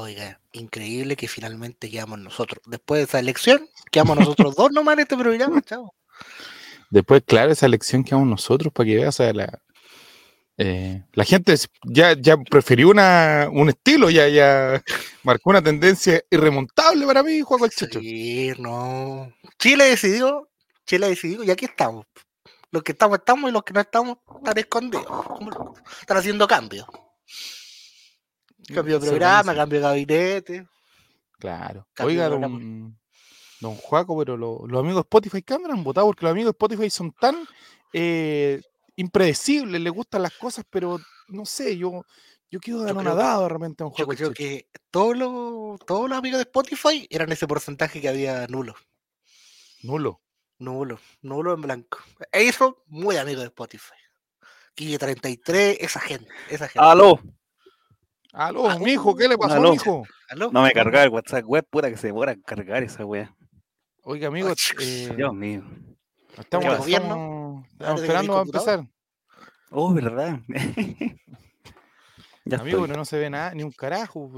Oiga, increíble que finalmente quedamos nosotros. Después de esa elección, quedamos nosotros dos nomás en este programa, chavo. Después, claro, esa elección que quedamos nosotros para que veas, o sea, la, eh, la gente ya, ya prefirió una, un estilo, ya, ya marcó una tendencia irremontable para mí, Juan el Checho. Sí, no. Chile decidió, Chile decidió, y aquí estamos. Los que estamos, estamos, y los que no estamos, están escondidos. Están haciendo cambios. Cambio de programa, cambio de gabinete. Claro. Oiga, don, don Juaco, pero los amigos de Spotify, ¿qué han votado? Porque los amigos de Spotify son tan eh, impredecibles, les gustan las cosas, pero no sé, yo, yo quiero dar una dada de repente a un juego. Yo creo que todos los, todos los amigos de Spotify eran ese porcentaje que había nulo. Nulo. Nulo, nulo en blanco. Eso, muy amigo de Spotify. Quille 33, esa gente, esa gente. ¡Aló! Aló, ¿Aló? mijo, ¿qué le pasó, ¿Aló? mijo? ¿Aló? No me cargaba el WhatsApp web, pura que se demora en cargar esa wea. Oiga, amigo, eh, Dios mío. Estamos, estamos, estamos esperando a empezar. Oh, ¿verdad? ya Amigo, pero no se ve nada, ni un carajo.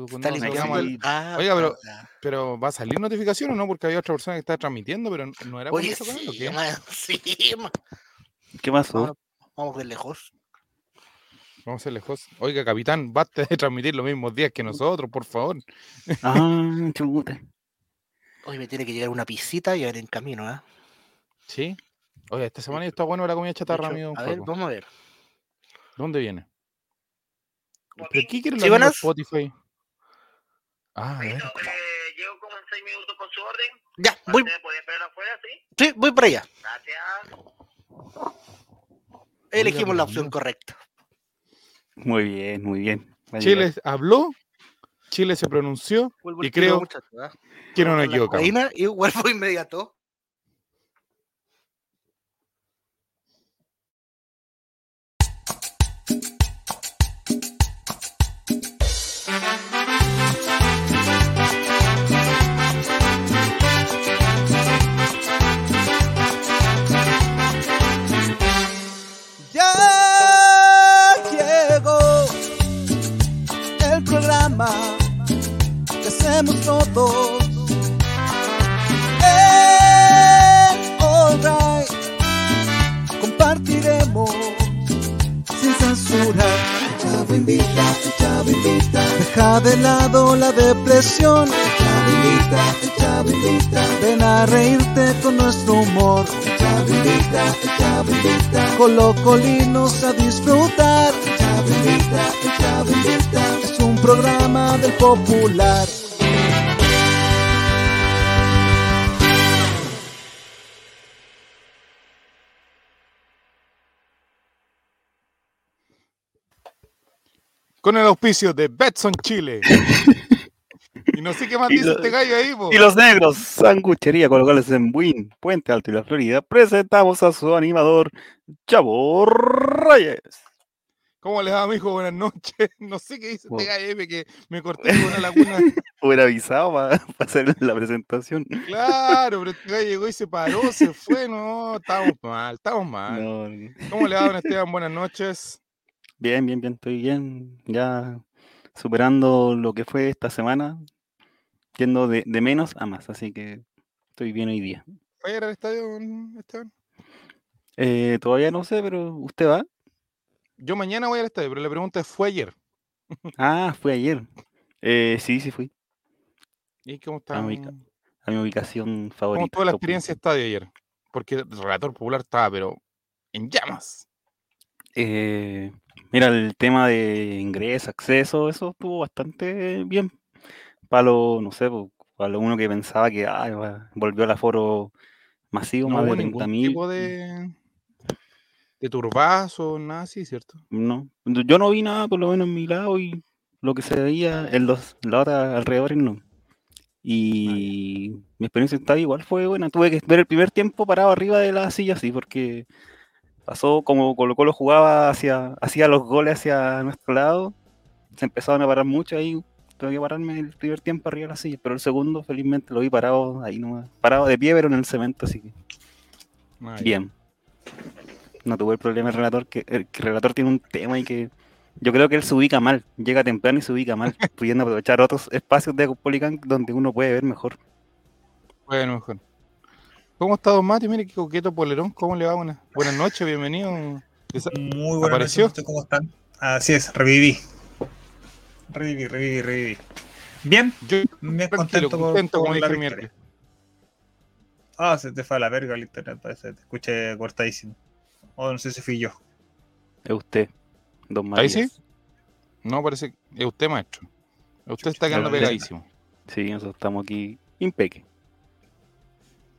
Al... ah, Oiga, pero, pero ¿va a salir notificación o no? Porque había otra persona que estaba transmitiendo, pero no era por eso sí, ¿qué? sí, ¿Qué pasó? Vamos de lejos. Vamos a ser lejos. Oiga, capitán, basta de transmitir los mismos días que nosotros, por favor. Ah, chuta. Hoy me tiene que llegar una pisita y a ver en camino, ¿eh? Sí. Oye, esta semana está bueno la comida chatarra, amigo. A ver, vamos a ver. ¿Dónde viene? ¿Pero qué quiere la Spotify? Ah, a ver. Eh, llego como en seis minutos con su orden. Ya, voy. ¿Puede esperar afuera, sí? Sí, voy para allá. Gracias. Elegimos la opción correcta. Muy bien, muy bien. Chile habló, Chile se pronunció y creo que no nos equivocamos. Y vuelvo inmediato. Todos. Eh, alright, compartiremos sin censura. Chavo invita, chavo invita. Deja de lado la depresión. Chavo invita, chavo invita. Ven a reírte con nuestro humor. Chavo invita, chavo invita. Colocolinos a disfrutar. Chavo invita, chavo invita programa del popular. Con el auspicio de Betson Chile. y no sé qué más dice este gallo ahí. Y los negros, sanguchería con locales en Buin, Puente Alto y la Florida, presentamos a su animador, Chavo Reyes. ¿Cómo les va, mijo? Buenas noches. No sé qué dice este gallo que me corté con una laguna. Hubiera avisado para, hacer la presentación. Claro, pero este gallo llegó y se paró, se fue. No, estamos mal, estamos mal. ¿Cómo le va, don Esteban? Buenas noches. Bien, bien, bien, estoy bien. Ya superando lo que fue esta semana, yendo de, menos a más, así que estoy bien hoy día. ¿Va a ir al estadio, Esteban? Eh, todavía no sé, pero ¿usted va? Yo mañana voy al estadio, pero la pregunta es, ¿fue ayer? Ah, fue ayer. Eh, sí, sí fui. ¿Y cómo está? A mi, ubicación favorita. ¿Cómo fue la experiencia de estadio ayer? Porque el relator popular estaba, pero en llamas. Eh, mira, el tema de ingreso, acceso, eso estuvo bastante bien. Para lo, no sé, para lo uno que pensaba que volvió al aforo masivo, más de 30 mil. de de turbazo, nada así, ¿cierto? No, yo no vi nada, por lo menos en mi lado, y lo que se veía en los la otra alrededor no. Y mi experiencia estaba igual fue buena. Tuve que ver el primer tiempo parado arriba de la silla, sí, porque pasó como Colo Colo jugaba hacia, hacía los goles hacia nuestro lado. Se empezaron a parar mucho ahí. Tuve que pararme el primer tiempo arriba de la silla, pero el segundo felizmente lo vi parado ahí nomás. Parado de pie, pero en el cemento, así que. bien no tuvo el problema el relator, que el, relator tiene un tema y que Yo creo que él se ubica mal, llega temprano y se ubica mal, pudiendo aprovechar otros espacios de Copolicán donde uno puede ver mejor. Bueno, mejor. ¿Cómo está Don Mati? Mire qué coqueto polerón. ¿Cómo le va? Buenas, buenas noches, bienvenido. Muy buenas ¿Apareció? noches. ¿Cómo están? Así es, reviví. Reviví, reviví, reviví. Bien, yo me contento, contento con, la victoria. Ah, se te fue a la verga el internet, parece. Te escuché cortadísimo. O no sé si fui yo. Es usted, don. ¿Ahí sí? No, parece que es usted, maestro. Usted está quedando pegadísimo. Sí, nosotros estamos aquí impeque.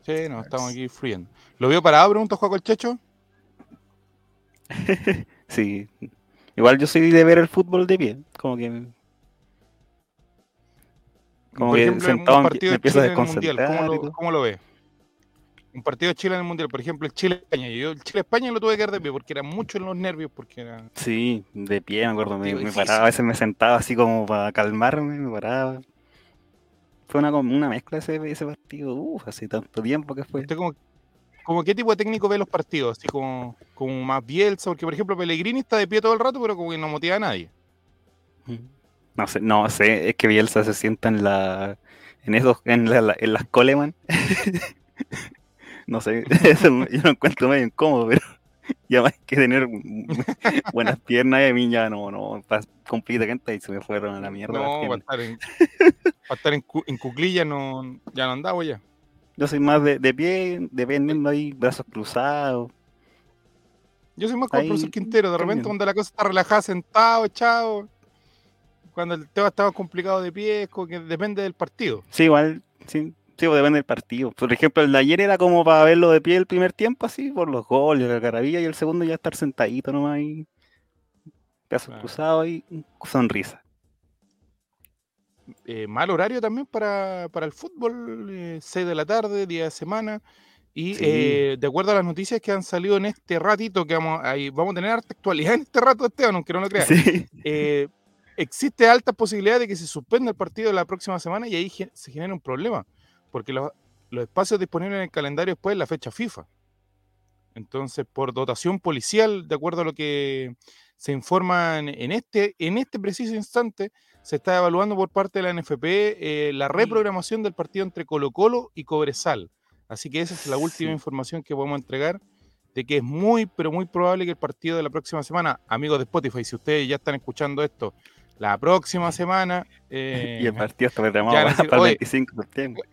Sí, no, estamos aquí friendo. ¿Lo vio parado, pregunta Juan el Checho? sí. Igual yo soy de ver el fútbol de pie. Como que. Como que sentado un partido de Chile en el Mundial, ¿cómo lo, ¿cómo lo ve? Un partido de Chile en el Mundial, por ejemplo, el Chile-España. Yo el Chile-España lo tuve que quedar de pie porque era mucho en los nervios. porque era... Sí, de pie, me acuerdo. Me, me, paraba, a veces me sentaba así como para calmarme, me paraba. Fue una, una mezcla ese, ese partido. Uf, hace tanto tiempo que fue. como, como qué tipo de técnico ve los partidos? Así como, como más Bielsa, porque por ejemplo Pellegrini está de pie todo el rato, pero como que no motiva a nadie. No sé, no sé, es que Bielsa se sienta en la. en esos, en, la, en las Coleman. no sé, yo lo encuentro medio incómodo, pero y además que tener buenas piernas y a mí ya no, no, completamente y se me fueron a la mierda. No, para estar en, estar en, en cuclilla no, ya no andaba ya. Yo soy más de, de pie, dependiendo ahí, brazos cruzados. Yo soy más como el profesor Quintero, de repente cuando la cosa está relajada, sentado, echado. Cuando el tema estaba complicado de pie, que depende del partido. Sí, igual, sí, Pues, depende del partido. Por ejemplo, el de ayer era como para verlo de pie el primer tiempo, así, por los goles, la carabilla, y el segundo ya estar sentadito nomás ahí. Caso cruzado y sonrisa. Eh, mal horario también para, el fútbol, 6 eh, de la tarde, día de semana. Y eh, de acuerdo a las noticias que han salido en este ratito, que vamos, ahí, vamos a tener harta actualidad en este rato, Esteban, aunque no lo creas. existe alta posibilidad de que se suspenda el partido la próxima semana y ahí se genera un problema porque los, espacios disponibles en el calendario después es la fecha FIFA. Entonces, por dotación policial, de acuerdo a lo que se informa en, este, en este preciso instante, se está evaluando por parte de la NFP eh, la reprogramación del partido entre Colo Colo y Cobresal. Así que esa es la última información que podemos entregar de que es muy, pero muy probable que el partido de la próxima semana, amigos de Spotify, si ustedes ya están escuchando esto, la próxima semana... y el eh, partido está programado para el 25 de septiembre.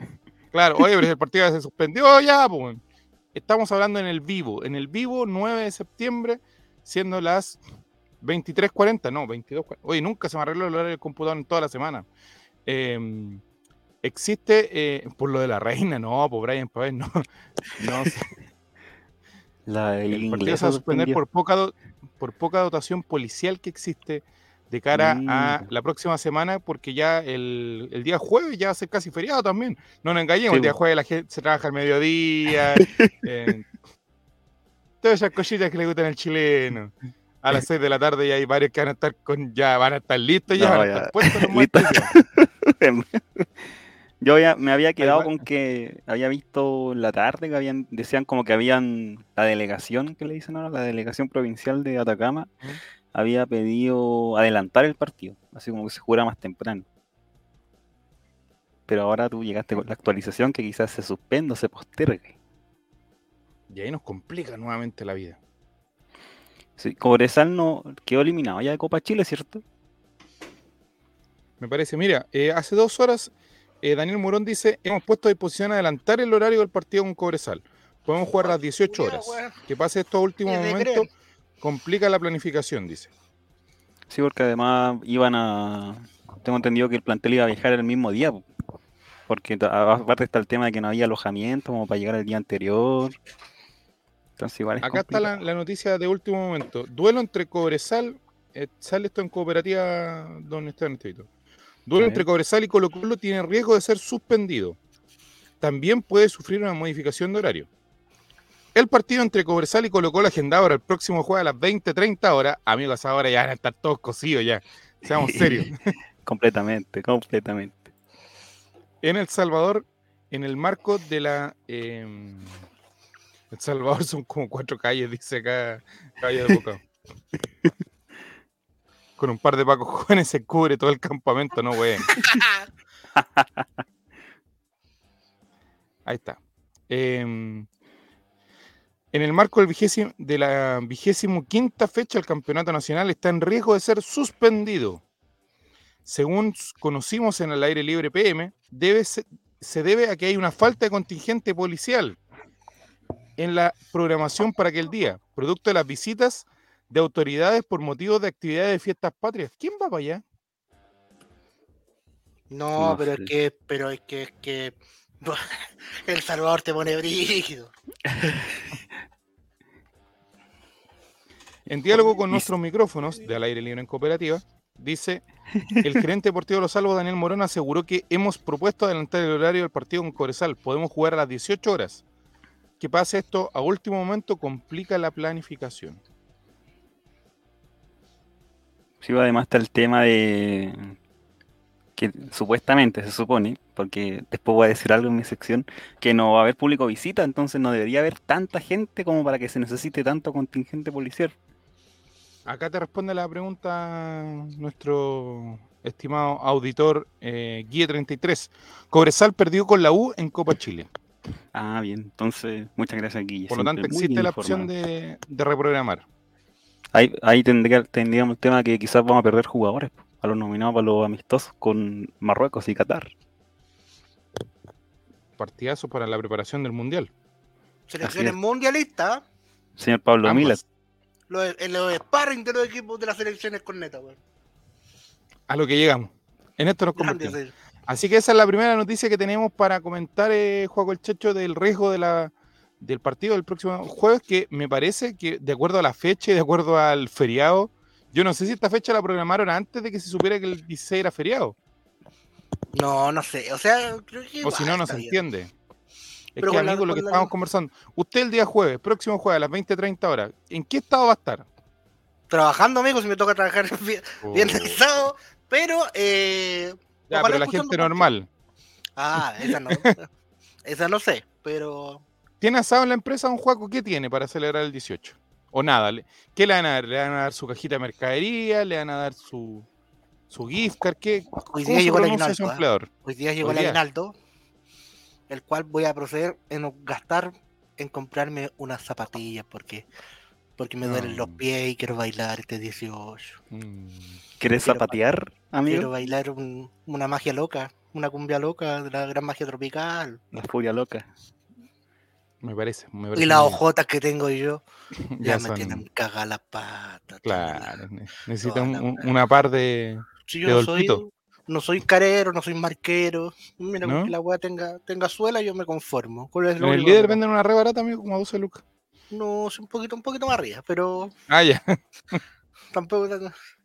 Claro, oye, pero el partido se suspendió ya, pues. Estamos hablando en el vivo. En el vivo, 9 de septiembre, siendo las 23.40, no, 22.40. Oye, nunca se me arregló el horario del computador en toda la semana. Em, existe, eh, por lo de la reina, no, por Brian Pavel, no. no la, el, partido se va a suspender por poca, por poca dotación policial que existe de cara a la próxima semana, porque ya el, el, día jueves ya va a ser casi feriado también. No nos engañemos, el día jueves la gente se trabaja al mediodía. eh, todas esas cositas que le gustan al chileno. A las 6 de la tarde ya hay varios que van a estar con ya van a estar listos ya, van a estar puestos Yo ya me había quedado con que había visto la tarde que habían decían como que habían la delegación que le dicen ahora, la delegación provincial de Atacama había pedido adelantar el partido, así como que se jugara más temprano. Pero ahora tú llegaste con la actualización que quizás se suspenda o se postergue. Y ahí nos complica nuevamente la vida. Sí, Cobresal no quedó eliminado ya de Copa Chile, ¿cierto? Me parece, mira, eh, hace dos horas eh, Daniel Morón dice, hemos puesto a disposición adelantar el horario del partido con Cobresal. Podemos jugar a las 18 horas. Que pase estos últimos momentos Complica la planificación, dice. Sí, porque además iban a. Tengo entendido que el plantel iba a viajar el mismo día. Porque aparte está el tema de que no había alojamiento como para llegar el día anterior. Entonces, igual Acá está la, noticia de último momento. Duelo entre Cobresal. Eh, sale esto en cooperativa donde está en este Duelo entre Cobresal y Colo Colo tiene riesgo de ser suspendido. También puede sufrir una modificación de horario. El partido entre Cobresal y Colo Colo agendado para el próximo jueves a las 20-30 horas. Amigos, ahora ya van a estar todos cosidos ya. Seamos serios. completamente, completamente. En El Salvador, en el marco de la... Em, el Salvador son como cuatro calles, dice acá, calle de Boca. Con un par de pacos jóvenes se cubre todo el campamento, no, güey. Ahí está. Em, en el marco del vigésimo, de la vigésimo quinta fecha, el campeonato nacional está en riesgo de ser suspendido. Según conocimos en el aire libre PM, debe se debe a que hay una falta de contingente policial en la programación para aquel día, producto de las visitas de autoridades por motivos de actividades de fiestas patrias. ¿Quién va para allá? No, pero es que, pero es que, es que El Salvador te pone brígido. En diálogo con nuestros micrófonos de Al Aire Libre en Cooperativa, dice el gerente deportivo de Los Salvos, Daniel Morón, aseguró que hemos propuesto adelantar el horario del partido con Cobresal. Podemos jugar a las 18 horas. Que pase esto a último momento complica la planificación. Sí, además está el tema de que supuestamente se supone, porque después voy a decir algo en mi sección, que no va a haber público visita, entonces no debería haber tanta gente como para que se necesite tanto contingente policial. Acá te responde la pregunta nuestro estimado auditor eh, Guía 33. Cobresal perdió con la U en Copa Chile. Ah, bien. Entonces, muchas gracias, Guille. Por lo tanto, existe la opción de, reprogramar. Ahí, ahí tendría, tendríamos el tema que quizás vamos a perder jugadores a los nominados para los amistosos con Marruecos y Qatar. Partidazo para la preparación del Mundial. Selecciones mundialistas. Señor Pablo Milas en los sparring de los equipos de las selecciones con neta, A lo que llegamos. En esto nos convertimos. Así que esa es la primera noticia que tenemos para comentar, eh, Juego el Checho, del riesgo de la, del partido del próximo jueves, que me parece que de acuerdo a la fecha y de acuerdo al feriado, yo no sé si esta fecha la programaron antes de que se supiera que el 16 era feriado. No, no sé. O sea, O si no, no se entiende. Es que, amigo, lo que estábamos conversando. Usted el día jueves, próximo jueves a las 20-30 horas, ¿en qué estado va a estar? Trabajando, amigo, si me toca trabajar oh. pero. Eh, ya, pero la gente normal. Ah, esa no. esa no sé, pero. ¿Tiene asado en la empresa un juego? ¿Qué tiene para celebrar el 18? O nada. ¿Qué le van a dar? ¿Le van a dar su cajita de mercadería? ¿Le van a dar su, su gift card? ¿Qué? Hoy día llegó el aguinaldo. ¿eh? Hoy día llegó el aguinaldo el cual voy a proceder en gastar en comprarme unas zapatillas porque porque me duelen los pies y quiero bailar este 18. Mm. ¿Quieres zapatear, amigo? Quiero bailar una magia loca, una cumbia loca de la gran magia tropical. La furia loca. Me parece, Y las ojotas que tengo yo ya, me tienen cagadas las patas. Claro, necesitan una par de, si yo soy, no soy carero, no soy marquero. Mira, que la weá tenga, tenga suela, yo me conformo. ¿En el líder venden una re barata, amigo, como a 12 lucas. No, es un poquito, un poquito más arriba, pero. Ah, ya. Tampoco.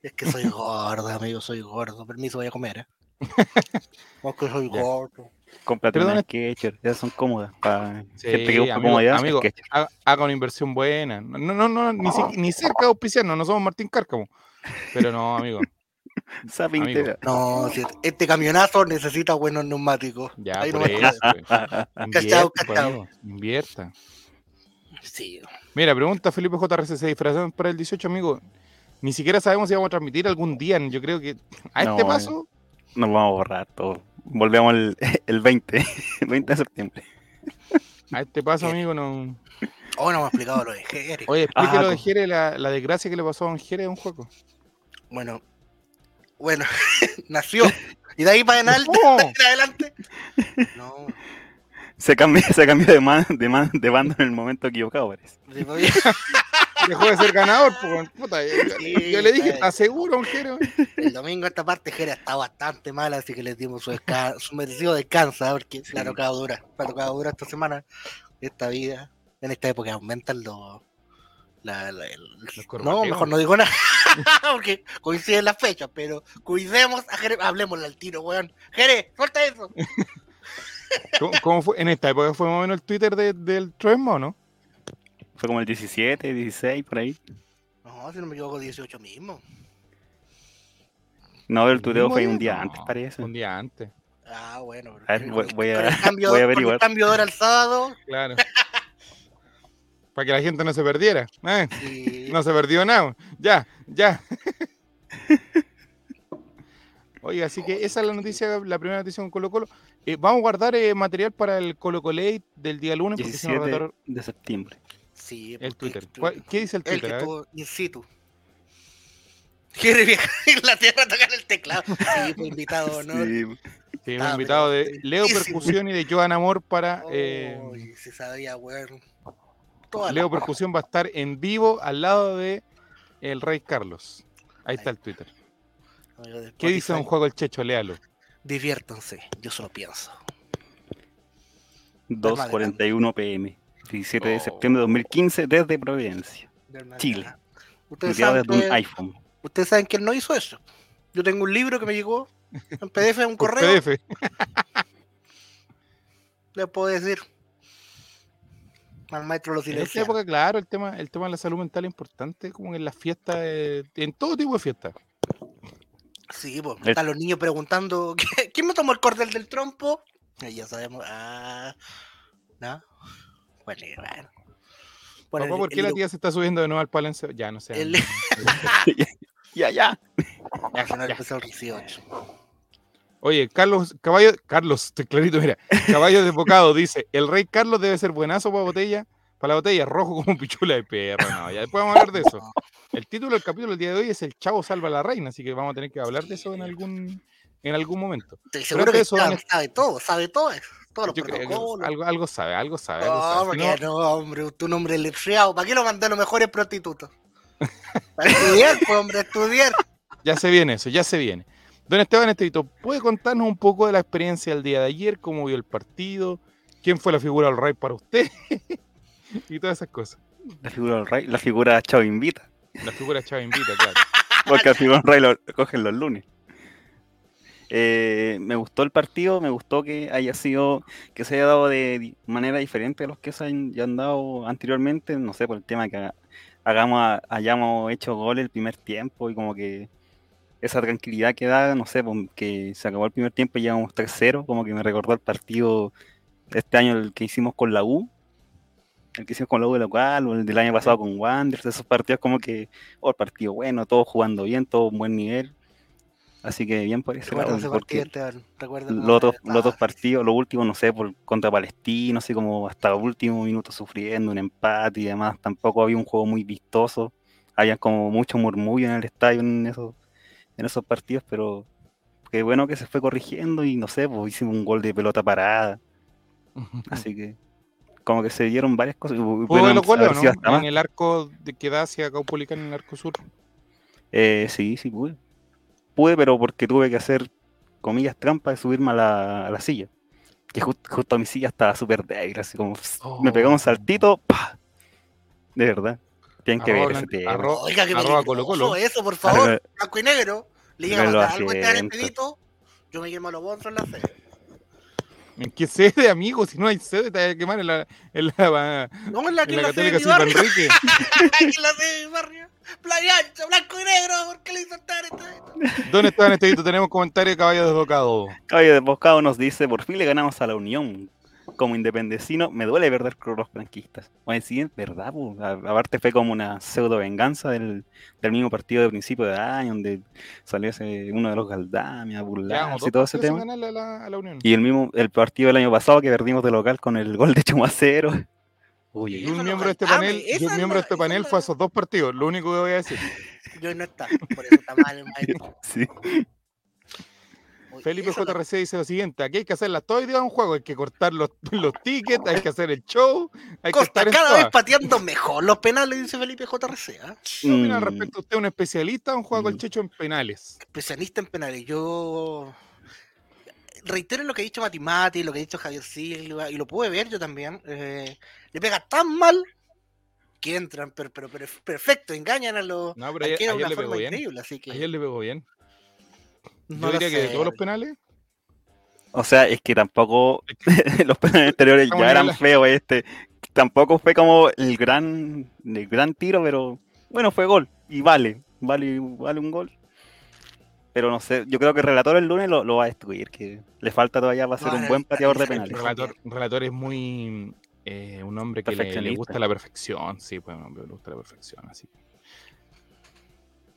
Es que soy gordo, amigo, soy gordo. Permiso, voy a comer, ¿eh? Porque soy gordo. Cómprate una Sketcher, esas son cómodas para sí, gente que busca amigo, comodidad. Amigo, haga, una inversión buena. No, no, no, ni, ni cerca de auspiciarnos, no somos Martín Cárcamo. Pero no, amigo. No, este camionazo necesita buenos neumáticos. Ya, Ahí por eso, cachao, cachao. Invierta. Sí. Mira, pregunta Felipe JRC, ¿se disfrazan para el 18, amigo? Ni siquiera sabemos si vamos a transmitir algún día. Yo creo que a este paso... Nos vamos a borrar todo. Volvemos el, el 20, 20 de septiembre. A este paso, amigo, no... Oh, no me ha explicado lo de Jerez. Oye, explíquelo ah, de Jerez, la, la desgracia que le pasó a Don Jerez en un juego. Bueno, bueno, nació. Y de ahí para adelante, adelante. No. Se cambió, se cambió de, man, de, man, de bando en el momento equivocado, parece. Dejó de ser ganador, pues, puta. Yo, le dije, ¿estás seguro, Jero? El domingo esta parte Jera está bastante mala, así que le dimos su, su merecido descanso, porque la ha tocado dura. La dura esta semana, esta vida. En esta época aumentan los no, mejor no digo nada, porque coinciden las fechas, pero cuidemos a Jere, hablemosle al tiro, weón. Jere, suelta eso. ¿Cómo, fue? En esta época fue más o menos el Twitter del Tremmo, ¿no? Fue como el 17, 16, por ahí. No, si no me equivoco, 18 mismo. No, el tuiteo fue un día antes, parece. Un día antes. Ah, bueno. voy, a, cambio, voy a averiguar. El cambio de hora al sábado. Claro. Para que la gente no se perdiera. ¿eh? No se perdió nada. Ya, ya. Oye, así que esa es la noticia, la primera noticia con Colo Colo. Eh, vamos a guardar eh, material para el Colo Colo del día lunes. 17 de septiembre. Sí, el Twitter. ¿Qué dice el Twitter? El que tuvo in situ. Quiere viajar en la tierra a tocar el teclado. Sí, fue invitado, ¿no? Sí, sí ah, invitado de Leo Percusión y de Joan Amor para. Eh, se sabía, weón. Leo Percusión va a estar en vivo al lado de el Rey Carlos. Ahí está el Twitter. ¿Qué dice un juego el Checho? Léalo. Diviértanse, yo solo pienso. 2.41 pm, 17 de septiembre de 2015, desde Providencia, Chile. Ustedes saben, desde un iPhone. Ustedes saben que él no hizo eso. Yo tengo un libro que me llegó en PDF, un correo. PDF. Le puedo decir al maestro los En esta época, claro, el tema, el tema de la salud mental es importante, como en las fiestas, en todo tipo de fiestas. Sí, pues, están los niños preguntando, ¿quién me tomó el cordel del trompo? Y ya sabemos, ah, ¿no? Bueno, bueno. ¿por qué la tía se está subiendo de nuevo al palense? Ya, no sé. ya, ya. Ya se nos empezó el 18. Oye, Carlos, caballo, Carlos, estoy clarito, mira, caballo de bocado dice, el rey Carlos debe ser buenazo para botella, para la botella, rojo como pichula de perro, no, ya después vamos a hablar de eso. El título del capítulo del día de hoy es El Chavo salva a la reina, así que vamos a tener que hablar de eso en algún, en algún momento. Estoy seguro que eso, sabe todo, sabe todo. Todos los protocolos. Algo, algo sabe, algo sabe. No, porque no, hombre, tu nombre letriado. ¿Para qué lo mandé a los mejores prostitutos? Para estudiar, pues, hombre, estudiar. Ya se viene eso, ya se viene. Don Esteban Estevito, ¿puede contarnos un poco de la experiencia del día de ayer? ¿Cómo vio el partido? ¿Quién fue la figura del rey para usted? y todas esas cosas. La figura del rey, la figura Chavo Invita. La figura Chavo Invita, claro. Porque al figura del rey lo cogen los lunes. Eh, me gustó el partido, me gustó que haya sido, que se haya dado de manera diferente a los que se han, han dado anteriormente, no sé, por el tema que hagamos, hayamos hecho gol el primer tiempo y como que esa tranquilidad que da, no sé, que se acabó el primer tiempo y llevamos 3-0, como que me recordó el partido este año el que hicimos con la U, el que hicimos con la U de local, o el del año pasado con Wanderers, esos partidos como que, oh, el partido bueno, todos jugando bien, todo un buen nivel. Así que bien por eso. Los otros, los otros partidos, los últimos, no sé, por contra Palestino, así como hasta último minuto sufriendo un empate y demás, tampoco había un juego muy vistoso. Había como mucho murmullo en el estadio en esos en esos partidos, pero qué bueno que se fue corrigiendo y no sé, pues hicimos un gol de pelota parada. Así que como que se dieron varias cosas. ¿Pudo los goles no? En el arco de que da hacia Caupolicán en el arco sur. Eh, sí, sí pude. Pude, pero porque tuve que hacer comillas trampas de subirme a la, a la silla. Que justo mi silla estaba súper débil, así como me pegó un oh. saltito, ¡pah! De verdad. Tienen que ver ese tema. Oiga, que arroba Colo Colo. Eso, por favor, blanco y negro. Le llega a algo este el pedito. Yo me quemo los bolsos en la sede. ¿En qué sede, amigo? Si no hay sede, te hay que quemar en la, en la, no, en la, que en la, la Católica Silva Enrique. en la sede de mi barrio. Playa ancha, blanco y negro, ¿por qué le hizo estar ¿Dónde está en este? Tenemos comentario de Caballo Desbocado. Caballo Desbocado nos dice, por fin le ganamos a la Unión como independecino, me duele perder con los franquistas. Bueno, sí, es verdad, aparte fue como una pseudo venganza del, del, mismo partido de principio de año, donde salió ese, uno de los Galdamia, burlarse y todo ese tema. Y el mismo, el partido del año pasado que perdimos de local con el gol de Chumacero. Uy, un miembro de este panel, un miembro de este panel fue a esos dos partidos, lo único que voy a decir. Yo no estaba, por eso está mal el maestro. sí. Felipe JRC dice lo siguiente: aquí hay que hacer la todo de un juego, hay que cortar los, los tickets, hay que hacer el show. Hay Costa, cada vez pateando mejor los penales, dice Felipe JRC. ¿ah? ¿Qué opina mm. respecto a usted, un especialista o un juego mm. Checho en penales? Especialista en penales. Yo reitero lo que ha dicho Matimati, lo que ha dicho Javier Silva, y lo pude ver yo también. Eh, le pega tan mal que entran, pero, pero, perfecto, engañan a los. No, pero ayer, una le forma increíble, así que. Ayer le pegó bien. No Yo diría que de todos los penales. O sea, es que tampoco los penales anteriores ya eran feos. Este tampoco fue como el gran, el gran tiro, pero bueno, fue gol y vale, vale, vale un gol. Pero no sé, yo creo que el relator el lunes lo, va a destruir, que le falta todavía para ser un buen pateador de penales. Relator, relator es muy eh, un hombre que le, gusta la perfección, sí, pues un hombre le gusta la perfección, así.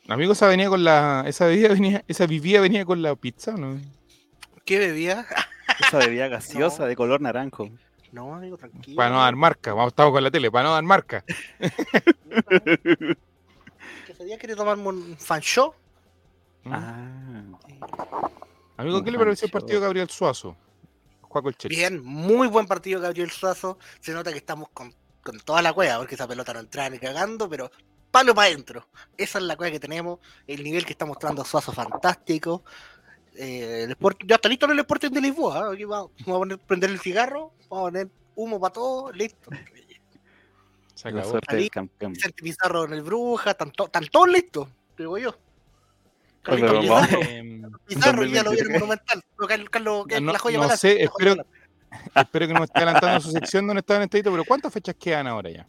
Amigo, esa venía con la. Esa bebida venía, esa vivía venía con la pizza, ¿no? ¿Qué bebía? esa bebida gaseosa de color naranjo. No, amigo, tranquilo. Para no dar marca, vamos, estamos con la tele, para no dar marca. ¿Qué sería? ¿Quieres tomarme un fan show? Mm. Ah. Amigo, ¿qué le pareció el partido de Gabriel Suazo? Bien, muy buen partido Gabriel Suazo. Se nota que estamos con, toda la cueva, porque esa pelota no entra ni cagando, pero palo para adentro. Esa es la cueva que tenemos. El nivel que está mostrando Suazo fantástico. Eh, el yo hasta listo en el Sporting de Lisboa. ¿eh? Aquí vamos, a poner, prender el cigarro, vamos a poner humo para todo, listo. Se acabó. Suerte del campeón. Vicente Pizarro en el Bruja, están, todos listos, digo yo. Carlos Pizarro, ya lo vieron monumental. Carlos, no, la joya no sé, espero, espero que no me esté adelantando su sección donde estaba en este pero ¿cuántas fechas quedan ahora ya?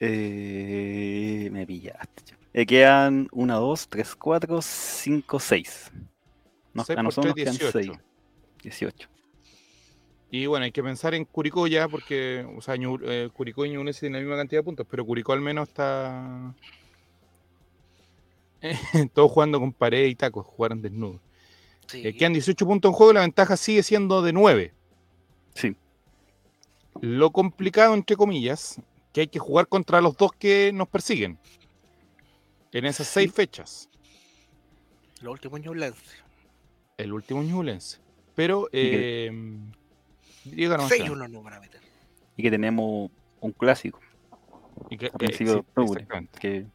Eh, me pillaste. Eh, quedan 1, 2, 3, 4, 5, 6. No, a nosotros 18. 18. Y bueno, hay que pensar en Curicó ya, porque, o sea, eh, Curicó y Ñublense tienen la misma cantidad de puntos, pero Curicó al menos está. Todos jugando con pared y tacos, jugaron desnudos. Sí. Eh, quedan 18 puntos en juego y la ventaja sigue siendo de 9. Sí. Lo complicado, entre comillas, que hay que jugar contra los dos que nos persiguen. En esas seis fechas. Lo último Ñublense. El último Ñublense. Pero eh, Díganos. Y que tenemos un clásico. Y que, que,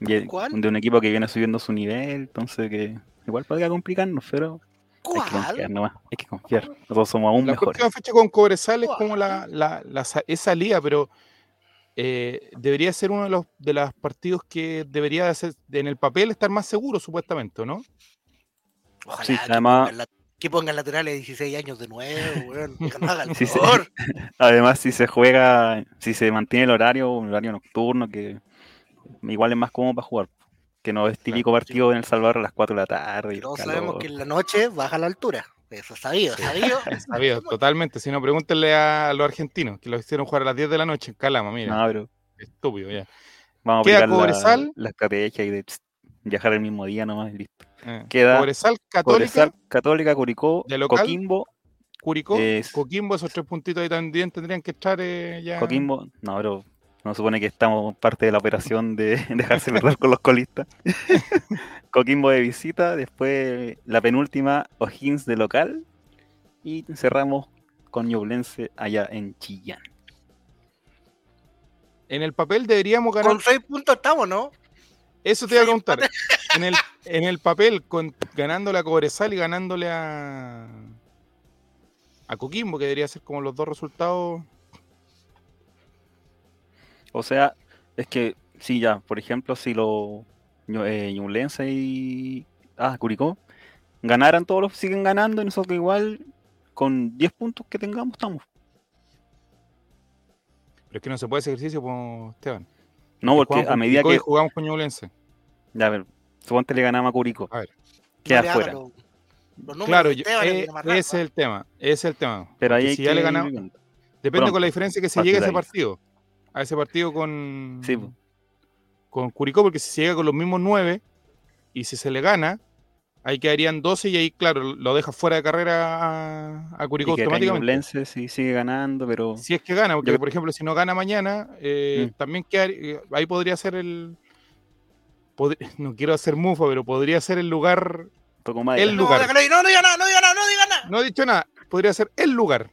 de un equipo que viene subiendo su nivel, entonces que igual podría complicarnos, pero hay que confiar nomás, hay que confiar. Nosotros somos aún la mejores. La fecha con Cobresal es como la, la, la, esa liga, pero eh, debería ser uno de los de los partidos que debería hacer en el papel estar más seguro, supuestamente, ¿no? sí, además que pongan laterales de 16 años de nuevo, weón. Además, si se juega, si se mantiene el horario, un horario nocturno, que igual es más cómodo para jugar. Que no es típico partido en El Salvador a las 4 de la tarde. Todos sabemos que en la noche baja la altura. Eso es sabido, sabido. sabido, totalmente. Si no, pregúntenle a los argentinos que lo hicieron jugar a las 10 de la noche en Calama, mira. No, pero... Estúpido, ya. Vamos a aplicar la, la estrategia y de viajar el mismo día nomás y listo. Eh, Queda Cobresal, Católica, Católica, Curicó, Coquimbo. Curicó, Coquimbo, esos tres puntitos ahí también tendrían que estar eh, ya. Coquimbo, no, pero no supone que estamos parte de la operación de dejarse perder con los colistas. Coquimbo de visita, después la penúltima O'Higgins de local y cerramos con Ñublense allá en Chillán. En el papel deberíamos ganar. Con seis puntos estamos, ¿no? Eso te iba a preguntar. En el, en el papel, con, ganándole a Cobresal y ganándole a, a Coquimbo, que debería ser como los dos resultados. O sea, es que, sí, ya, por ejemplo, si los eh, y ah, Curicó ganaran todos los siguen ganando, nosotros igual con 10 puntos que tengamos estamos. Pero es que no se puede ese ejercicio, pues, Esteban. No, porque a medida que. Jugamos con Ñublense. Ya, a ver, suponte le ganamos a Curico. A ver. Queda afuera. claro, eh, ese es el tema. Ese es el tema. Pero ahí si ya le ganamos. Depende con la diferencia que se llegue a ese partido. A ese partido con. Sí. Con Curicó, porque si se llega con los mismos nueve y si se le gana, ahí quedarían 12 y ahí, claro, lo deja fuera de carrera a, Curicó automáticamente. sí sigue ganando, pero. Si es que gana, porque por ejemplo, si no gana mañana, eh, mm. también quedaría, ahí podría ser el. no quiero hacer mufa, pero podría ser el lugar. El lugar. No, no, no diga nada, no diga nada, no diga nada. No he dicho nada, podría ser el lugar.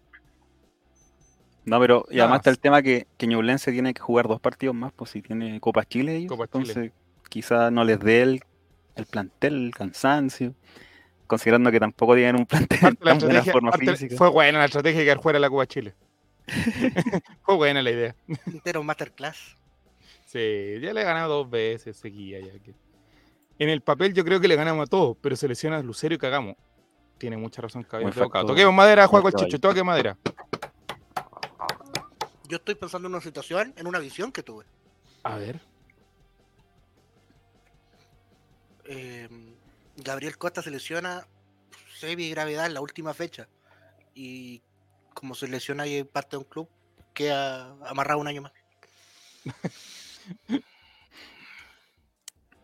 No, pero y además está el tema que, que Ñublense tiene que jugar dos partidos más, pues si tiene Copa Chile ellos, entonces quizás no les dé el el plantel, el cansancio, considerando que tampoco tienen un plantel tan buena forma física. Fue buena la estrategia de quedar fuera de la Cuba Chile. fue buena la idea. Pero un masterclass. Sí, ya le he ganado dos veces seguía ya. Que... En el papel yo creo que le ganamos a todos, pero se lesiona a Lucero y cagamos. Tiene mucha razón, cabrón. Toquemos madera, Juan el Chicho, toque madera. Yo estoy pensando en una situación, en una visión que tuve. A ver. Em, Gabriel Costa se lesiona semi gravedad en la última fecha. Y como se lesiona y parte de un club, queda amarrado un año más.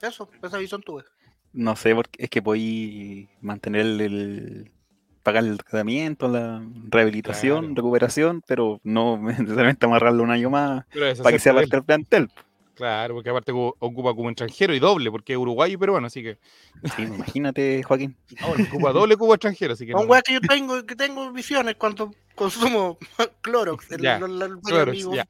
Eso, esa visión tuve. No sé, porque es que podí mantener el, pagar el tratamiento, la rehabilitación, recuperación, pero no necesariamente amarrarlo un año más para que sea parte del plantel. Claro, porque aparte ocupa como extranjero y doble, porque es uruguayo y peruano, así que. Sí, imagínate, Joaquín. ocupa doble cubo extranjero, así que. Un que yo tengo, que tengo visiones cuando consumo Clorox. El, ya, Clorox ya.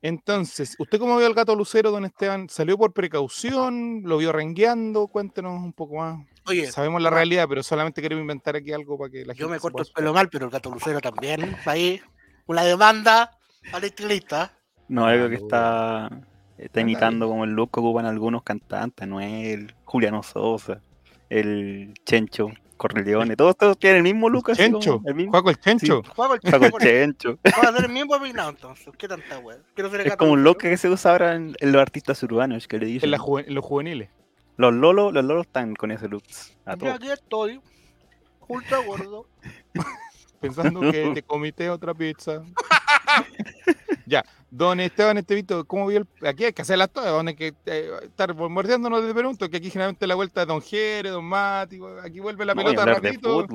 Entonces, ¿usted cómo vio al gato Lucero, don Esteban? ¿Salió por precaución? ¿Lo vio rengueando? Cuéntenos un poco más. Oye, sabemos la realidad, pero solamente queremos inventar aquí algo para que la gente. Yo me corto el pelo mal, pero el gato Lucero también. Ahí, una demanda al estilista. No, algo que está, está imitando como el look que ocupan algunos cantantes, Noel, Juliano Sosa, el Chencho, Corleone, todos, todos tienen el mismo look. Chencho, el mismo. Juego el Chencho. Juego el Chencho. Va a hacer el mismo peinado entonces, qué tanta wea. Es como un look que se usa ahora en, los artistas urbanos que le dicen. En, los juveniles. Los lolos, los lolos están con ese look. Yo aquí estoy, ultra gordo. Pensando que te comité otra pizza. ya, don Esteban Estevito, ¿cómo vio el... Aquí hay que hacer las todas, donde hay que eh, estar mordiéndonos de pregunto, que aquí generalmente la vuelta de Don Jere, Don Mati, aquí vuelve la pelota rapidito.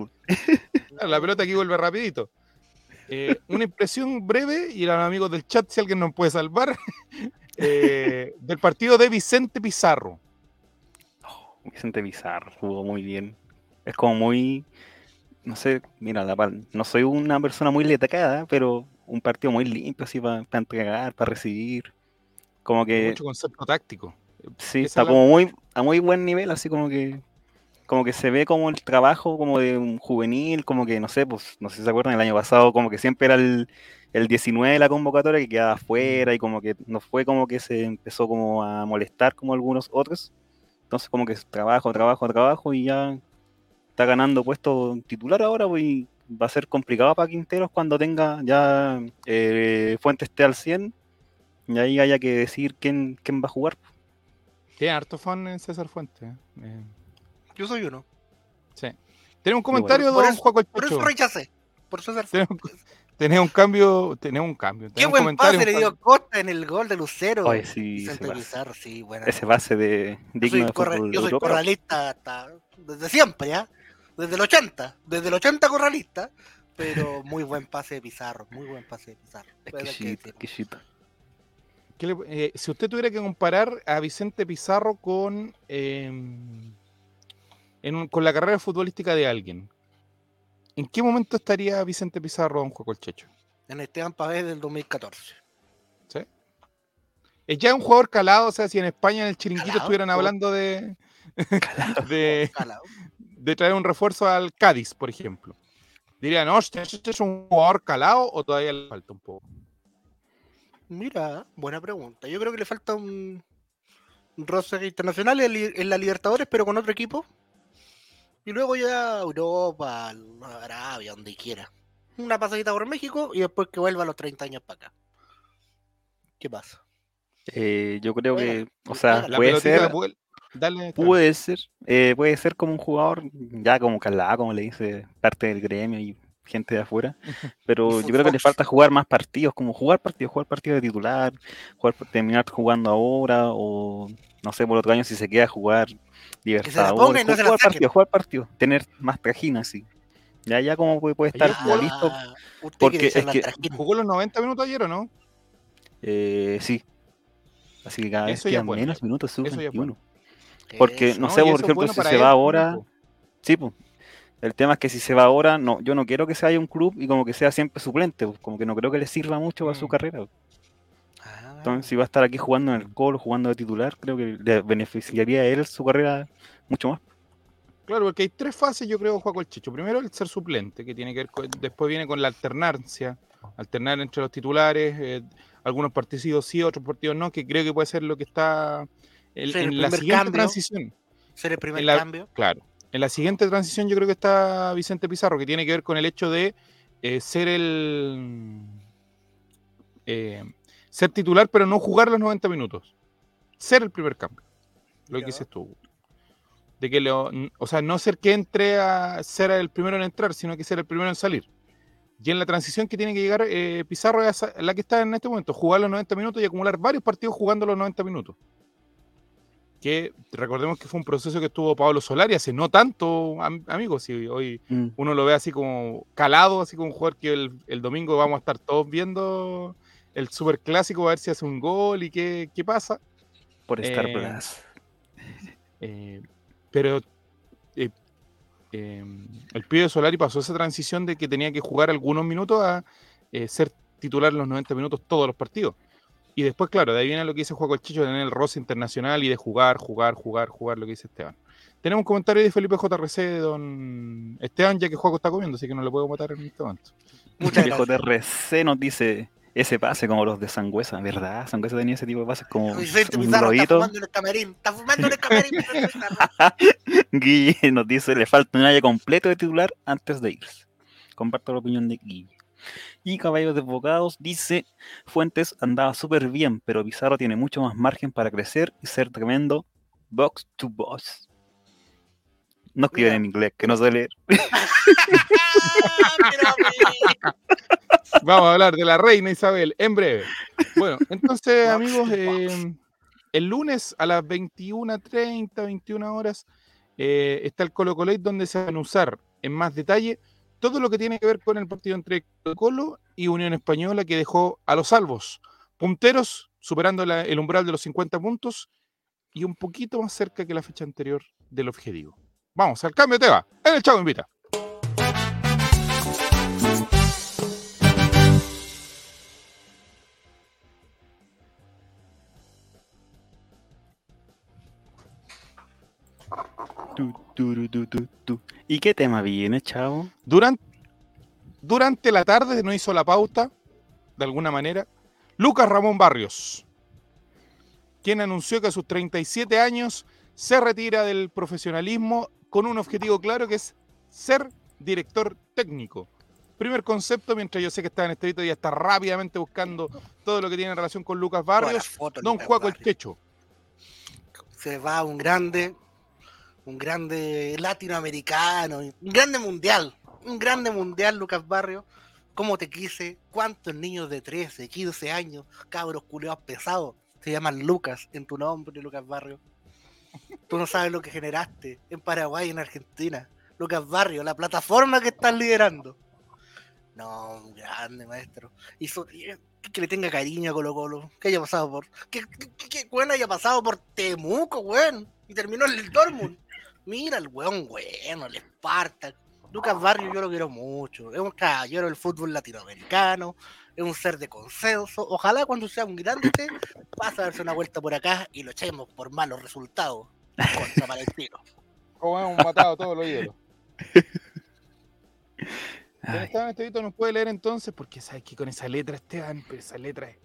la pelota aquí vuelve rapidito. Eh, una impresión breve, y a los amigos del chat, si alguien nos puede salvar, eh, del partido de Vicente Pizarro. Vicente Pizarro jugó muy bien. Es como muy no sé, mira, la, no soy una persona muy letacada, pero un partido muy limpio, así para entregar, para recibir. Como que. Mucho concepto táctico. Sí, está como muy a muy buen nivel, así como que como que se ve como el trabajo como de un juvenil, como que no sé, pues no sé si se acuerdan, el año pasado como que siempre era el, el 19 de la convocatoria que quedaba afuera y como que no fue como que se empezó como a molestar como algunos otros. Entonces como que trabajo, trabajo, trabajo y ya está ganando puesto titular ahora, pues, va a ser complicado para Quinteros cuando tenga ya eh, Fuentes esté al 100 y ahí haya que decir quién, quién va a jugar. Tiene harto fan en César Fuentes. Eh. Yo soy uno. Sí. Tenemos un comentario de Don Juaco Por eso rechacé. Por César Fuentes. Tenés un cambio, tenés un cambio. Qué buen pase le dio Costa en el gol de Lucero. Ay, sí, ese, sí, ese base de digno yo soy, de yo soy corralista hasta, desde siempre, ¿ya? desde el 80, desde el 80 corralista, pero muy buen pase de Pizarro, muy buen pase de Pizarro. Exquisito, eh, si usted tuviera que comparar a Vicente Pizarro con, em, con la carrera futbolística de alguien, ¿en qué momento estaría Vicente Pizarro don Juan Colchecho? En Esteban Pavés del 2014. ¿Sí? Es ya un jugador calado, o sea, si en España en el chiringuito estuvieran hablando de, de, de traer un refuerzo al Cádiz, por ejemplo. Dirían, hostia, ¿este es un jugador calado o todavía le falta un poco? Mira, buena pregunta. Yo creo que le falta un, roster internacional en, la Libertadores, pero con otro equipo. Y luego ya Europa, Arabia, donde quiera. Una pasadita por México y después que vuelva a los 30 años para acá. ¿Qué pasa? Eh, yo creo que, o sea, puede ser, puede ser, eh, puede ser como un jugador ya como calado, como le dice parte del gremio y gente de afuera, pero yo creo que le falta jugar más partidos, como jugar partidos, jugar partidos de titular, jugar, terminar jugando ahora o no sé, por otro año si se queda a jugar Libertadores, jugar, partidos, jugar partidos, tener más trajina así. Ya, ya como puede, estar listo. Porque es que jugó los 90 minutos ayer o no? Eh, sí. Así que cada vez quedan menos minutos, sub 21. Porque, no, sé, por ejemplo, si se va ahora. Sí, pues. El tema es que si se va ahora, no, yo no quiero que se vaya un club y como que sea siempre suplente, como que no creo que le sirva mucho para su mm. carrera. Ah, Entonces, si va a estar aquí jugando en el Colo, jugando de titular, creo que le beneficiaría a él su carrera mucho más. Claro, porque hay tres fases, yo creo, Juaco el Chicho. Primero, el ser suplente, que tiene que ver después viene con la alternancia, alternar entre los titulares, eh, algunos partidos sí, otros partidos no, que creo que puede ser lo que está en la siguiente transición. Ser el primer cambio. Claro. En la siguiente transición yo creo que está Vicente Pizarro, que tiene que ver con el hecho de eh, ser el... Eh, ser titular, pero no jugar los 90 minutos. Ser el primer cambio. Lo que dices tú. De que lo, o sea, no ser que entre a ser el primero en entrar, sino que ser el primero en salir. Y en la transición que tiene que llegar eh, Pizarro es la que está en este momento, jugar los 90 minutos y acumular varios partidos jugando los 90 minutos. Que recordemos que fue un proceso que estuvo Pablo Solari hace no tanto, amigos, y hoy mm. uno lo ve así como calado, así como un jugador que el, domingo vamos a estar todos viendo el super clásico, a ver si hace un gol y qué, pasa. Por Star eh, Plus. Eh, pero eh, em, el pibe Solari pasó esa transición de que tenía que jugar algunos minutos a ser titular en los 90 minutos todos los partidos. Y después, claro, de ahí viene lo que dice Juan Chicho de tener el roce internacional y de jugar, jugar, jugar, jugar, lo que dice Esteban. Tenemos un comentario de Felipe JRC de don Esteban, ya que Juaco está comiendo, así que no le puedo matar en este momento. Muchas JRC nos dice ese pase como los de Sangüesa, ¿verdad? Sangüesa tenía ese tipo de pases como un Está fumando en el camarín, está fumando en el camarín. Guille nos dice, le falta un año completo de titular antes de irse. Comparto la opinión de Guille. Y Caballos Desbocados dice, Fuentes andaba súper bien, pero Pizarro tiene mucho más margen para crecer y ser tremendo box to box. No escriben en inglés, que no sé leer. Vamos a hablar de la reina Isabel en breve. Bueno, entonces, amigos, eh, el lunes a las 21.30, 21 horas, eh, está el Colo Colo donde se van a usar en más detalle todo lo que tiene que ver con el partido entre Colo y Unión Española que dejó a los salvos punteros, superando el umbral de los 50 puntos y un poquito más cerca que la fecha anterior del objetivo. Vamos al cambio de tema. En el Chavo Invita. ¿Y qué tema viene, chavo? Durante, durante la tarde no hizo la pauta, de alguna manera, Lucas Ramón Barrios, quien anunció que a sus 37 años se retira del profesionalismo con un objetivo claro que es ser director técnico. Primer concepto, mientras yo sé que está en este video y está rápidamente buscando todo lo que tiene en relación con Lucas Barrios, Don Juaco el Techo. Se va un grande, un grande latinoamericano, un grande mundial, un grande mundial, Lucas Barrio. ¿Cómo te quise? ¿Cuántos niños de 13, 15 años, cabros culeados pesados, se llaman Lucas en tu nombre, Lucas Barrio? Tú no sabes lo que generaste en Paraguay, en Argentina. Lucas Barrio, la plataforma que estás liderando. No, un grande maestro. Hizo, que le tenga cariño a Colo Colo. Que haya pasado por. Que, que, haya pasado por Temuco, weón. Y terminó en el Dortmund. Mira el weón bueno, el Spartak. Lucas Barrio yo lo quiero mucho. Es un caballero del fútbol latinoamericano. Es un ser de consenso. Ojalá cuando sea un grande pase a darse una vuelta por acá y lo echemos por malos resultados. Contra Palestino. Como hemos matado todos los hielos. Esteban Estevito nos puede leer entonces, porque sabes que con esa letra, Esteban, pero esa letra es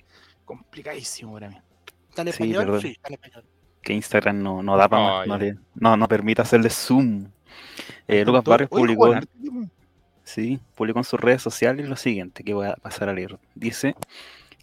complicadísimo para mí. ¿Está en español? Sí, está en español que Instagram no, no da para no, no, permite hacerle zoom. Eh, Lucas Barrios publicó, sí, publicó en sus redes sociales lo siguiente que voy a pasar a leer. Dice,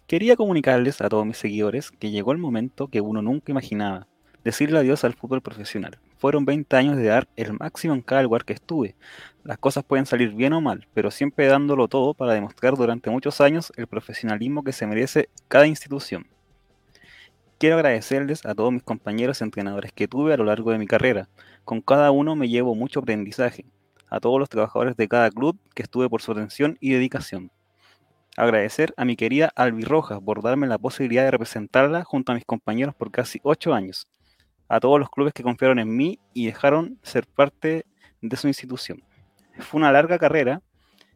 quería comunicarles a todos mis seguidores que llegó el momento que uno nunca imaginaba, decirle adiós al fútbol profesional. Fueron 20 años de dar el máximo en cada lugar que estuve. Las cosas pueden salir bien o mal, pero siempre dándolo todo para demostrar durante muchos años el profesionalismo que se merece cada institución. Quiero agradecerles a todos mis compañeros entrenadores que tuve a lo largo de mi carrera. Con cada uno me llevo mucho aprendizaje. A todos los trabajadores de cada club que estuve por su atención y dedicación. Agradecer a mi querida Albi Rojas por darme la posibilidad de representarla junto a mis compañeros por casi ocho años. A todos los clubes que confiaron en mí y dejaron ser parte de su institución. Fue una larga carrera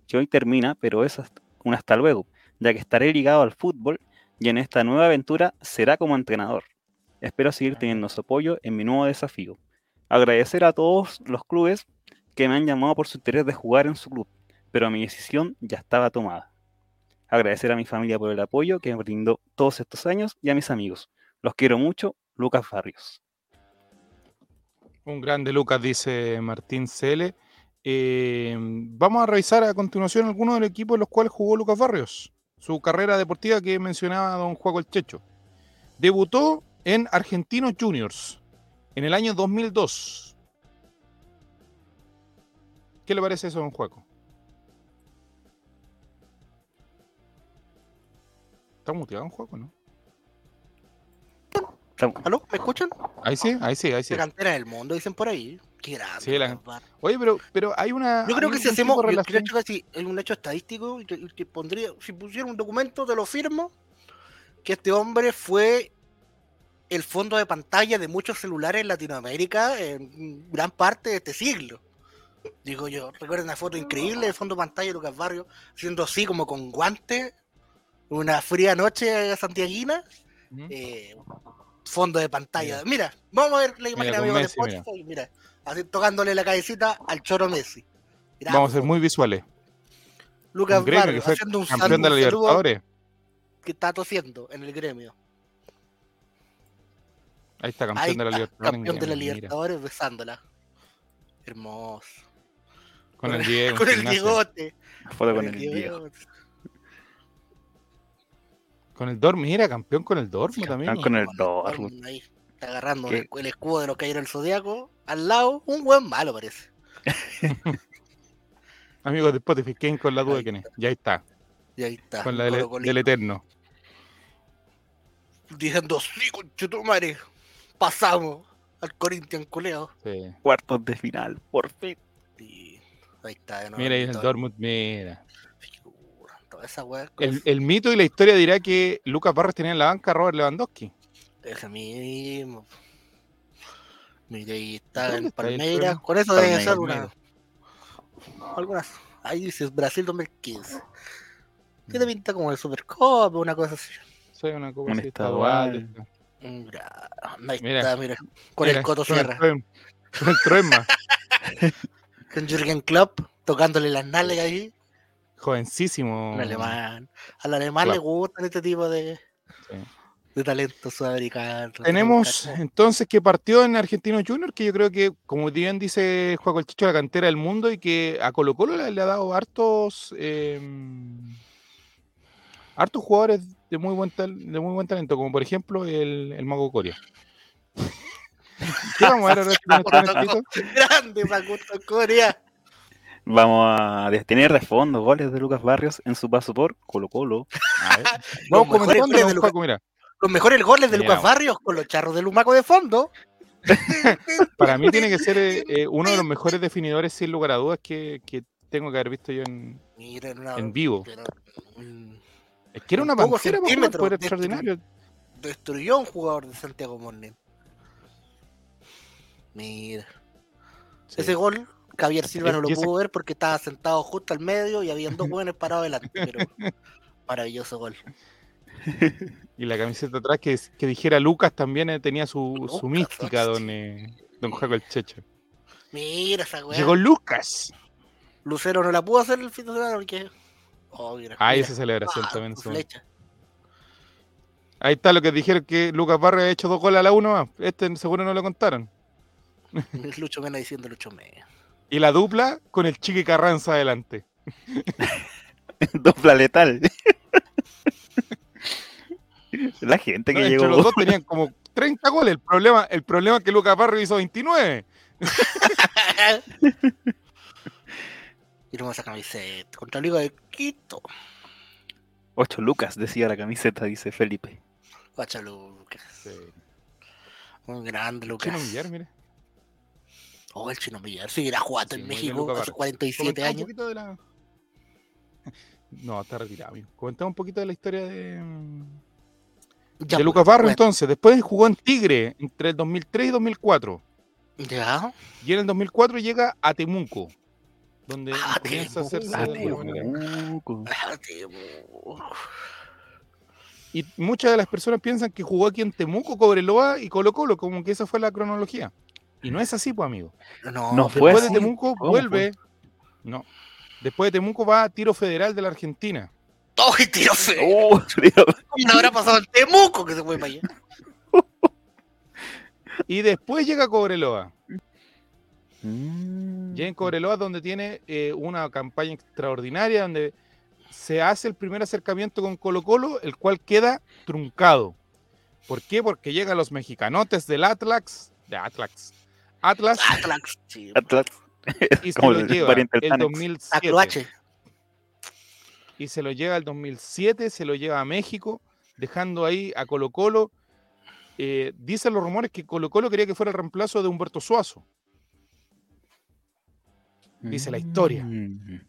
que hoy termina, pero es un hasta luego, ya que estaré ligado al fútbol y en esta nueva aventura será como entrenador. Espero seguir teniendo su apoyo en mi nuevo desafío. Agradecer a todos los clubes que me han llamado por su interés de jugar en su club, pero mi decisión ya estaba tomada. Agradecer a mi familia por el apoyo que me brindó todos estos años y a mis amigos. Los quiero mucho, Lucas Barrios. Un grande Lucas, dice Martín Cele. Eh, vamos a revisar a continuación algunos del equipo en los cuales jugó Lucas Barrios su carrera deportiva que mencionaba don el Checho. Debutó en Argentinos Juniors en el año 2002. ¿Qué le parece eso, don Juaco? Está muteado, don Juaco, ¿no? ¿Aló? ¿Me escuchan? Ahí sí, ahí sí, ahí sí. La cantera del mundo, dicen por ahí. Qué grande. Sí, Oye, pero, pero hay una. Yo creo que si hacemos. Yo creo que si es un hecho estadístico, que, pondría. Si pusiera un documento, te lo firmo. Que este hombre fue el fondo de pantalla de muchos celulares en Latinoamérica en gran parte de este siglo. Digo yo, recuerden una foto increíble de fondo de pantalla de Lucas Barrio, haciendo así como con guantes, una fría noche santiaguina, eh, fondo de pantalla. Mira, vamos a ver la imagen de Spotify, mira. así tocándole la cabecita al choro Messi. vamos a ser muy visuales. Lucas Barrio haciendo un campeón de la Libertadores. Que está tosiendo en el gremio. Ahí está, campeón de la Libertadores. Campeón de la Libertadores besándola. Hermoso. Con, el Diego. Con el bigote. Foto con, el, Diego. Con el Dorm, mira, campeón con el Dorm también. Con el Dorm. Ahí, está agarrando el, escudo de los en el Zodíaco. Al lado, un buen malo parece. Amigos de Spotify, ¿quién con la duda de quién es? Ya está. Ya está. Con la del, del Eterno. Diciendo, sí, madre pasamos al Corinthians culeo. Sí. Cuartos de final, por fin. ahí está, de nuevo Mira ahí el Dortmund, mira. Esa el, el, mito y la historia dirá que Lucas Barros tenía en la banca a Robert Lewandowski. Ese mismo. Mira, ahí está en Palmeiras. Con eso debe ser una. Algunas. Ahí dice Brasil 2015. ¿Qué te pinta como el Supercopa? Una cosa así. Soy una cosa así. Estadual. Mira, mira, mira. Con el Coto Sierra. Con el Troema. con Jürgen Klopp tocándole las nalgas ahí. Jovencísimo. Un alemán. Al alemán le gustan este tipo de, de talento sudamericano. Tenemos entonces que partió en Argentino Junior, que yo creo que, como bien dice Juan el Chicho, la cantera del mundo y que a Colo Colo le, ha dado hartos. Eh, hartos jugadores de muy buen, de muy buen talento, como por ejemplo el, el Mago Coria. ¿Qué vamos a ver ahora Grande Maguto Coria. Vamos a tener de fondo goles de Lucas Barrios en su paso por Colo Colo. Vamos los, mejores goles de Lucas, mira. los mejores goles de Lucas Barrios con los charros de Lumaco de fondo. Para mí tiene que ser eh, eh, uno de los mejores definidores, sin lugar a dudas, que, que tengo que haber visto yo en, en vivo. Es que era una pantera un poder extraordinario. Destruyó a un jugador de Santiago Morning. Mira. Ese gol, Javier Silva no lo pudo ver porque estaba sentado justo al medio y habían dos buenos parados delante. Pero maravilloso gol. Y la camiseta atrás que, que dijera Lucas también eh, tenía su, su mística, don, eh, don Jaco el Checho. Mira esa weá. Llegó Lucas. Lucero no la pudo hacer el fin de semana porque Oh, ah, esa celebración ah, también. Ahí está lo que dijeron que Lucas Barrio ha hecho dos goles a la uno más. Este seguro no lo contaron. Lucho Mena diciendo Lucho Mena. Y la dupla con el Chiqui Carranza adelante. dupla letal. la gente que llegó. Los dos tenían como 30 goles. El problema, el problema es que Lucas Barrio hizo 29. Y luego esa camiseta. Contra Liga de Quito. 8 lucas, decía la camiseta, dice Felipe. 8 lucas. Sí. Un grande Lucas. Chino Millar, mire. Oh, el Chino Millar. Sí, era jugando en México hace 47 años. Un poquito de la... No, está retirado, amigo. Comentamos un poquito de la historia de. Ya, de Lucas Barro, entonces. Después jugó en Tigre entre el 2003 y 2004. Ya. Y en el 2004 llega a Temuco donde ah, comienza a hacerse ah, Y muchas de las personas piensan que jugó aquí en Temuco, Cobreloa y Colo Colo, como que esa fue la cronología. Y no es así, pues, amigo. No, Después de Temuco vuelve. No. Después de Temuco va a Tiro Federal de la Argentina. ¡Oh, tiro federal! ¿Cómo habrá pasado el Temuco que se fue para allá? y después llega Cobreloa. Mm. en Cobreloa, donde tiene eh, una campaña extraordinaria, donde se hace el primer acercamiento con Colo Colo, el cual queda truncado. ¿Por qué? Porque llegan los mexicanotes del Atlas, de Atlas, Atlas, Atlas, y se lo lleva el 2007. Y se lo lleva el 2007, se lo lleva a México, dejando ahí a Colo Colo eh, dicen los rumores que Colo Colo quería que fuera el reemplazo de Humberto Suazo. Dice la historia. Mm.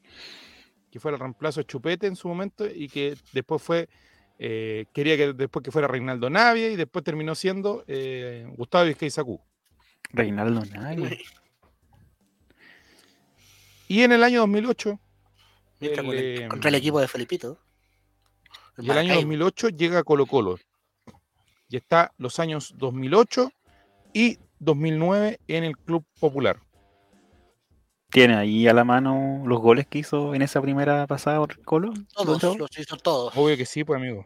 Que fuera el reemplazo de Chupete en su momento y que después fue, eh, quería que después que fuera Reinaldo Navia y después terminó siendo eh, Gustavo Vizcay Reinaldo Navia. Y en el año 2008. contra el equipo de Felipito. y el año 2008 llega Colo Colo. Y está los años 2008 y 2009 en el Club Popular. ¿Tiene ahí a la mano los goles que hizo en esa primera pasada por Colo? Todos, los hizo todos. Obvio que sí, pues amigo.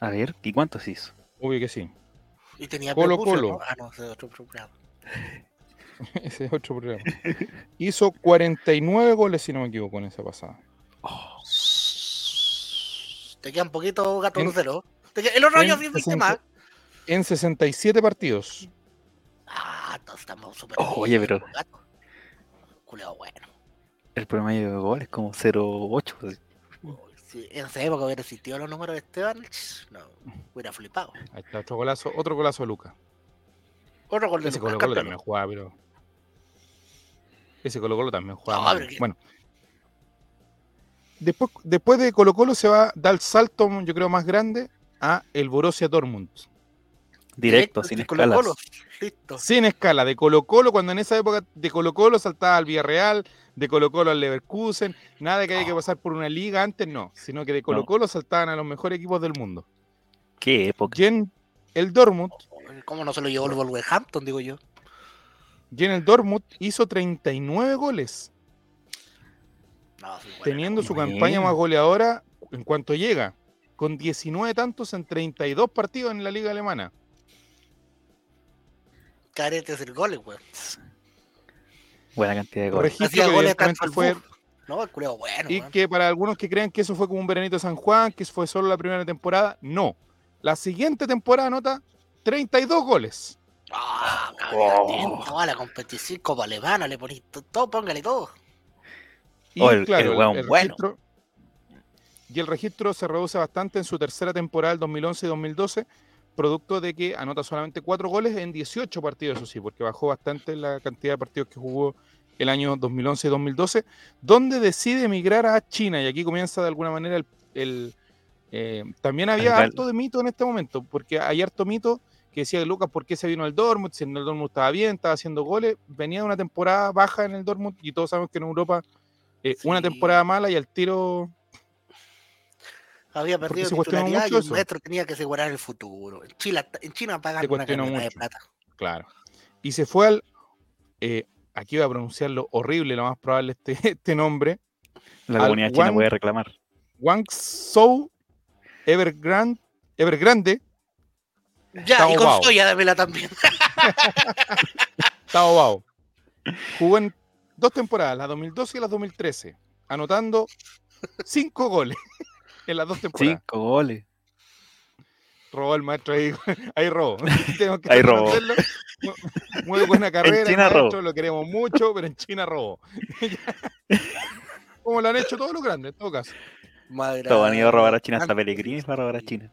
A ver, ¿y cuántos hizo? Obvio que sí. Y tenía Colo Colo. Ah, no, ese es otro programa. ese es otro programa. hizo 49 goles, si no me equivoco, en esa pasada. Oh. Te queda un poquito gato en, cero. El otro año sí más. En 67 partidos. Ah, todos estamos súper. Oh, oye, pero. bueno. El promedio de gol es como 0.8. Si en esa época hubiera existido los números de Esteban, no, hubiera flipado. Ahí está otro golazo, otro golazo de Lucas. Otro gol de Ese Colo Colo también jugaba, pero. Ese Colo Colo también jugaba. Bueno. Después, después de Colo Colo se va, da el salto, yo creo, más grande a el Borussia Dortmund. Directo, sin escala. Sin escala, de Colo Colo, cuando en esa época de Colo Colo saltaba al Villarreal, de Colo Colo al Leverkusen, nada de que haya que pasar por una liga antes, no, sino que de Colo Colo saltaban a los mejores equipos del mundo. ¿Qué época? Y en el Dortmund. ¿Cómo no se lo llevó el Wolverhampton, digo yo? Y en el Dortmund hizo 39 goles. teniendo su campaña más goleadora en cuanto llega, con 19 tantos en 32 partidos en la liga alemana caretes el gol, weón. Buena cantidad de goles. Hacía goles fue... No, el culeo bueno. Y que para algunos que crean que eso fue como un veranito de San Juan, que fue solo la primera temporada, no. La siguiente temporada anota 32 goles. Ah, cabrón, oh. la competición como alemana, le ponís todo, póngale todo. Y oh, claro, el, bueno. registro, y el registro se reduce bastante en su tercera temporada, el 2011 y 2012, producto de que anota solamente cuatro goles en 18 partidos, eso sí, porque bajó bastante la cantidad de partidos que jugó el año 2011 y 2012, donde decide emigrar a China. Y aquí comienza de alguna manera el... Eh, también había harto de mito en este momento, porque hay harto mito que decía Lucas, ¿por qué se vino al Dortmund? Si el Dortmund estaba bien, estaba haciendo goles, venía de una temporada baja en el Dortmund y todos sabemos que en Europa eh, una temporada mala y al tiro había perdido titularidad y el maestro tenía que asegurar el futuro. En, Chile, en China pagan una cantidad de plata. Claro. Y se fue al. Eh, aquí voy a pronunciarlo horrible, lo más probable este, este nombre. La comunidad china puede reclamar. Guangzhou Evergrande. Evergrande ya, y con Soya dámela también. Tao Bao. Jugó en dos temporadas, la 2012 y la 2013, anotando cinco goles en las dos temporadas. Cinco goles. Robó el maestro ahí, ahí robó. ahí robó. Muy buena carrera, China maestro, lo queremos mucho, pero en China robó. Como lo han hecho todos los grandes, en todo caso. Todos han ido a robar a China, hasta Pellegrini va a robar a China.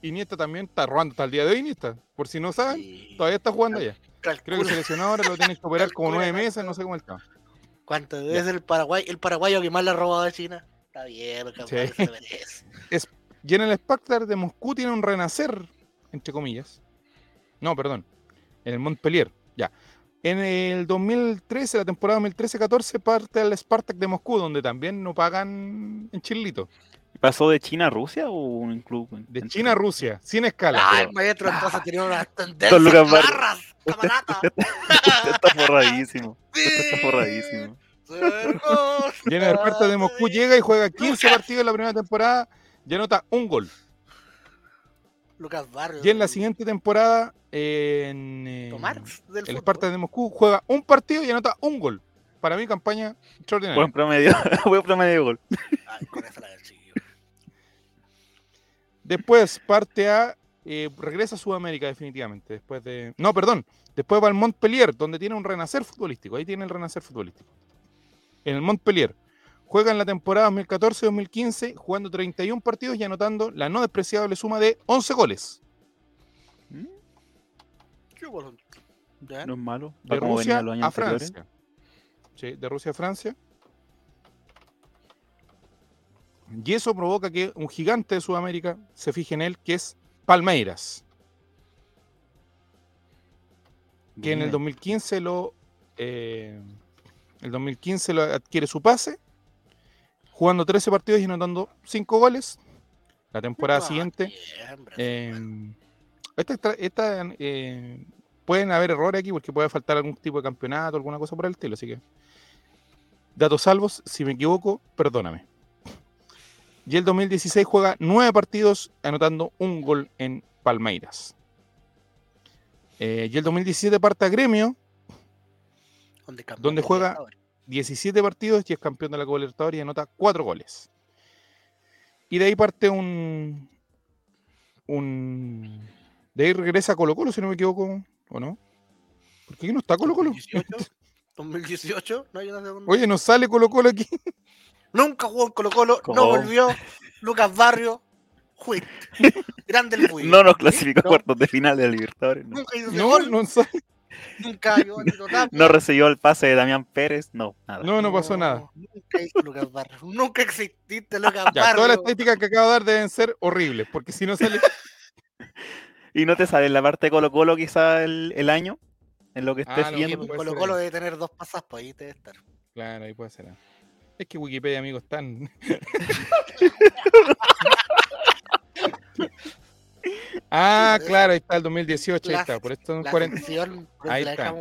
Iniesta también está robando hasta el día de hoy, Iniesta. Por si no saben, todavía está jugando allá. Creo que el seleccionado ahora lo tienen que operar como nueve meses, no sé cómo está. ¿Cuánto? Es el Paraguay, el paraguayo que más le ha robado a China. Está bien, es, y en el Spectre de Moscú tiene un renacer, entre comillas. No, perdón. En el Montpellier, ya. En el 2013, la temporada 2013-14, parte al Spartak de Moscú, donde también no pagan en chilito. ¿Pasó de China a Rusia o un club? De China a Rusia, sin escala. Ay, maestro, entonces tenía unas tendencias barras, camarada. está forradísimo. está forradísimo. Y en el de Moscú llega y juega 15 partidos en la primera temporada y anota un gol. Lucas Barrio. Y en la siguiente temporada, en eh, el Esparta de Moscú juega un partido y anota un gol. Para mi campaña extraordinaria. Buen promedio, buen promedio de gol. Después parte a. Eh, regresa a Sudamérica definitivamente. Después de. No, perdón. Después va al Montpellier, donde tiene un renacer futbolístico. Ahí tiene el renacer futbolístico en el Montpellier. Juega en la temporada 2014-2015, jugando 31 partidos y anotando la no despreciable suma de 11 goles. No es malo. De Rusia a Francia. Sí, de Rusia a Francia. Y eso provoca que un gigante de Sudamérica se fije en él, que es Palmeiras. Que en el 2015 lo. Eh, el 2015 lo adquiere su pase, jugando 13 partidos y anotando 5 goles. La temporada ah, siguiente. Em, esta, eh, pueden haber errores aquí porque puede faltar algún tipo de campeonato, alguna cosa por el estilo, así que. Datos salvos, si me equivoco, perdóname. Y el 2016 juega nueve partidos anotando un gol en Palmeiras. Eh, y el 2017 parte a Gremio, donde, juega 17 partidos y es campeón de la Copa Libertadores y anota cuatro goles. Y de ahí parte un. un de ahí regresa a Colo Colo, si no me equivoco, ¿o no? ¿Por qué no está Colo Colo? 2018, Oye, ¿no sale Colo Colo aquí? Nunca jugó en Colo Colo, no volvió. Lucas Barrio, Juit. Grande el No nos clasificó a cuartos de final de Libertadores. No, Nunca hizo no, no Nunca No recibió el pase de Damián Pérez, no, nada. No, no pasó nada. Nunca hizo Lucas Barrio. Nunca exististe Lucas ya, Barrio. Todas las estadísticas que acabo de dar deben ser horribles, porque si no sale. ¿Y no te sale en la parte de Colo Colo quizá el, el año? En lo que estés ah, viendo. Colo Colo debe tener dos pasas, pues ahí debe estar. Claro, ahí puede ser. Es que Wikipedia, amigos, están. ah, claro, ahí está el 2018, ahí está. Por esto 40. Ahí está.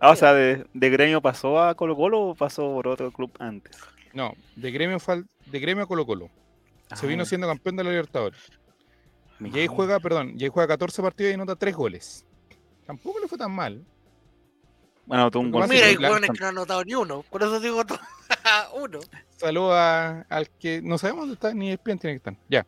Ah, o sea, de, de, gremio pasó a Colo Colo o pasó por otro club antes? No, de gremio, fal... de gremio a Colo Colo. Se vino ah. siendo campeón de la Libertadores. Y ahí juega, perdón, y ahí juega 14 partidos y anota 3 goles. Tampoco le fue tan mal. Bueno, un gol. Mira, hay jóvenes que no han anotado ni uno. Por eso digo todo. uno. Saludos al que no sabemos dónde está, ni ESPN tiene que estar. Ya.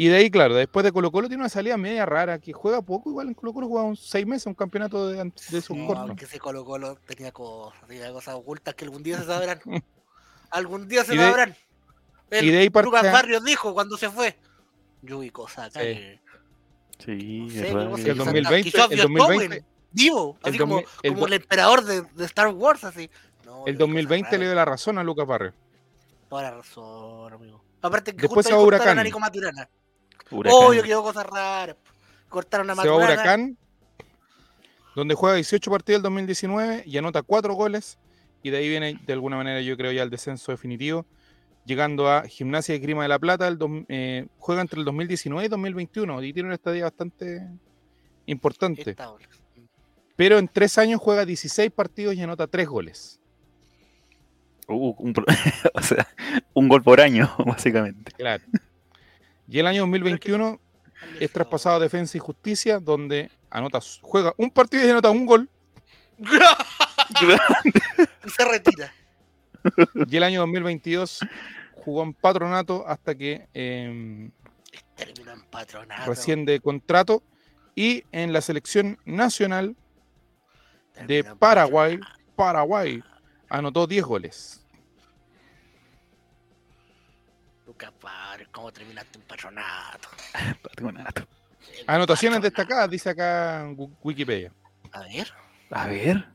Y de ahí, claro, después de Colo Colo tiene una salida media rara, que juega poco, igual en Colo Colo juega un seis meses, un campeonato de, de sus no, que ese Colo Colo tenía cosas, tenía cosas ocultas que algún día se sabrán. algún día se sabrán. y de ahí parte... Lucas Barrios dijo cuando se fue. Yo vi cosas acá sí. Sí, no sé, el 2020, el 2020 vivo, así como, como el emperador de, de, Star Wars, así. el 2020 le dio la razón a Lucas Barrio. Toda la razón, amigo. Aparte que Después se va Huracán. A Nico Maturana. Oh, yo quiero cosas raras. Cortaron a Maturana. Se va Huracán, donde juega 18 partidos el 2019 y anota 4 goles. Y de ahí viene, de alguna manera, yo creo ya el descenso definitivo. Llegando a Gimnasia de Grima de la Plata, el eh, juega entre el 2019 y 2021 y tiene una estadía bastante importante. Pero en tres años juega 16 partidos y anota 3 goles. Uh, un, o sea, un gol por año, básicamente. Claro. Y el año 2021 es traspasado a Defensa y Justicia, donde anota, juega un partido y anota un gol. y se retira. Y el año 2022 jugó en Patronato hasta que eh, terminó en Patronato. Recién de contrato. Y en la selección nacional de Paraguay, Paraguay, anotó 10 goles. Lucas Padre, ¿cómo terminaste en patronato? patronato. Anotaciones destacadas, dice acá Wikipedia. A ver. A ver.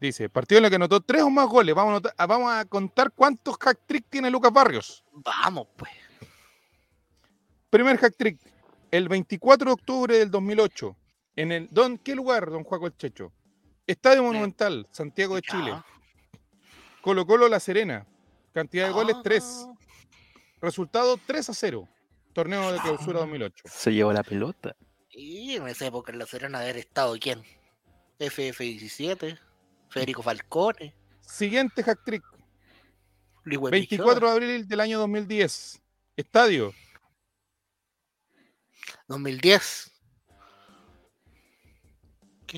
Dice, partido en el que anotó tres o más goles. Vamos a, vamos a contar cuántos hack trick tiene Lucas Barrios. Vamos, pues. Primer hack trick, el 24 de octubre del 2008. En el, don, ¿Qué lugar, don Juaco el Checho? Estadio Monumental, Santiago de Chile. Colo Colo La Serena. Cantidad de goles, 3. Ah. Resultado 3 a 0. Torneo de clausura 2008. Se llevó la pelota. Y en esa época en La Serena haber estado quién? FF17, Federico Falcone. Siguiente hack trick. 24 de abril del año 2010. Estadio. 2010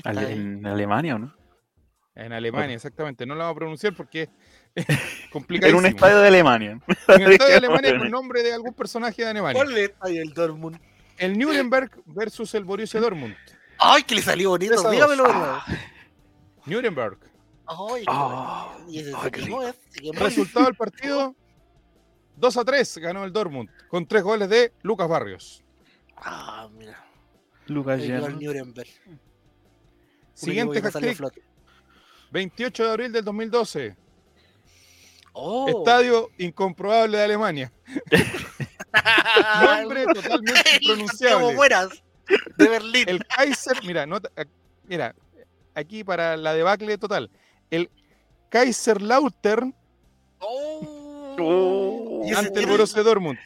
en Alemania, ¿o no? En Alemania, exactamente. No lo vamos a pronunciar porque En un estadio de Alemania. En el estadio de Alemania con nombre de algún personaje de Alemania. ¿Cuál es el estadio del Dortmund? El Nuremberg versus el Borussia Dortmund. ¡Ay, que le salió bonito! Dígamelo, ah. Nuremberg. ¡Ay, oh. ¿Y ese Resultado del partido: 2 a 3 ganó el Dortmund con tres goles de Lucas Barrios. Ah, mira. Lucas Nuremberg. Siguiente hat 28 de abril del 2012. Estadio incomprobable de Alemania. Nombre totalmente impronunciable. buenas de Berlín. El Kaiser, mira, mira, aquí para la debacle total. El Kaiserlautern oh. ante el Borussia Dortmund.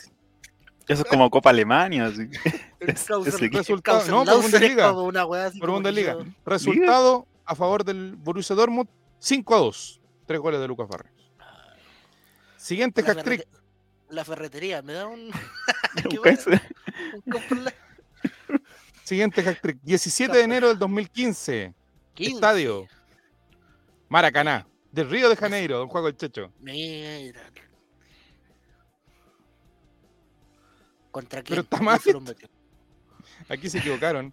Eso es como Copa Alemania. Así. resultado, no, por Bundesliga. Por Bundesliga. Resultado a favor del Borussia Dortmund, 5 a 2. Tres goles de Lucas Barrios. Siguiente hack trick. La ferretería, me da un. Siguiente hack trick. 17 de enero del 2015. Estadio. Maracaná. Del Río de Janeiro, don Juego el Checho. Mira. ¿Contra quién? Pero está mal. Aquí se equivocaron.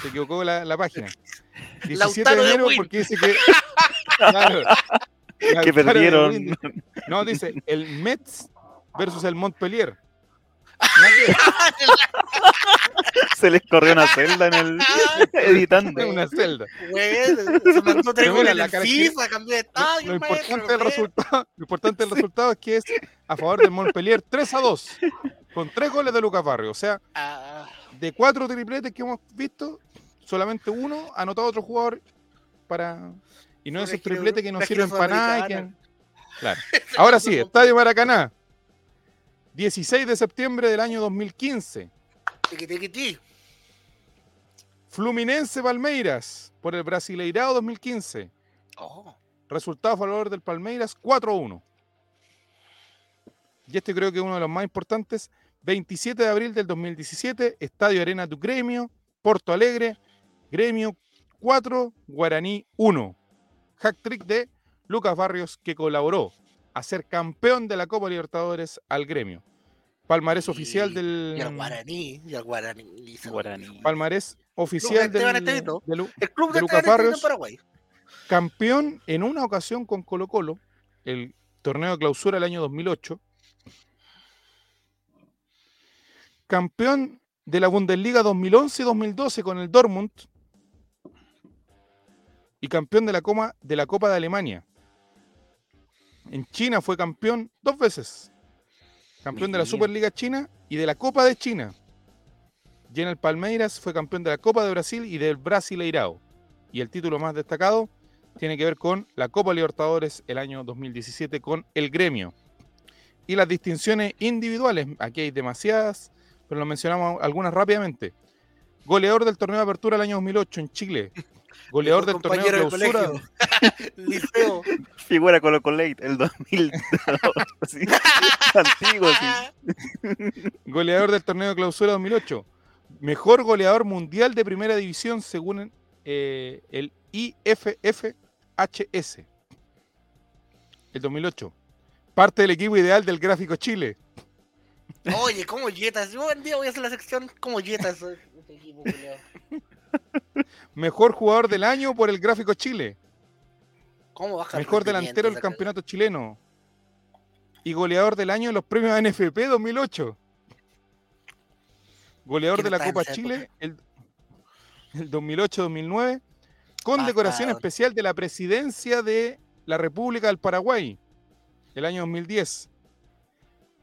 Se equivocó la, la página. 17 de enero porque dice que. Claro, que perdieron. No, dice el Mets versus el Montpellier. Se les corrió una celda en el editando. Una celda. se mandó tres goles la FIFA, cambió de estadio. Lo, importante del resultado, lo importante del resultado es que es a favor del Montpellier 3 a 2. Con tres goles de Lucas Barrio. O sea, ah. de cuatro tripletes que hemos visto, solamente uno ha anotado otro jugador para. Y no es el triplete que nos sirven para nada. Claro. Ahora sí, Estadio Maracaná. 16 de septiembre del año 2015. Fluminense Palmeiras por el Brasileirado 2015. Resultado a favor del Palmeiras 4-1. Y este creo que es uno de los más importantes. 27 de abril del 2017, Estadio Arena tu Gremio, Porto Alegre, Gremio 4, Guaraní 1. Hack trick de Lucas Barrios que colaboró a ser campeón de la Copa Libertadores al gremio. Palmarés oficial del. Y al Guaraní. Y al Guaraní. Palmarés oficial del, el club de, Lucas Barrios. Campeón en una ocasión con Colo Colo, el torneo de clausura del año 2008. Campeón de la Bundesliga 2011 y 2012 con el Dortmund. Y campeón de la, de la Copa de Alemania. En China fue campeón dos veces. Campeón de la Superliga China y de la Copa de China. Y en el Palmeiras fue campeón de la Copa de Brasil y del Brasileirao. Y el título más destacado tiene que ver con la Copa Libertadores el año 2017 con el gremio. Y las distinciones individuales, aquí hay demasiadas, pero lo mencionamos algunas rápidamente. Goleador del torneo de apertura el año 2008 en Chile, Goleador del torneo de clausura. Liceo. Figura con lo Colate, el 2000. Antiguo, sí. Goleador del torneo de clausura 2008. Mejor goleador mundial de primera división según eh, el IFFHS. El 2008. Parte del equipo ideal del Gráfico Chile. Oye, ¿cómo Jetas? Yo un día voy a hacer la sección como Jetas. Mejor jugador del año por el Gráfico Chile. Mejor delantero del campeonato chileno. Y goleador del año en los premios NFP 2008. Goleador de la Copa Chile el, 2008-2009. Con decoración especial de la presidencia de la República del Paraguay. El año 2010.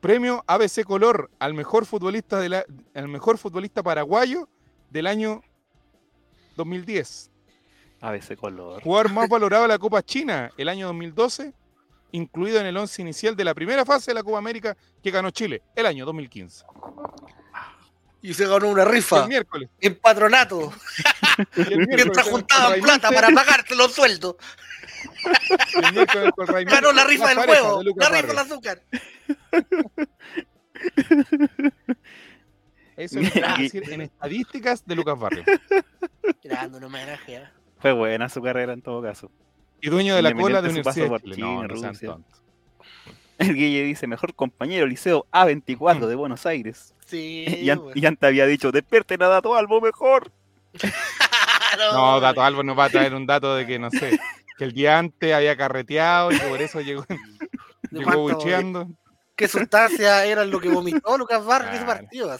Premio ABC Color al mejor futbolista, de la, al mejor futbolista paraguayo del año 2010. A veces color. Jugador más valorado de la Copa China el año 2012, incluido en el once inicial de la primera fase de la Copa América que ganó Chile el año 2015. Y se ganó una rifa. El miércoles. En patronato. Mientras juntaban plata para pagarte los sueldos. Ganó la rifa del huevo. La rifa del azúcar. Eso es decir en estadísticas de Lucas Barrio. Grande, un homenaje. ¿eh? Fue buena su carrera en todo caso. Y dueño de la cola de Universidad de no, El Guille dice, mejor compañero liceo A24 de Buenos Aires. Sí. Y, antes había dicho, despierten a Dato Albo mejor. no, Dato Albo nos va a traer un dato de que, no sé, que el día antes había carreteado y por eso llegó, llegó bucheando qué sustancia era lo que vomitó Lucas Barrios en ese partido.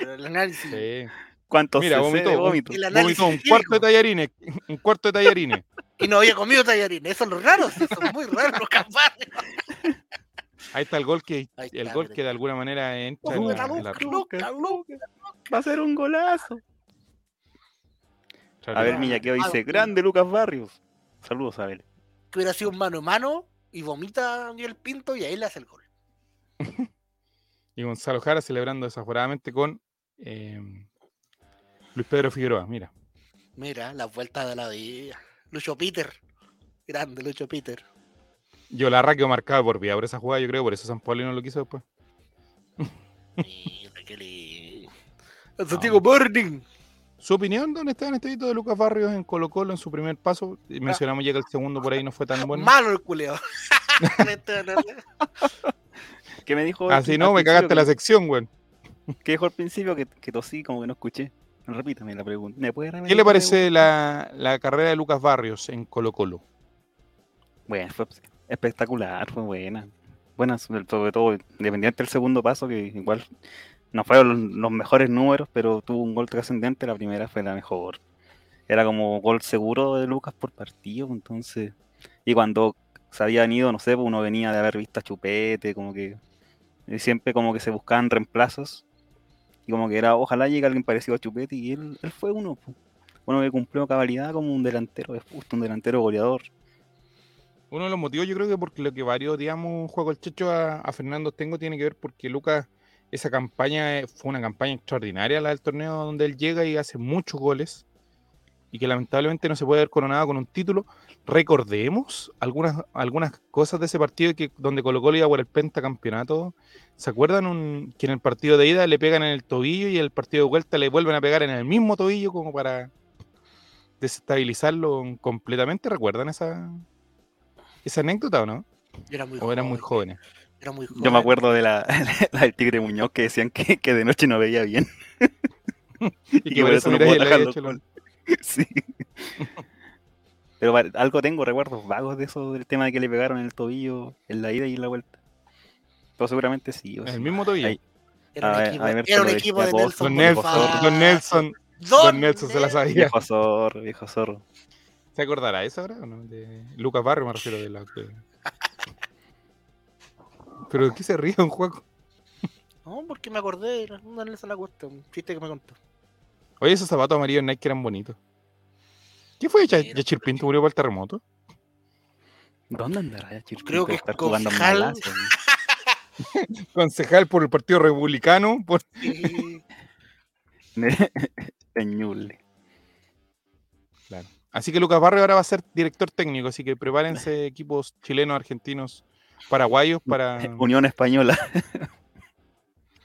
el análisis. ¿Cuántos Mira, vomitó, vomitó, vomitó un cuarto de tallarines, un cuarto de tallarines. Y no había comido tallarines, eso es lo raro, eso es muy raro los Ahí está el gol que el gol que de alguna manera entra en la, Va a ser un golazo. A ver, Milla, ¿qué dice? Grande Lucas Barrios. Saludos a ver. Que hubiera sido un mano a mano y vomita el Pinto y ahí le hace el gol. y Gonzalo Jara celebrando desaforadamente con eh, Luis Pedro Figueroa, mira. Mira, la vuelta de la vida. Lucho Peter. Grande, Lucho Peter. Yo la quedó marcado por vía por esa jugada, yo creo, por eso San Paulo no lo quiso después. Mira, qué lindo. Santiago Burning. ¿Su opinión, dónde está en este de Lucas Barrios en Colo Colo en su primer paso? Mencionamos ya que el segundo por ahí no fue tan bueno. Malo el culeo. ¿Qué me dijo? Así no, me cagaste la sección, güey. ¿Qué dijo al principio? Que, que tosí, como que no escuché. Repítame la pregunta. ¿Qué le parece la, la, carrera de Lucas Barrios en Colo Colo? Bueno, fue espectacular, fue buena. Buena, sobre todo, independiente del segundo paso, que igual no fueron los mejores números, pero tuvo un gol trascendente, la primera fue la mejor. Era como gol seguro de Lucas por partido, entonces... Y cuando se habían ido, no sé, pues uno venía de haber visto a Chupete, como que... Siempre como que se buscaban reemplazos. Y como que era, ojalá llegue alguien parecido a Chupete, y él, fue uno. Pues. Uno que cumplió cabalidad como un delantero de justo, un delantero goleador. Uno de los motivos yo creo que porque lo que varios, digamos, juego el checho a, a Fernando Tengo tiene que ver porque Lucas esa campaña eh, fue una campaña extraordinaria, la del torneo donde él llega y hace muchos goles y que lamentablemente no se puede ver coronado con un título. Recordemos algunas, algunas cosas de ese partido que, donde colocó Colo iba por el pentacampeonato. ¿Se acuerdan que en el partido de ida le pegan en el tobillo y el partido de vuelta le vuelven a pegar en el mismo tobillo como para desestabilizarlo completamente? ¿Recuerdan esa, esa anécdota o no? ¿O eran muy jóvenes? Yo me acuerdo de la, del Tigre Muñoz que decían que, que, de noche no veía bien. y, que por eso no puedo Sí. Pero algo tengo recuerdos vagos de eso, del tema de que le pegaron en el tobillo en la ida y en la vuelta. Pero seguramente sí. ¿En el mismo tobillo? era, un equipo, de Nelson. Don Nelson, Don Nelson, Don Nelson se la sabía. Viejo zorro, viejo zorro. ¿Se acordará eso ahora o no? De Lucas Barrio me refiero de la... ¿Pero de qué se ríe un juego? No, porque me acordé una vez la cuesta, un chiste que me contó. Oye, esos zapatos amarillos Nike eran bonitos. ¿Qué fue? ¿Ya, ya Chirpinto murió por el terremoto? ¿Dónde andará ya Chirpinto? Creo que es concejal. concejal por el Partido Republicano. Por... Claro. Así que Lucas Barrio ahora va a ser director técnico, así que prepárense equipos chilenos, argentinos, paraguayos para. Unión Española.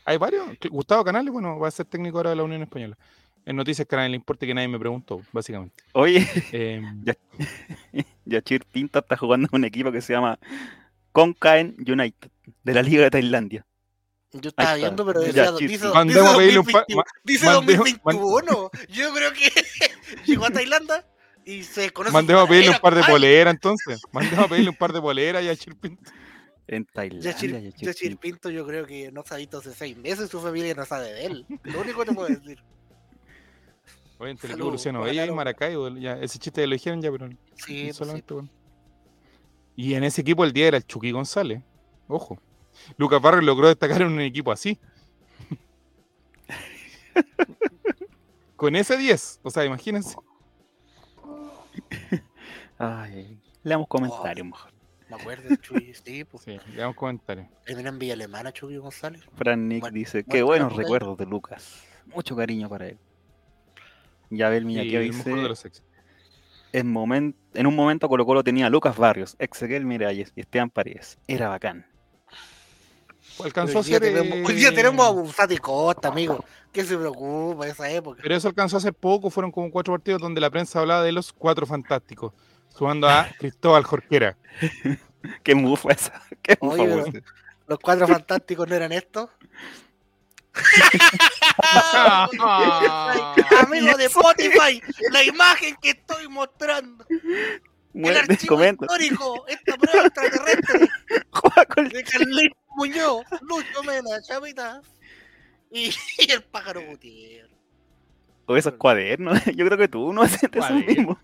Hay varios. Gustavo Canales, bueno, va a ser técnico ahora de la Unión Española. En Noticias Canales le importa que nadie me preguntó, básicamente. Oye, eh, Yachir Pinta está jugando en un equipo que se llama Concaen United, de la Liga de Tailandia. Yo estaba viendo, pero decía, dice, dice, 2021. dice 2021. Yo creo que llegó a Tailandia y se conoce. Mandemos a pedirle un par de poleras entonces. Mandemos a pedirle un par de poleras y a Chirpinto. En Tailandia. Yachir, Chirpinto yo creo que no se ha visto hace seis meses su familia no sabe de él. Lo único que te puedo decir. Oye, entre el Luciano Bella y Maracaibo, ya, ese chiste lo dijeron ya, pero sí, pues solamente bueno. Y en ese equipo el día era el Chucky González. Ojo. Lucas Barrio logró destacar en un equipo así. Con ese 10. O sea, imagínense. Ay, leamos comentarios mejor. Me acuerdo, Chuy, sí, pues. Sí, leamos comentarios. Era en Villa Alemana, Chuy González. Fran Nick dice, qué buenos recuerdos de Lucas. Mucho cariño para él. Ya ve el Miñaqueo dice... En, moment, en un momento Colo Colo tenía a Lucas Barrios, Exequiel Miralles y Esteban Paredes. Era bacán. Alcanzó a ser. hoy día tenemos a Bufati Costa, amigo. ¿Qué se preocupa esa época? Pero eso alcanzó hace poco, fueron como cuatro partidos donde la prensa hablaba de los cuatro fantásticos, sumando a Cristóbal Jorquera. ¿Qué mufa esa? ¿Qué los cuatro fantásticos no eran estos. Amigo de Spotify, la imagen que estoy mostrando. El archivo histórico, esta prueba extraterrestre de Carlito Muñoz, Lucho Mena, Chavita y, el pájaro Gutiérrez. O esos cuadernos. Yo creo que tú no haces eso mismo.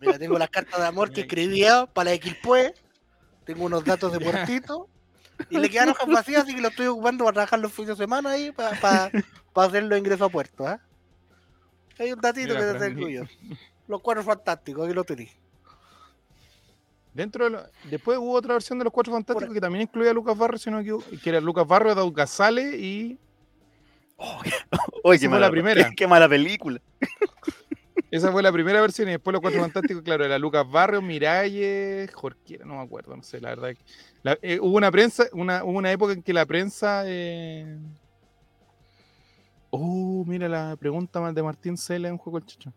Mira, tengo las cartas de amor que escribía para la Xpue. Tengo unos datos de puertito. Y le quedaron hojas vacías, así que lo estoy ocupando para trabajar los fines de semana ahí para, para, hacer los ingresos a puerto. ¿eh? Hay un datito que te tengo yo. Los cuatro fantásticos, aquí lo tenéis. Dentro de después hubo otra versión de los Cuatro Fantásticos que también incluía a Lucas Barrio, sino que, que era Lucas Barrio, Daud Gazale y. Oh, Oye, qué mala, la primera. Qué, mala película. Esa fue la primera versión y después los Cuatro Fantásticos, claro, era Lucas Barrio, Miralles, Jorquiera, no me acuerdo, no sé, la verdad. Eh, hubo una prensa, una, hubo una época en que la prensa. Eh... Oh, mira la pregunta de Martín Cela en juego el chicho.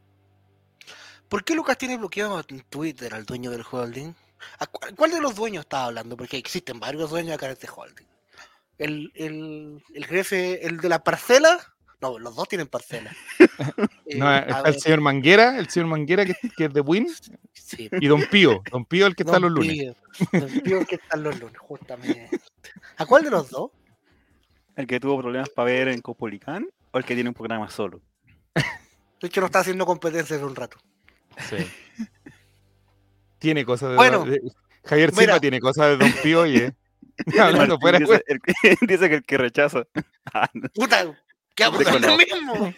¿Por qué Lucas tiene bloqueado en Twitter al dueño del holding? cuál, de los dueños estaba hablando? Porque existen varios dueños acá en este holding. El, el, el jefe, el de la parcela. No, los dos tienen parcela. no, eh, está el señor Manguera, el señor Manguera que, es de Win. Sí. Y Don Pío, Don Pío el que está los lunes. Don Pío el que está los lunes, justamente. ¿A cuál de los dos? ¿El que tuvo problemas para ver en Copolicán o el que tiene un programa solo? De hecho, no está haciendo competencia hace un rato. Sí. Tiene cosas de. Bueno, Javier Silva tiene cosas de Don Pío y. Eh. Hablando fuera, dice, el, dice que el que rechaza. Ah, Puta, ¿qué hago con lo mismo?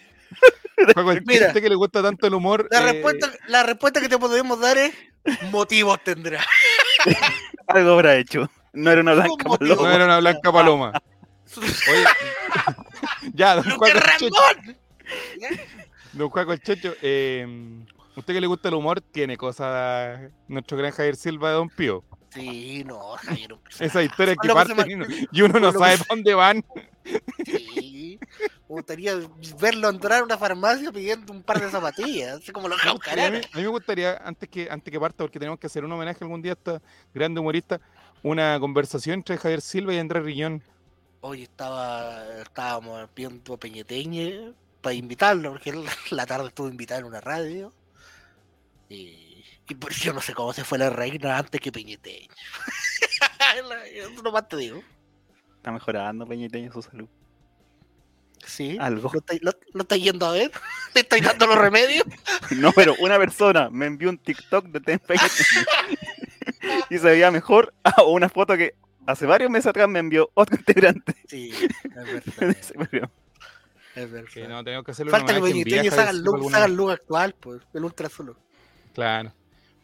Mira, que le gusta tanto el humor. La, eh... respuesta, la respuesta que te podemos dar es: motivos tendrá. Algo habrá hecho. No era una blanca paloma. No era una blanca paloma. Oye, ya, don Juan Don Juan Checho, eh, Usted que le gusta el humor, tiene cosas. Nuestro gran Javier Silva de Don Pío. Sí, no, Javier. Esa historia que parten y uno no sabe dónde van. Sí. Me gustaría verlo entrar a una farmacia pidiendo un par de zapatillas, así como los a, a, mí, me gustaría, antes que, antes que parta, porque tenemos que hacer un homenaje algún día a esta grande humorista, una conversación entre Javier Silva y Andrés Riñón. Hoy estaba, estábamos viendo Peñeteñe para invitarlo, porque la tarde estuvo invitado en una radio. Y, yo no sé cómo se fue la reina antes que Peñeteño. no más te digo. Está mejorando Peñeteño su salud. Sí. Algo. ¿Lo, está yendo a ver? ¿Le estáis dando los remedios? no, pero una persona me envió un TikTok de Peñeteño y se veía mejor. O una foto que hace varios meses atrás me envió otro integrante. Sí, es verdad. es verdad. Que no, tengo que hacerlo Falta que Peñeteño haga el look, el look actual, pues, el ultra solo. Claro.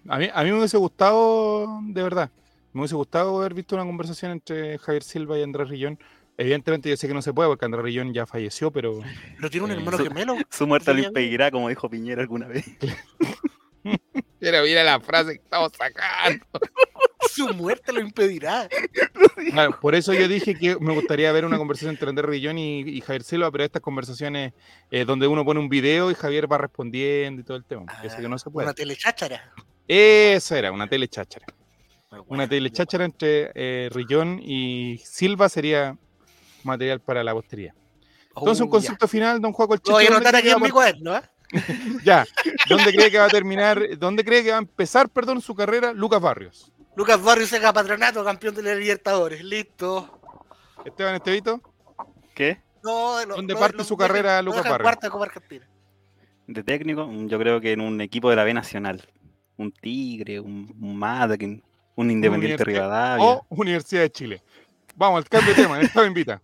A mí, a mí me hubiese gustado, de verdad, me hubiese gustado haber visto una conversación entre Javier Silva y Andrés Rillón. Evidentemente yo sé que no se puede porque Andrés Rillón ya falleció, pero... ¿Pero tiene un eh, hermano gemelo? Su muerte lo impedirá, como dijo Piñera alguna vez. Pero mira la frase que estamos sacando. Su muerte lo impedirá. por eso yo dije que me gustaría ver una conversación entre Andrés Rillón y, Javier Silva, pero estas conversaciones eh, donde uno pone un video y Javier va respondiendo y todo el tema. que no se puede. Una telecháchara. Eso era, una telecháchara. una telecháchara entre eh, Rillón y Silva sería material para la postería. Entonces, un oh, concepto final, don Juan Colchón. Voy a anotar aquí en mi cuaderno, ¿eh? ya, ¿dónde cree que va a terminar, dónde cree que va a empezar, perdón, su carrera Lucas Barrios? Lucas Barrios llega patronato, campeón de la Libertadores, listo. Esteban Estevito. ¿Qué? ¿Dónde parte su carrera Lucas Barrios? De técnico, yo creo que en un equipo de la B Nacional. Un Tigre, un, un un Independiente Rivadavia. O Universidad de Chile. Vamos, al cambio de tema, esta invita.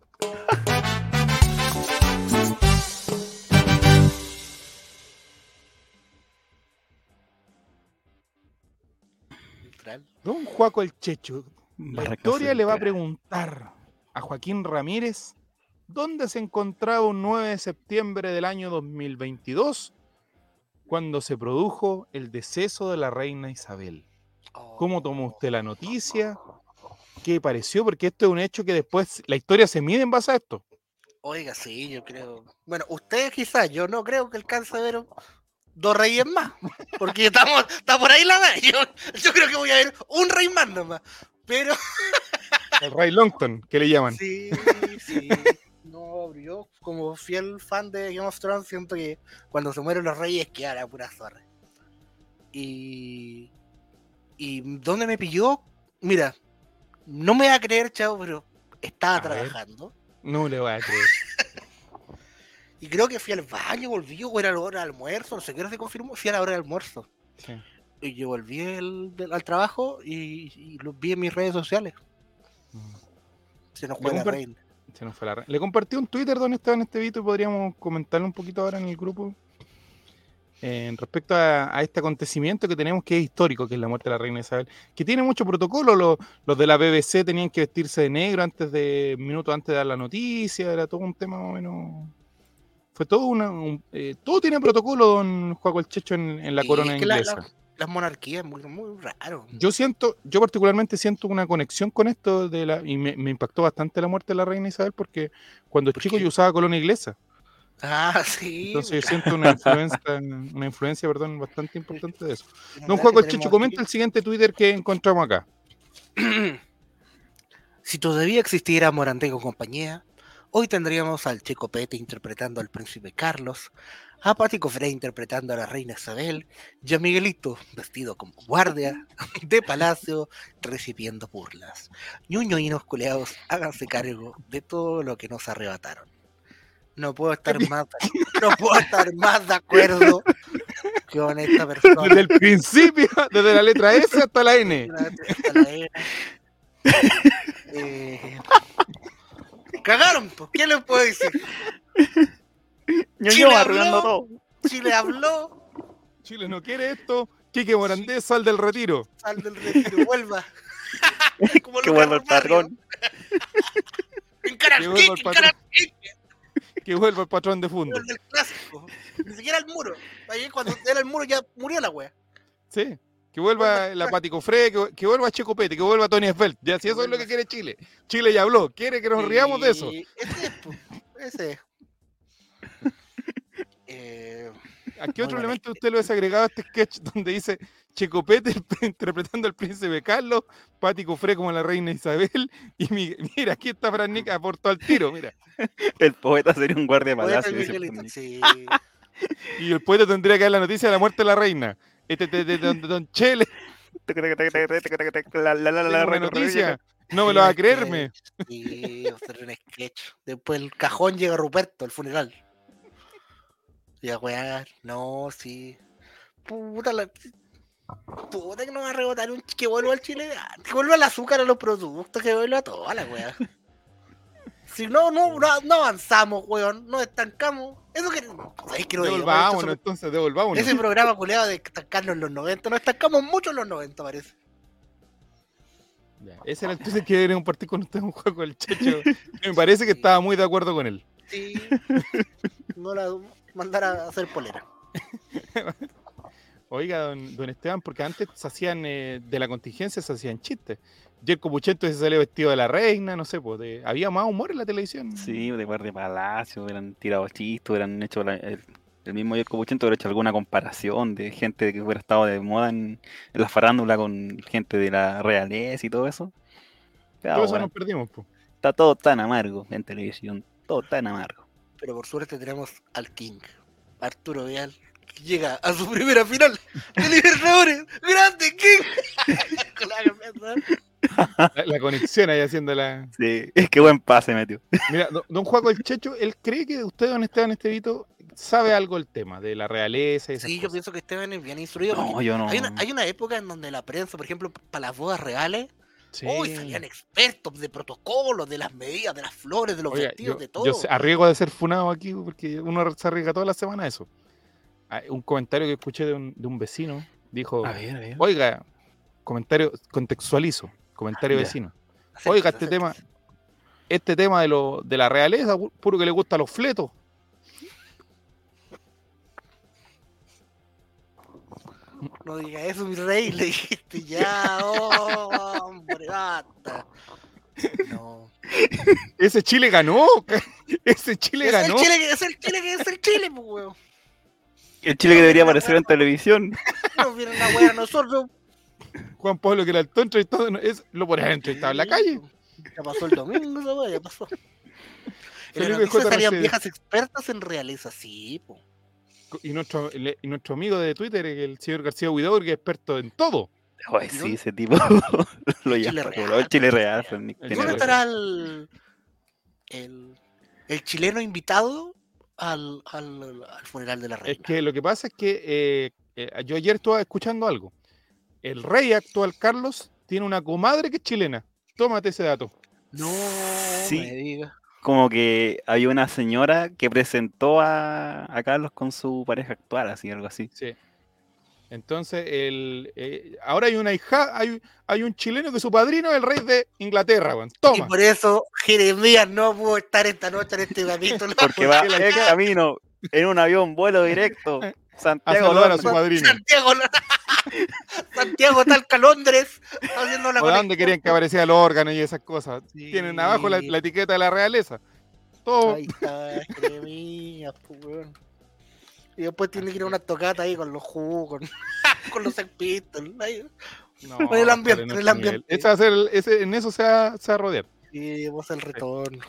Don Juaco el Checho, la historia le va a preguntar a Joaquín Ramírez dónde se encontraba un 9 de septiembre del año 2022 cuando se produjo el deceso de la reina Isabel. ¿Cómo tomó usted la noticia? ¿Qué pareció? Porque esto es un hecho que después la historia se mide en base a esto. Oiga, sí, yo creo. Bueno, ustedes quizás, yo no creo que alcance a ver dos reyes más. Porque estamos, está por ahí la vez. Yo, creo que voy a ver un rey más nomás. Pero. El rey Longton, que le llaman. Sí, sí. Como fiel fan de Game of Thrones siento que cuando se mueren los reyes queda la pura zorra. Y. ¿Y dónde me pilló? Mira, no me va a creer, chavo, pero estaba trabajando. no le voy a creer. Y creo que fui al baño, volví, o era la hora de almuerzo, no sé qué hora se confirmó, fui a la hora de almuerzo. Y yo volví al trabajo y, lo vi en mis redes sociales. Mm. Se nos fue la reina. Se nos fue la reina. Le compartí un Twitter donde estaba en este video y podríamos comentarlo un poquito ahora en el grupo. En respecto a, este acontecimiento que tenemos que es histórico, que es la muerte de la reina Isabel, que tiene mucho protocolo. Los, los de la BBC tenían que vestirse de negro antes de minutos antes de dar la noticia, era todo un tema más o menos fue todo una. Eh, todo tiene protocolo, don Juan el Checho, en, la corona inglesa. Las monarquías, muy, muy raro. Yo siento, yo particularmente siento una conexión con esto de la. Y me, impactó bastante la muerte de la reina Isabel porque cuando chico yo usaba corona inglesa. Ah, sí. Entonces yo siento una influencia, una influencia, perdón, bastante importante de eso. Don Juan Checho, comenta el siguiente Twitter que encontramos acá. si todavía existiera Moranteco compañía, Hoy tendríamos al Checo Pete interpretando al príncipe Carlos, a Pati Cofré interpretando a la reina Isabel y a Miguelito vestido como guardia de palacio recibiendo burlas. Ñuño y los culeados, háganse cargo de todo lo que nos arrebataron. No puedo estar más, no puedo estar más de acuerdo con esta persona. Desde el principio, desde la letra S hasta la N. Hasta la N. Eh, Cagaron, pues. ¿Qué les puedo decir? Chile habló, todo. Chile habló. Chile no quiere esto. Quique Morandés, sal del retiro. Sal del retiro, vuelva. que vuelva el patrón. que vuelva el patrón. Que vuelva el patrón de fondo. El clásico. Ni siquiera el muro. Ahí cuando era el muro ya murió la wea. Sí. Que vuelva la Patico Fre, que, vuelva Checo Pete, que vuelva Tony Esfeld. Ya, si eso es lo que quiere Chile. Chile ya habló. Quiere que nos riamos de eso. Ese es, ese eh, ¿A qué otro elemento usted lo ha desagregado a este sketch donde dice Checo Pete interpretando al príncipe Carlos, Patico Fre como la reina Isabel? Y mira, aquí está Fran Nick aportó al tiro, mira. El poeta sería un guardia palacio. Y el poeta tendría que dar la noticia de la muerte de la reina. Este de Don Chele. La, la, la, noticia. No me lo va a creerme. Sí, hacer un sketch. Después el cajón llega Ruperto, el funeral. Y a wear, no, sí. Puta la. Puta que no va a rebotar un que vuelva al Chile. Que vuelva el azúcar a los productos, que vuelva a toda la weá. Si no, no, no, avanzamos, weón, nos estancamos. Eso que. ¿sabes que devolvámonos, entonces, devolvámonos. Ese programa culeado de estancarnos en los 90, nos estancamos mucho en los 90, parece. Ya, ese era entonces que quería compartir con ustedes un juego el Checho. Me parece que estaba muy de acuerdo con él. Sí. No la mandara a hacer polera. Oiga, don, don, Esteban, porque antes se hacían eh, de la contingencia, se hacían chistes. Jerko Puchento se salió vestido de la reina, no sé, pues había más humor en la televisión. Sí, de guardia palacio, eran tirado chistes, hubieran hecho el, mismo Jerko Puchento hubiera hecho alguna comparación de gente que hubiera estado de moda en, la farándula con gente de la realeza y todo eso. todo eso nos perdimos, pues. Está todo tan amargo en televisión, todo tan amargo. Pero por suerte tenemos al King, Arturo Vial, que llega a su primera final de Libertadores. ¡Grande King! La, conexión ahí haciéndola. Sí, es que buen pase metió. Mira, don, Juaco el Checho, él cree que usted, don Esteban Estevito, sabe algo del tema, de la realeza y Sí, yo pienso que Esteban es bien instruido. No, yo no. Hay una, hay una, época en donde la prensa, por ejemplo, para las bodas reales, sí. uy, salían expertos de protocolos, de las medidas, de las flores, de los vestidos, de todo. Yo arriesgo de ser funado aquí porque uno se arriesga toda la semana eso. Ah, un comentario que escuché de un, de un vecino dijo, oiga, comentario, contextualizo, comentario vecino. Oiga, este tema, este tema de, lo, de la realeza, puro que le gusta los fletos. No diga eso, mi rey, le dijiste ya, oh, hombre, basta. No. Ese Chile ganó. Ese Chile ganó. El Chile, es el Chile que es el Chile, pues, weón. El Chile que debería aparecer en televisión. No viene la wea a nosotros. Juan Pablo que era el entrevistado, es, lo ponían entrevistado en la calle. Ya pasó el domingo, esa ya pasó. En la salían viejas expertas en realeza, sí, po. Y nuestro, y nuestro amigo de Twitter, el señor García Huidor, que es experto en todo. Ay, sí, ese tipo lo llama Chile Real. Chile Real. ¿Dónde estará el, el, el chileno invitado al, al, funeral de la reina. Es que lo que pasa es que eh, eh, yo ayer estaba escuchando algo. El rey actual Carlos tiene una comadre que es chilena. Tómate ese dato. No, sí. me diga. Como que hay una señora que presentó a, a Carlos con su pareja actual, así, algo así. Sí. Entonces, el, eh, ahora hay una hija, hay, hay un chileno que su padrino es el rey de Inglaterra, Toma. Y por eso Jeremías no pudo estar esta noche en este capítulo. Porque va en camino, en un avión, vuelo directo. Santiago a, a su padrino. Santiago, Santiago Talca, Londres. Haciendo la dónde querían que apareciera el órgano y esas cosas? Tienen abajo la, etiqueta de la realeza. Todo. Ahí está, Jeremías, pues, y después tiene que ir a una tocata ahí con los jugos, con, con los Pistols. No, en el ambiente, en el ambiente. Ese va a ser ese, en eso se va, se va a rodear. Sí, va a ser el retorno.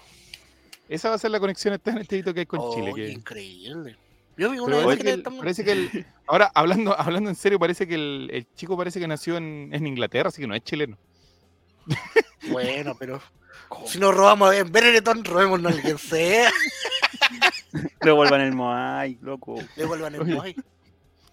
Esa va a ser la conexión este que hay con oh, Chile. Que... Increíble. Yo vi una vez que parece que el, ahora hablando, hablando en serio, parece que el, el chico parece que nació en, en, Inglaterra, así que no es chileno. Bueno, pero si nos robamos en Benetton, robémonos a alguien sea. Le vuelvan el Moai, loco. Le vuelvan el Moai.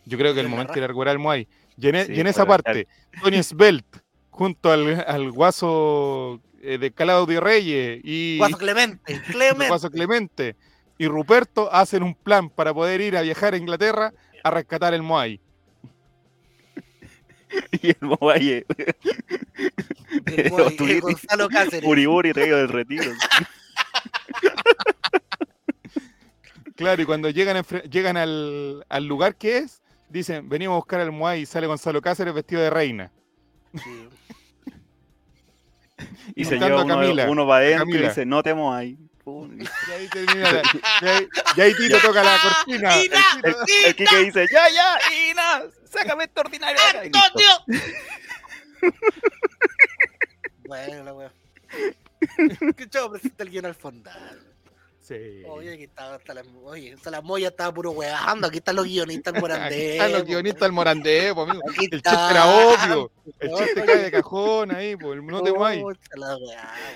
Yo creo que el momento era recuperar el Moai. Y en, esa parte, Tony Svelte, junto al, al guaso eh, de Claudio Reyes y. Guaso Clemente, Clemente. Guaso Clemente y Ruperto hacen un plan para poder ir a viajar a Inglaterra a rescatar el Moai. y el Moai. El Moai Gonzalo Cáceres. Uriburi traído del retiro. Claro, y cuando llegan, llegan al, al, lugar que es, dicen, venimos a buscar al Moai y sale Gonzalo Cáceres vestido de reina. y se lleva uno, Camila, uno va adentro y dice, no te Moai. Y ahí termina la, y, ahí, y ahí Tito toca la cortina. ¡Ina! El, el, Kike dice, ya, ya, Ina, sácame este ordinario acá. bueno, la wea. ¿Qué chavo presenta el guion al fondal? Oye, aquí está, hasta la, oye, hasta la moya estaba puro weando. Aquí están los guionistas del Morandé. aquí están los guionistas del Morandé, pues, amigo. el chiste era obvio. El chiste cae de cajón ahí, pues, no te muay.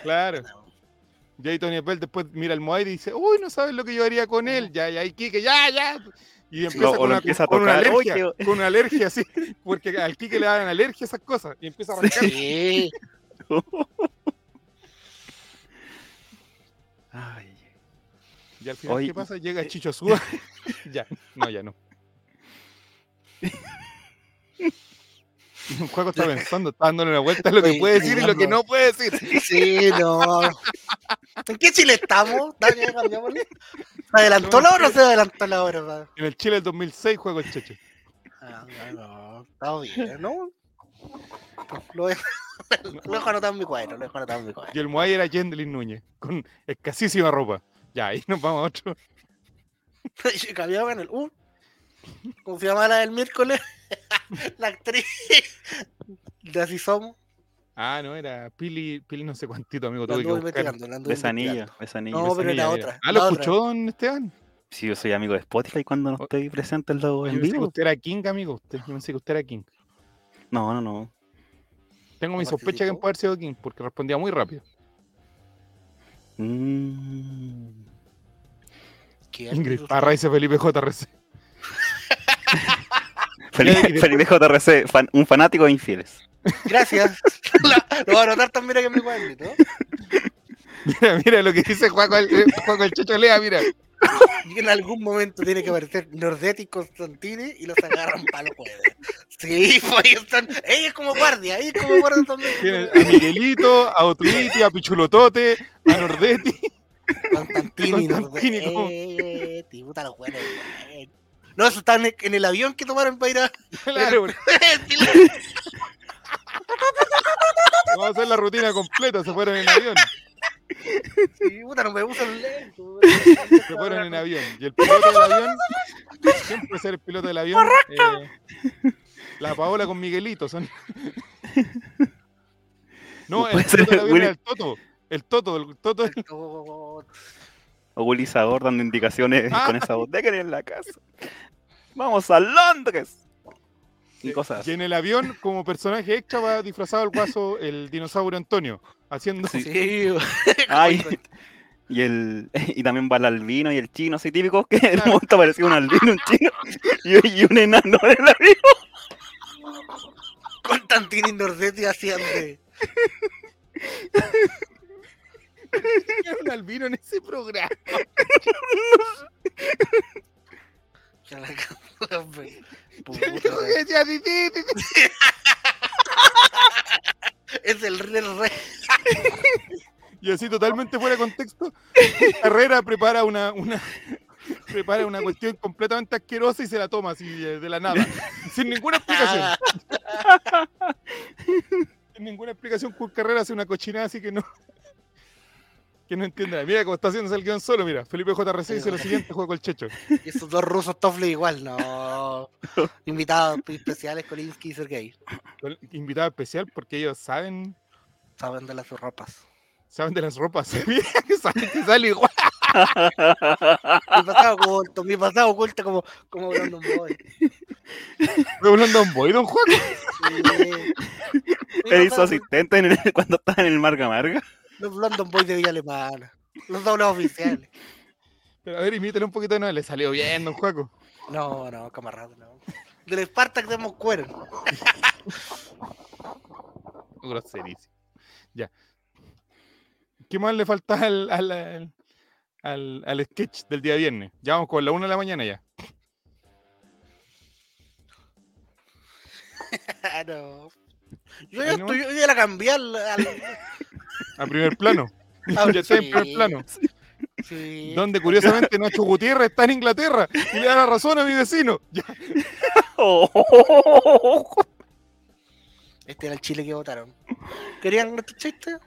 Claro. Y ahí Tony Bell después mira al Moai y dice, uy, no sabes lo que yo haría con él. Ya, ya, y Kike, ya, ya. Y empieza, con, una, empieza con, una, alergia, con una alergia así, porque al Kike le dan alergia a esas cosas. Y empieza a arrancar. Sí. Ay. Y al final, ¿qué pasa? Llega eh, Chicho Suba. ya, no, ya no. Un juego está pensando, está dándole una vuelta a lo que puede decir y lo que no puede decir. Sí, no. ¿En qué Chile estamos? Dale, ¿Se adelantó la hora o se adelantó la hora? En el Chile del 2006 juego el Cheche. Ah, no, está bien, ¿no? Lo dejo, lo dejo anotado en mi cuadro, lo dejo anotado en mi cuadro. Y el Moai era Jendelin Núñez, con escasísima ropa. Ya, ahí nos vamos a otro. cambiaba en el U. ¿Cómo se llama la del miércoles? la actriz de Así Somos. Ah, no, era Pili, Pili no sé cuántito, amigo. Tuve que Besanillo, Besanillo. No, pero era otra. Ah, ¿lo escuchó, don Esteban? Sí, yo soy amigo de Spotify cuando no estoy presente en, lo, en vivo. usted era King, amigo. Usted, yo pensé que usted era King. No, no, no. Tengo mi sospecha que puede haber sido King, porque respondía muy rápido. Mm. Ingrid Parra dice Felipe JRC. Felipe, Felipe JRC, un fanático de infieles. Gracias. lo voy a anotar también aquí en mi cuadrito. Mira, mira lo que dice Juaco el, eh, Juaco el Checho Lea, mira. Y en algún momento tiene que aparecer Nordetti y Constantini y los agarran para los jueves. Sí, pues están. Ella es como guardia, ella es como guardia también. Tiene a Miguelito, a Otuiti, a Pichulotote, a Nordetti. Constantini, Nordetti. Puta los buenos, No, eso están en el avión que tomaron para ir a. Claro, Vamos a hacer la rutina completa, se fueron en avión. Sí, puta, no me gusta el lento. Se fueron en avión. Y el piloto del avión, siempre ser el piloto del avión. Eh, la Paola con Miguelito son. No, el piloto del avión era el Toto. El Toto, el Toto. El O dando indicaciones ah. con esa voz. En la casa. Vamos a Londres. Y, cosas. y en el avión, como personaje extra, va disfrazado el guaso, el dinosaurio Antonio, haciendo. Sí. Ay. Y, el, y también va el albino y el chino, así típico, que en un momento apareció un albino, un chino y, un enano del albino. Constantino y Nordetti hacían de. Un albino en ese programa. es el rey. Y así totalmente fuera de contexto, Carrera prepara una, una, prepara una cuestión completamente asquerosa y se la toma así de, la nada, sin ninguna explicación. sin ninguna explicación, Carrera hace una cochinada así que no, que no entiende. Mira cómo está haciendo el guion solo, mira. Felipe JRC dice lo siguiente, juego con el Checho. Y esos dos rusos Toffle igual, no. Invitados especiales Kolinsky y Sergey. Invitado especial porque ellos saben. Saben de las ropas. Saben de las ropas. Mira que saben que sale igual. mi pasado oculto, mi pasado oculto como, como Brandon Boy. ¿Fue Brandon Boy, don Juan? Sí. Él hizo asistente en el, cuando estaba en el Marga Marga. Los London Boys de Villa Alemana. Los dobles oficiales. Pero a ver, imítale un poquito, ¿no? Le salió bien, don Juaco. No, no, camarada, no. Del Spartak de cuero. Groserísimo. Ya. ¿Qué más le falta al, al, al, al, sketch del día viernes? Ya vamos con la una de la mañana ya. no. Yo ya, estoy, yo ya la cambié al, a primer plano. Ah, ya está en primer plano. Donde curiosamente Nacho Gutiérrez está en Inglaterra y le da la razón a mi vecino. Este era el Chile que votaron. ¿Querían nuestro chiste?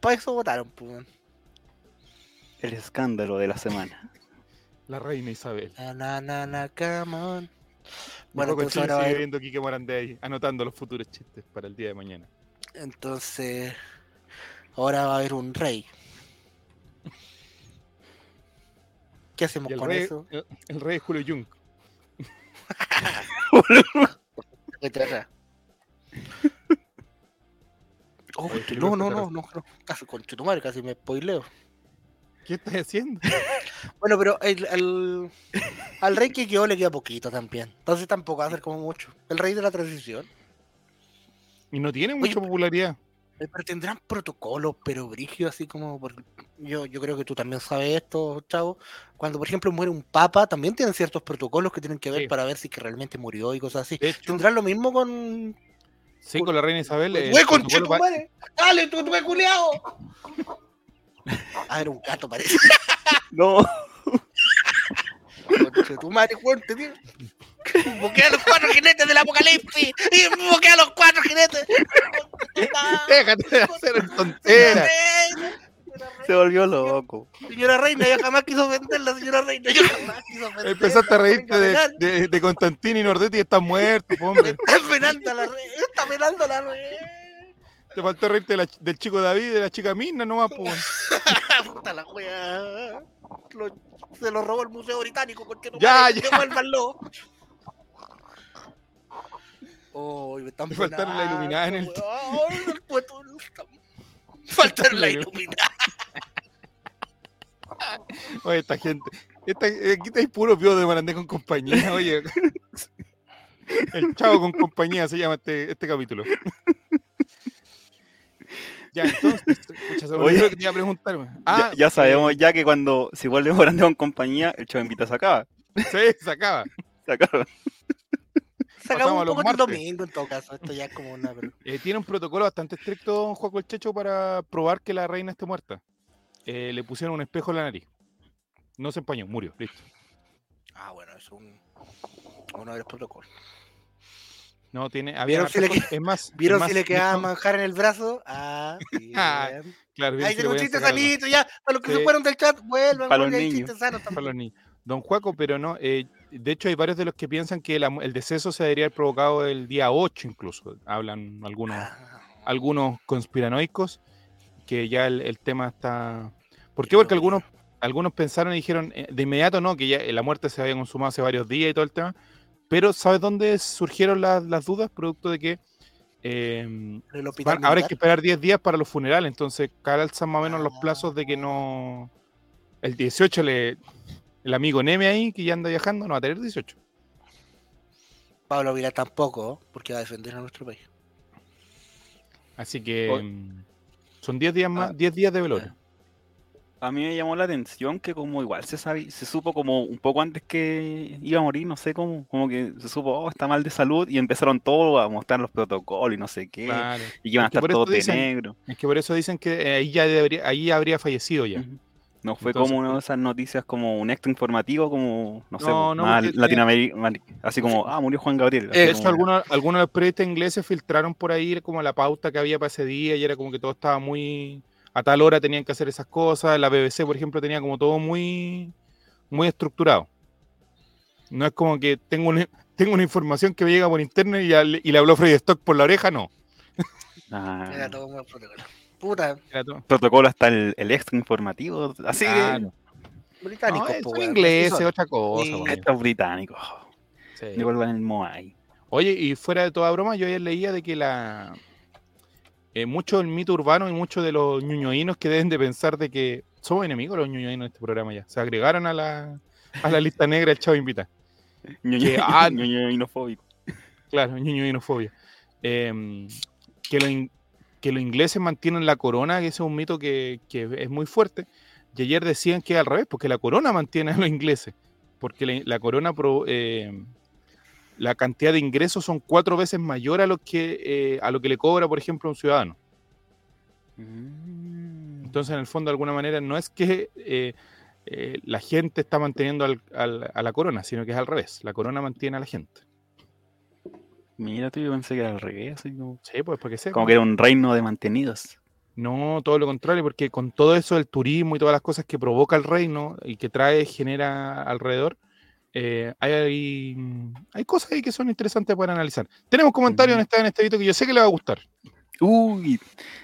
Para eso votaron, pues. El escándalo de la semana. La reina Isabel. Na, na, na, come on. Bueno, pues ahora sigue viendo Kike Morandé ahí, anotando los futuros chistes para el día de mañana. Entonces, ahora va a haber un rey. ¿Qué hacemos con eso? El, rey es Julio Jung. oh, no, no, no, no, casi con Chutumar, casi me spoileo. ¿Qué estás haciendo? bueno, pero el, al rey que quedó le queda poquito también. Entonces tampoco va a ser como mucho. El rey de la transición. Y no tiene mucha popularidad. Pero tendrán protocolos, pero brigio, así como. yo, yo creo que tú también sabes esto, chavo. Cuando, por ejemplo, muere un papa, también tienen ciertos protocolos que tienen que ver para ver si que realmente murió y cosas así. ¿Tendrán lo mismo con. Sí, con, la reina Isabel. ¡Güey, con ¡Dale, tú, tú, culiao! A ver, un gato parece. no. Tu madre, fuerte, tío. Invoqué a los cuatro jinetes del apocalipsis. Invoqué a los cuatro jinetes. Déjate de hacer tonteras. Se volvió loco. Señora Reina, yo jamás quiso ofenderla, señora Reina. Yo jamás quiso ofenderla. Empezaste a reírte de, de, de Constantino y Nordetti y está muerto, hombre. Está penando la reina. Está penando la reina. Te faltó reírte del chico David y de la chica Mina, no más, pues. Puta la wea. Se lo robó el Museo Británico, porque no ya, ya. Devuélvanlo. Oh, me están faltaron la iluminada en el. Faltaron la iluminada. Oye, esta gente. Esta, aquí estáis puro pío de Marandé con compañía, oye. El chavo con compañía se llama este, este capítulo. Ya, entonces, Oye, que te iba a preguntar. Ah, ya, sabemos ya que cuando si vuelve Morandé con compañía, el chavo invita a acaba. Sí, se acaba. Se acaba. Sacamos un poco el domingo en todo caso, esto ya es como una... Eh, tiene un protocolo bastante estricto Juan el Checho para probar que la reina esté muerta. Eh, le pusieron un espejo en la nariz. No se empañó, murió, listo. Ah, bueno, es un... uno de los protocolos. No, tiene. Había ¿Vieron si le, es más, ¿vieron si le quedaba manjar en el brazo? Ah, claro. Ahí tiene un chiste sanito, ya. Para los que se fueron del chat, vuelvan. Para los niños. Para los niños. Don Juaco, pero no. Eh, de hecho, hay varios de los que piensan que el deceso se debería haber provocado el día 8, incluso. Hablan algunos, ah. algunos conspiranoicos que ya el, tema está. ¿Por qué? Porque algunos, algunos pensaron y dijeron eh, de inmediato no, que ya la muerte se había consumado hace varios días y todo el tema pero ¿sabes dónde surgieron las, dudas? Producto de que Eh, ahora hay que esperar 10 días para los funerales, entonces calzan más o menos los plazos de que no. El 18 le. El amigo Neme ahí, que ya anda viajando, no va a tener 18. Pablo Vila tampoco, porque va a defender a nuestro país. Así que mm, son 10 días más, 10 días de velorio. A mí me llamó la atención que como igual se sabe, se supo como un poco antes que iba a morir, no sé cómo, como que se supo, oh, está mal de salud y empezaron todos a mostrar los protocolos y no sé qué, y que iban a estar todos de negro. Es que por eso dicen que ahí ya debería, ahí habría fallecido ya. No fue como una de esas noticias como un extra informativo, como, no, sé, más Latinoamérica, así como, ah, murió Juan Gabriel. De hecho, algunos, algunos periodistas ingleses filtraron por ahí como la pauta que había para ese día y era como que todo estaba muy, a tal hora tenían que hacer esas cosas. La BBC, por ejemplo, tenía como todo muy, muy estructurado. No es como que tengo una, tengo una información que me llega por internet y, le habló Freddy Stock por la oreja, no. Ah. Era todo muy Puta. Protocolo hasta el, extra informativo. Así que. Británico, no, es inglés, es otra cosa. Estos británicos. Sí. Devuelvan el Moai. Oye, y fuera de toda broma, yo ayer leía de que la. Eh, mucho del mito urbano y muchos de los ñuñoínos que deben de pensar de que somos enemigos los ñuñoínos en este programa ya. Se agregaron a la, a la lista negra el chavo invita. Ñuñoínofóbico. Ah. Claro, ñuñoínofobia. Eh, que, lo, que los ingleses mantienen la corona, que ese es un mito que, es muy fuerte. Y ayer decían que al revés, porque la corona mantiene a los ingleses, porque la, corona, eh, la cantidad de ingresos son cuatro veces mayor a lo que, eh, a lo que le cobra, por ejemplo, un ciudadano. Mm. Entonces, en el fondo, de alguna manera, no es que eh, la gente está manteniendo a la corona, sino que es al revés. La corona mantiene a la gente. Mira, tú, yo pensé que era al revés, así como. Sí, pues porque sé. Como que era un reino de mantenidos. No, todo lo contrario, porque con todo eso del turismo y todas las cosas que provoca el reino y que trae, genera alrededor, eh, hay, hay cosas ahí que son interesantes para analizar. Tenemos comentarios en, este, en este video que yo sé que le va a gustar. Uy,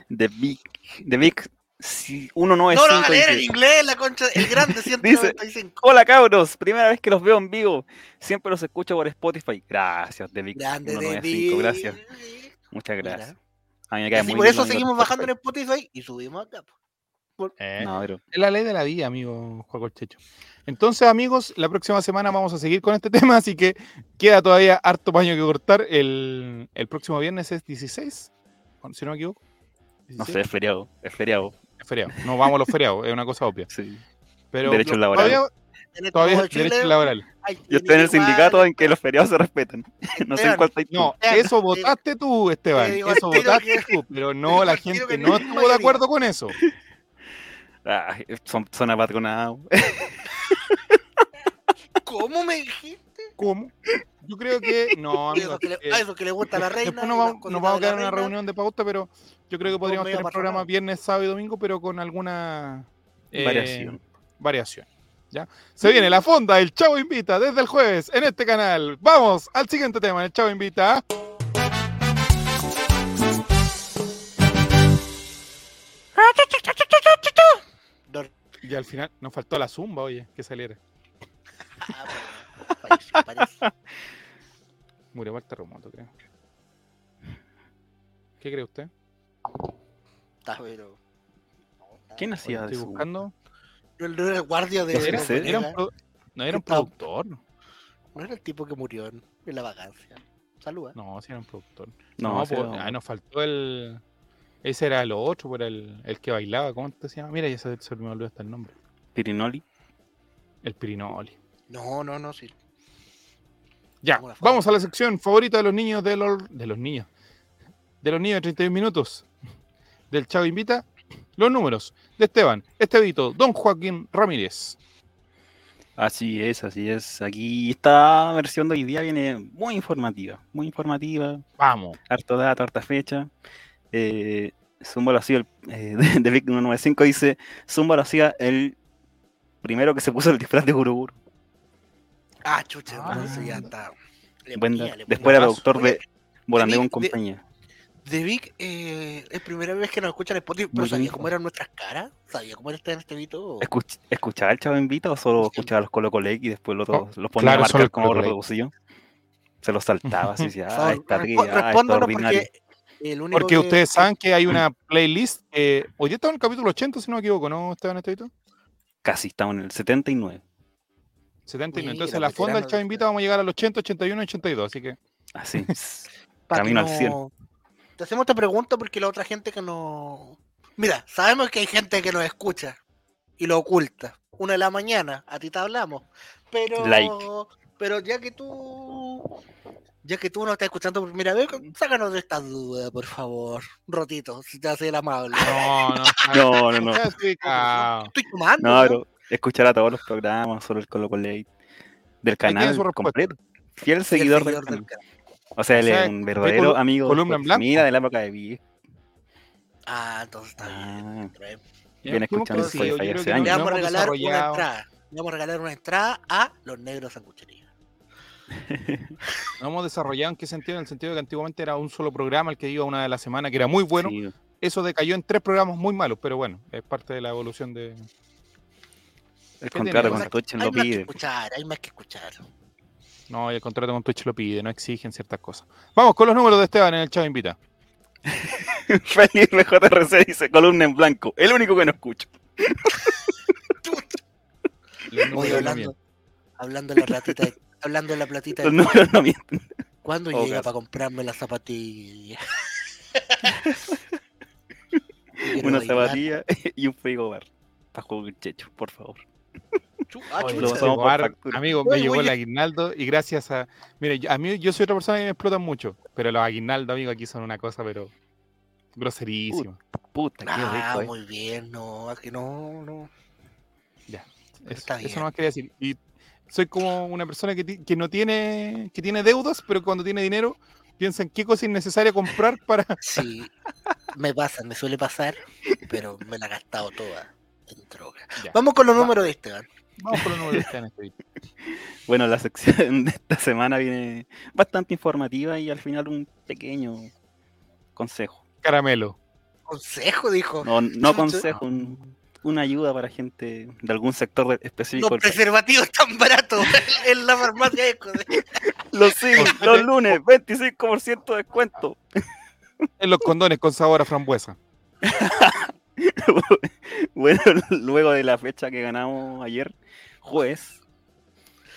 The Big, The Big si uno no es. No, no, leer en inglés, la concha, el grande 195. Hola cabros, primera vez que los veo en vivo. Siempre los escucho por Spotify. Gracias, David. Grande 195, gracias. Muchas gracias. A mí me cae muy por eso seguimos bajando en Spotify y subimos acá. Eh, no, pero... Es la ley de la vida, amigo Juan Checho. Entonces, amigos, la próxima semana vamos a seguir con este tema, así que queda todavía harto paño que cortar. El, el próximo viernes es 16, si no me equivoco. No sé, es feriado, es feriado feriado. No vamos a los feriados, es una cosa obvia. Sí. Pero derechos laborales. Todavía, derechos laborales. Yo estoy en el sindicato en que los feriados se respetan. No sé en cuál No, eso votaste tú, Esteban. Eso votaste tú, pero no, la gente no estuvo de acuerdo con eso. Ah, son, son apatronados. ¿Cómo me dijiste? ¿Cómo? Yo creo que. No, amigo, eso, que le, eh, eso que le gusta a la reina. Después nos vamos, nos vamos a quedar en una reunión de pauta, pero yo creo que podríamos tener programa viernes, sábado y domingo, pero con alguna eh, variación. variación. ¿ya? Se viene la fonda, el Chavo Invita, desde el jueves en este canal. Vamos al siguiente tema, el Chavo Invita. Y al final nos faltó la zumba, oye, que saliera. Murió por el terremoto, creo. ¿Qué cree usted? Está pero. ¿Quién hacía Estoy buscando. El, el guardia de. ¿Era, era un no era un productor. No era el tipo que murió en, la vacancia. Saluda. No, sí era un productor. No, no pues, ahí nos faltó el. Ese era el otro, por el, el que bailaba. ¿Cómo te se llama? Mira, ya se, se me olvidó hasta el nombre. Pirinoli. El Pirinoli. No, no, no, sí. Ya, vamos a la sección favorita de los niños de los, de los niños. De los niños de 31 minutos. Del Chavo Invita. Los números de Esteban, Estevito, Don Joaquín Ramírez. Así es, así es. Aquí esta versión de hoy día viene muy informativa, muy informativa. Vamos. Harto data, harta fecha. Eh, Zumba el, eh, de, Vic 195 dice, Zumba lo hacía el primero que se puso el disfraz de Guruguru. Ah, chucha, ah. ya está. después era doctor de Volandeo en compañía. De Vic, eh, es primera vez que nos escuchan en Spotify, pero ¿sabía cómo eran nuestras caras? ¿Sabía cómo era este, este Vito? ¿Escuchaba el chavo Vito o solo escuchaba los Colo Colo y después los, oh, los ponía a marcar como reproducción? Se los saltaba así, decía, ah, está aquí, ah, está ordinario. Porque ustedes saben que hay una playlist. Eh, hoy está en el capítulo 80, si no me equivoco, ¿no, Esteban Estevito? Casi, estamos en el 79. 79. Entonces, en la fonda del Chavo Invita vamos a llegar al 80, 81, 82. Así que. Así. Camino al 100. Te hacemos esta pregunta porque la otra gente que no. Mira, sabemos que hay gente que nos escucha y lo oculta. Una de la mañana, a ti te hablamos. Pero. Pero ya que tú ya que tú no estás escuchando por primera vez, sácanos de esta duda, por favor. Rotito, si te hace el amable. No, no, no, no. no. Estoy tomando. No, pero escuchar a todos los programas, solo el Colo Late del canal completo. Fiel seguidor, del, canal. O sea, él es un verdadero amigo. Columna en. Mira de la época de Vive. Ah, entonces está bien. Ah, viene escuchando sí, hace años. Le vamos a regalar una entrada. Le vamos a regalar una entrada a los negros sanguchería. no hemos desarrollado en qué sentido, en el sentido de que antiguamente era un solo programa el que iba una de la semana, que era muy bueno. Eso decayó en tres programas muy malos, pero bueno, es parte de la evolución de. El contrato con Twitch lo pide. escuchar, hay más que escuchar. No, el contrato con Twitch lo pide, no exigen ciertas cosas. Vamos con los números de Esteban en el chat invita. Felipe JRC dice columna en blanco, el único que no escucho. hablando, hablando de la ratita de hablando de la platita. no mienten. ¿Cuándo llega para comprarme la zapatilla? Una zapatilla y un frigobar. Para jugar checho, por favor. Amigo, me llegó el aguinaldo y gracias a. Mire, a mí yo soy otra persona que me explotan mucho, pero los aguinaldos, amigo, aquí son una cosa, pero groserísima. Puta, qué ah, muy bien, no, aquí no, no. Ya, eso, eso no más quería decir. Y soy como una persona que, que, no tiene, que tiene deudas, pero cuando tiene dinero piensa en qué cosa es necesaria comprar para... Sí, me pasa, me suele pasar, pero me la he gastado toda en droga. Vamos con los números de Esteban. Vamos con los números de bueno, la sección de esta semana viene bastante informativa y al final un pequeño consejo. Caramelo. ¿Consejo, dijo? No, no consejo, un, una ayuda para gente de algún sector específico. Los preservativos tan baratos en la farmacia Los sí, los lunes, 25% de descuento. En los condones con sabor a frambuesa. bueno, luego de la fecha que ganamos ayer, jueves,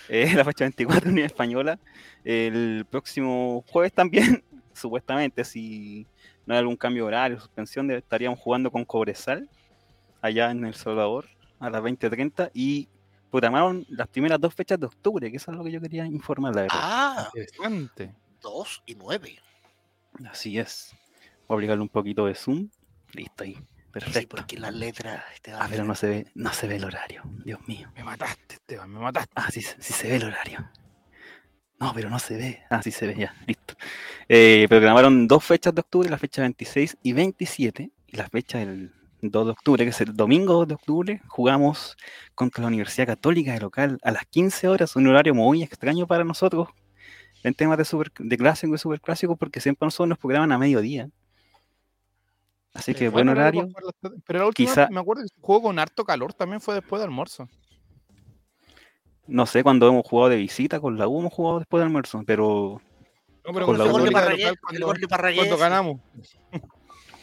eh, la fecha 24 Unión Española, el próximo jueves también, supuestamente, si no hay algún cambio de horario, suspensión, estaríamos jugando con Cobresal allá en El Salvador a las 20.30 y programaron las primeras dos fechas de octubre, que eso es lo que yo quería informar, la verdad. Ah, interesante. 2 y 9. Así es. Voy a aplicarle un poquito de zoom. Listo ahí. Perfecto. Sí, porque las letras. Ah, pero no se ve, no se ve el horario. Dios mío. Me mataste, Esteban, me mataste. Ah, sí, sí se ve el horario. No, pero no se ve. Ah, sí se ve, ya, listo. Eh, programaron dos fechas de octubre, la fecha 26 y 27, y la fecha del 2 de octubre, que es el domingo 2 de octubre, jugamos contra la Universidad Católica de local a las 15 horas, un horario muy extraño para nosotros en temas de, super, de clásico y super clásico, porque siempre nosotros nos programan a mediodía. Así que buen horario. Pero la última, me acuerdo que jugó con harto calor, también fue después de almuerzo. No sé, cuando hemos jugado de visita con la U hemos jugado después de almuerzo, pero. No, pero con la U cuando, ganamos.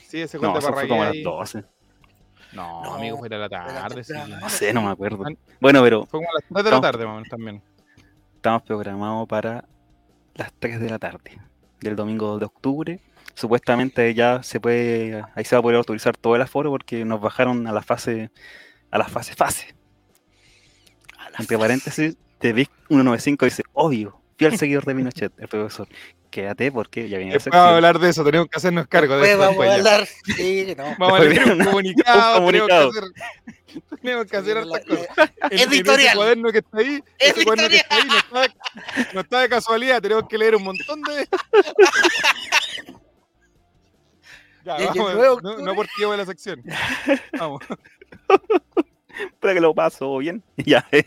sí, ese gol no, de Fue como a las 12. No, amigo, fue de la tarde. Sí. No sé, no me acuerdo. Bueno, pero. Fue como a las 3 de la tarde, también. Estamos programados para las 3 de la tarde del domingo de octubre. Supuestamente ya se puede, ahí se va a poder autorizar todo el aforo porque nos bajaron a la fase, a la fase fase. Entre paréntesis, te vi 195 dice, obvio, fiel seguidor de Pinochet, el profesor quédate porque ya viene Vamos a hablar de eso, tenemos que hacernos cargo de eso. Vamos a hablar, sí, no. Vamos a leer un comunicado, un comunicado. Tenemos que hacer, tenemos que hacer cosas. editorial. ese cuaderno que está ahí, ese cuaderno que está ahí no está, no está de casualidad, tenemos que leer un montón de... Ya, vamos, no, no porque llevo la sección. Vamos. Espera que lo paso bien. Ya, eh.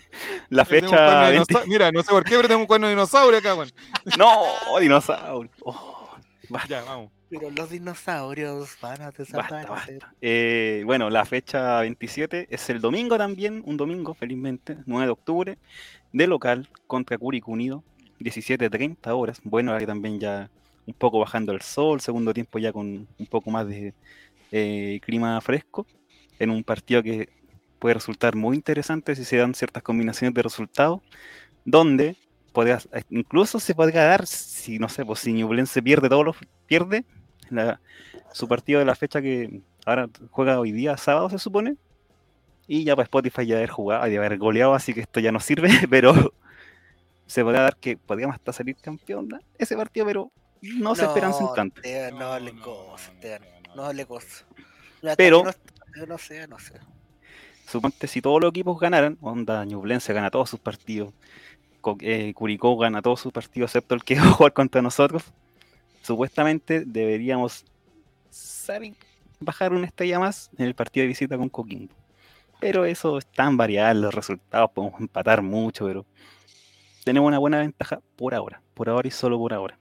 la fecha. Mira, no sé por qué, pero tengo un cuerno de dinosaurio acá, weón. No, dinosaurio. Oh, ya, vamos. Pero los dinosaurios van a desaparecer. Eh, bueno, la fecha 27 es el domingo también, un domingo, felizmente, 9 de octubre, de local contra Curico Unido, 17.30 horas. Bueno, que también ya un poco bajando el sol, segundo tiempo ya con un poco más de eh, clima fresco, en un partido que puede resultar muy interesante si se dan ciertas combinaciones de resultados, donde podría, incluso se podría dar, si no sé, pues si Ñublense pierde todos los, pierde su partido de la fecha que ahora juega hoy día, sábado se supone, y ya para Spotify ya haber jugado, de haber goleado, así que esto ya no sirve, pero se podría dar que podríamos hasta salir campeón ese partido, pero no, se esperanza en tanto. no le cosa, no le cosa. Pero, no, sé, no sé. Suponte si todos los equipos ganaran, onda Ñublense gana todos sus partidos, eh, Curicó gana todos sus partidos, excepto el que va a jugar contra nosotros, supuestamente deberíamos bajar una estrella más en el partido de visita con Coquimbo. Pero eso es tan variable, los resultados podemos empatar mucho, pero tenemos una buena ventaja por ahora, por ahora y solo por ahora.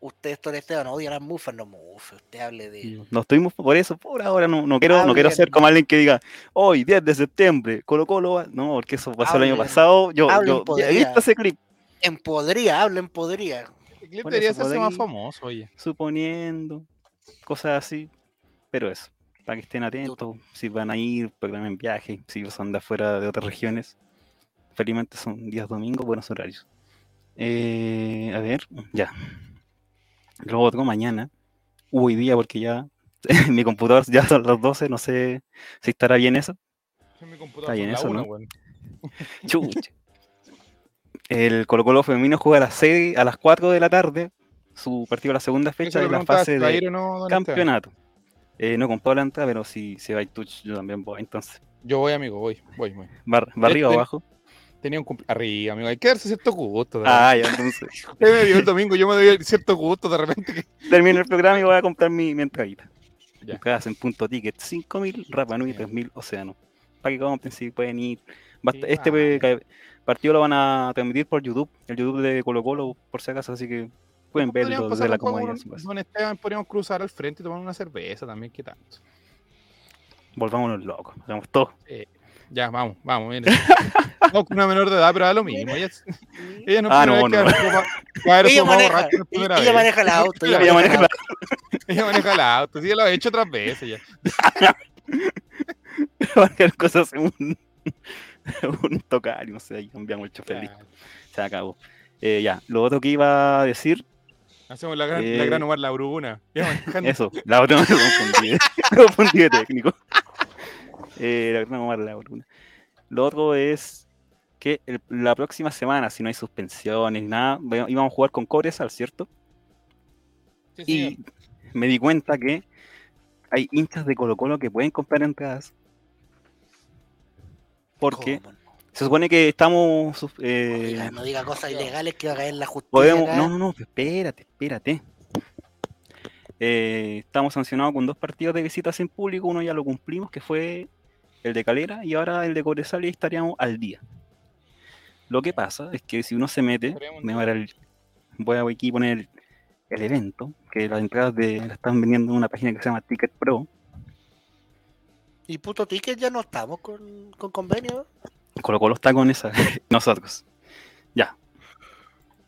Usted, Héctor Esteban, odia las mufas, no mufas, usted hable de... No estoy por eso, por ahora no, no quiero, no quiero ser como alguien que diga, hoy, 10 de septiembre, Colo Colo va... No, porque eso pasó el año pasado, yo, yo he visto ese clip. En podría, hablen podría. El clip debería ser más famoso, oye. Suponiendo, cosas así, pero eso, para que estén atentos, si van a ir, programen viaje, si son de afuera de otras regiones. Felizmente son días domingos, buenos horarios. Eh, a ver, ya. Luego otro mañana, hoy día, porque ya mi computador ya son las 12, no sé si estará bien eso. Está bien eso, ¿no? El Colo Colo femenino juega a las 6, a las 4 de la tarde, su partido a la segunda fecha de la fase de campeonato. Eh, no compró la entrada, pero si se va a Touch, yo también voy, entonces. Yo voy, amigo, voy, voy, voy. ¿Va, arriba o abajo? Tenía un arriba, amigo. Hay que darse cierto gusto. Ah, ya, entonces. me el domingo, yo me doy cierto gusto de repente. Termino el programa y voy a comprar mi, mi entradita. Ya. en punto ticket 5000, Rapa Nui 3000, Océano. Para que compren, si pueden ir. este partido lo van a transmitir por YouTube, el YouTube de Colo Colo, por si acaso, así que pueden verlo desde la comodidad. Con Esteban podríamos cruzar al frente y tomar una cerveza también, ¿qué tanto? Volvámonos locos, hagamos todo. Ya, vamos, vamos. Mire. vamos con una menor de edad, pero da lo mismo. Ella, ella no, ah, no, no. ella, maneja, ella maneja el auto. Ella, ella maneja el auto. ella maneja el auto. Sí, ella lo ha hecho otras veces ya. Cualquier cosa hace un, un tocar, no sé, ahí cambiamos el chofer. Se acabó. Eh, ya, lo otro que iba a decir. Hacemos la gran, eh, la gran Omar la Bruna. Eso, la otra me confundí. me confundí de técnico. Eh, Lo otro es que la próxima semana, si no hay suspensiones nada, íbamos a jugar con Cobresal, ¿cierto? y me di cuenta que hay hinchas de Colo Colo que pueden comprar entradas. Porque se supone que estamos... Eh, no, diga, cosas ilegales que va a caer la justicia. no, no, no, espérate, espérate. Eh, estamos sancionados con dos partidos de visitas en público, uno ya lo cumplimos, que fue el de Calera, y ahora el de Cobresal y estaríamos al día. Lo que pasa es que si uno se mete, me voy a, el, voy a aquí poner el, evento, que las entradas de, la están vendiendo en una página que se llama Ticket Pro. ¿Y puto ticket ya no estamos con, con convenio? Colo Colo está con esa, nosotros. Ya.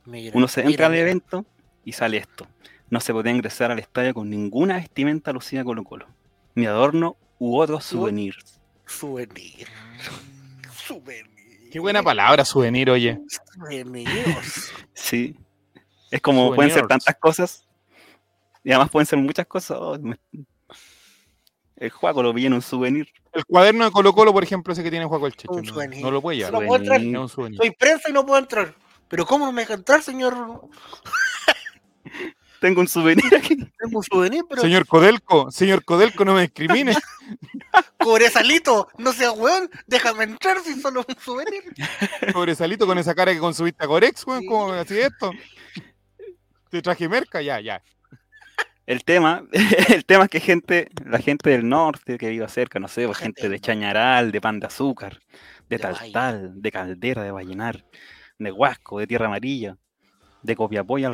uno se entra al evento y sale esto. No se puede ingresar al estadio con ninguna vestimenta lucida Colo Colo. Ni adorno u otros souvenirs. Souvenir. Souvenir. Qué buena palabra, souvenir, oye. sí. Es como pueden ser tantas cosas. Y además pueden ser muchas cosas. Oh, el juego lo vi en un souvenir. El cuaderno de Colo Colo, por ejemplo, ese que tiene Juaco el Checho. No, lo puede llevar. No puedo entrar. Soy prensa y no puedo entrar. Pero ¿cómo no me deja entrar, señor? Tengo un souvenir aquí. Tengo un souvenir, pero. Señor Codelco, señor Codelco, no me discrimine. Cobresalito, no seas weón, déjame entrar si solo un souvenir. Cobresalito con esa cara que consumiste a Corex, weón, ¿cómo así esto? Te traje merca, ya, ya. El tema, el tema es que gente, la gente del norte que vive cerca, no sé, pues, gente de Chañaral, de Pan de Azúcar, de, Taltal, de Caldera, de Vallenar, de Huasco, de Tierra Amarilla, de Copiapó y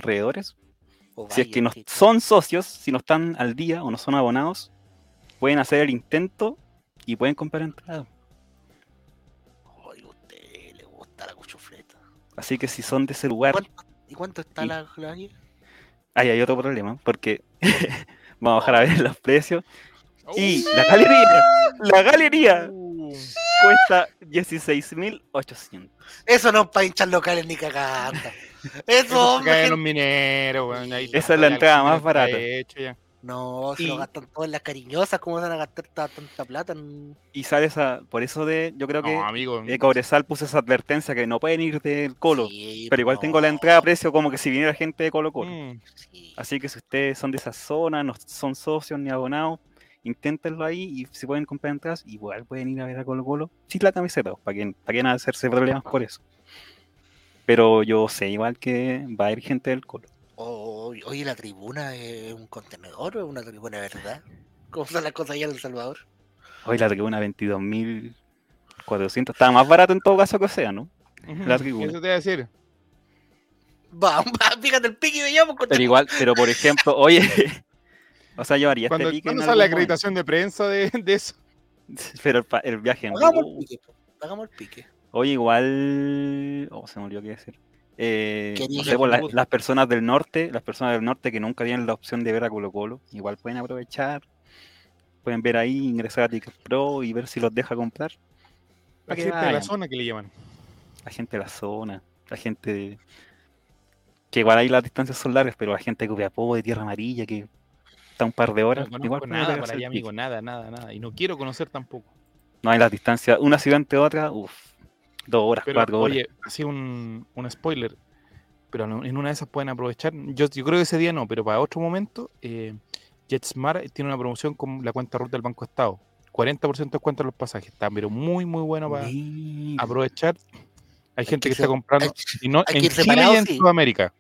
si es que no son socios, si no están al día o no son abonados, pueden hacer el intento y pueden comprar entrada. Ay, a usted le gusta la cuchufleta. Así que si son de ese lugar. ¿Y cuánto está la, la ahí hay otro problema, porque vamos a bajar a ver los precios. Y la galería, la galería uh. cuesta 16.800. Eso no es para hinchar locales ni cagando. Eso, es los mineros, Esa es la entrada más barata. No, se lo gastan todas las cariñosas, ¿cómo van a gastar tanta plata? Y sale esa, por eso de, yo creo que amigo, Cobresal puso esa advertencia que no pueden ir del Colo, pero igual tengo la entrada a precio como que si viniera gente de Colo Colo. Mm. Así que si ustedes son de esa zona, no son socios ni abonados, inténtenlo ahí y si pueden comprar entradas, igual pueden ir a ver a Colo Colo sin la camiseta, para que, para que no hacerse problemas por eso. Pero yo sé igual que va a ir gente del Colo oye, ¿la tribuna es un contenedor o es una tribuna de verdad? ¿Cómo son las cosas allá en El Salvador? Hoy la tribuna 22.400. Está más barato en todo caso que sea, ¿no? La tribuna. Eso te voy a decir. Vamos, fíjate el pique de llamo. Pero igual, pero por ejemplo, oye, o sea, yo haría este pique. ¿Cuándo sale la acreditación de prensa de, de, eso? Pero el, viaje. Hagamos el pique. Hagamos el pique. Oye, igual. Oh, se me olvidó qué decir. Eh, pues, las personas del norte, las personas del norte que nunca tienen la opción de ver a Colo Colo, igual pueden aprovechar, pueden ver ahí, ingresar a Ticket Pro y ver si los deja comprar. La gente de la zona que le llaman. La gente de la zona, la gente que igual ahí las distancias son largas, pero la gente de Copiapó, de Tierra Amarilla, que está un par de horas. No igual nada para allá, amigo, nada, nada, nada. Y no quiero conocer tampoco. No hay las distancias, una ciudad entre otra, uff Dos horas, cuatro horas. Oye, así un, un spoiler, pero en una de esas pueden aprovechar. Yo, yo creo que ese día no, pero para otro momento, eh, JetSmart tiene una promoción con la cuenta ruta del Banco Estado. 40% de descuento en los pasajes. Está, pero muy, muy bueno para aprovechar. Hay, gente que, está comprando. y no, en Chile y en Sudamérica.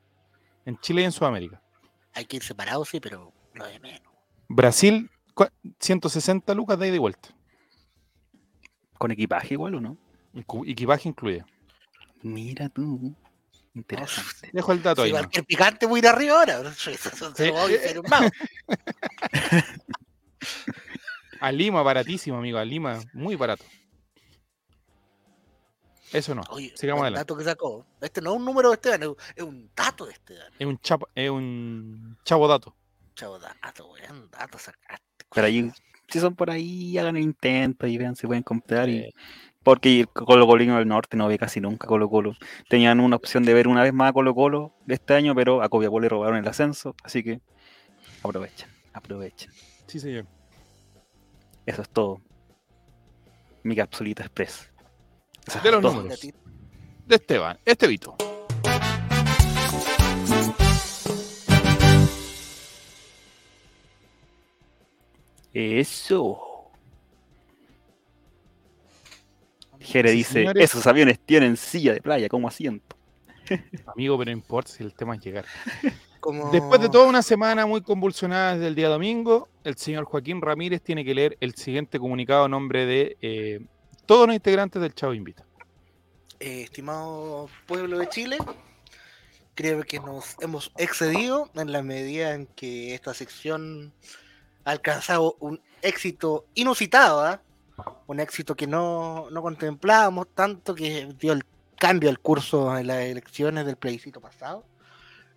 En Chile y en Sudamérica. Hay que ir separado, sí, pero no de menos. Brasil, 160 lucas de ida y vuelta. ¿Con equipaje igual o no? Equipaje incluye. Mira tú. Interesante. Dejo el dato ahí. Cualquier picante muy de arriba ahora. a Lima, baratísimo, amigo. A Lima, muy barato. Eso no. Oye, Sigamos el dato que sacó. Este no es un número de este es un dato de este Es un, chapo, es un chavo dato. Chavo dato, weón. Dato sacaste. Pero ahí, si son por ahí, hagan el intento y vean si pueden comprar. Y porque Colo Colino del Norte no ve casi nunca Colo Colo. Tenían una opción de ver una vez más a Colo Colo de este año, pero a Copiapó le robaron el ascenso, así que aprovechen, aprovechen. Sí, señor. Eso es todo. Mi capsulita express. de los números. De Esteban, Estevito. Eso. Jere dice, esos aviones tienen silla de playa como asiento. Amigo, pero no importa si el tema es llegar. Después de toda una semana muy convulsionada desde el día domingo, el señor Joaquín Ramírez tiene que leer el siguiente comunicado a nombre de eh, todos los integrantes del Chavo Invita. Eh, estimado pueblo de Chile, creo que nos hemos excedido en la medida en que esta sección ha alcanzado un éxito inusitado. ¿ah? Un éxito que no, no contemplábamos tanto que dio el cambio al curso en las elecciones del plebiscito pasado.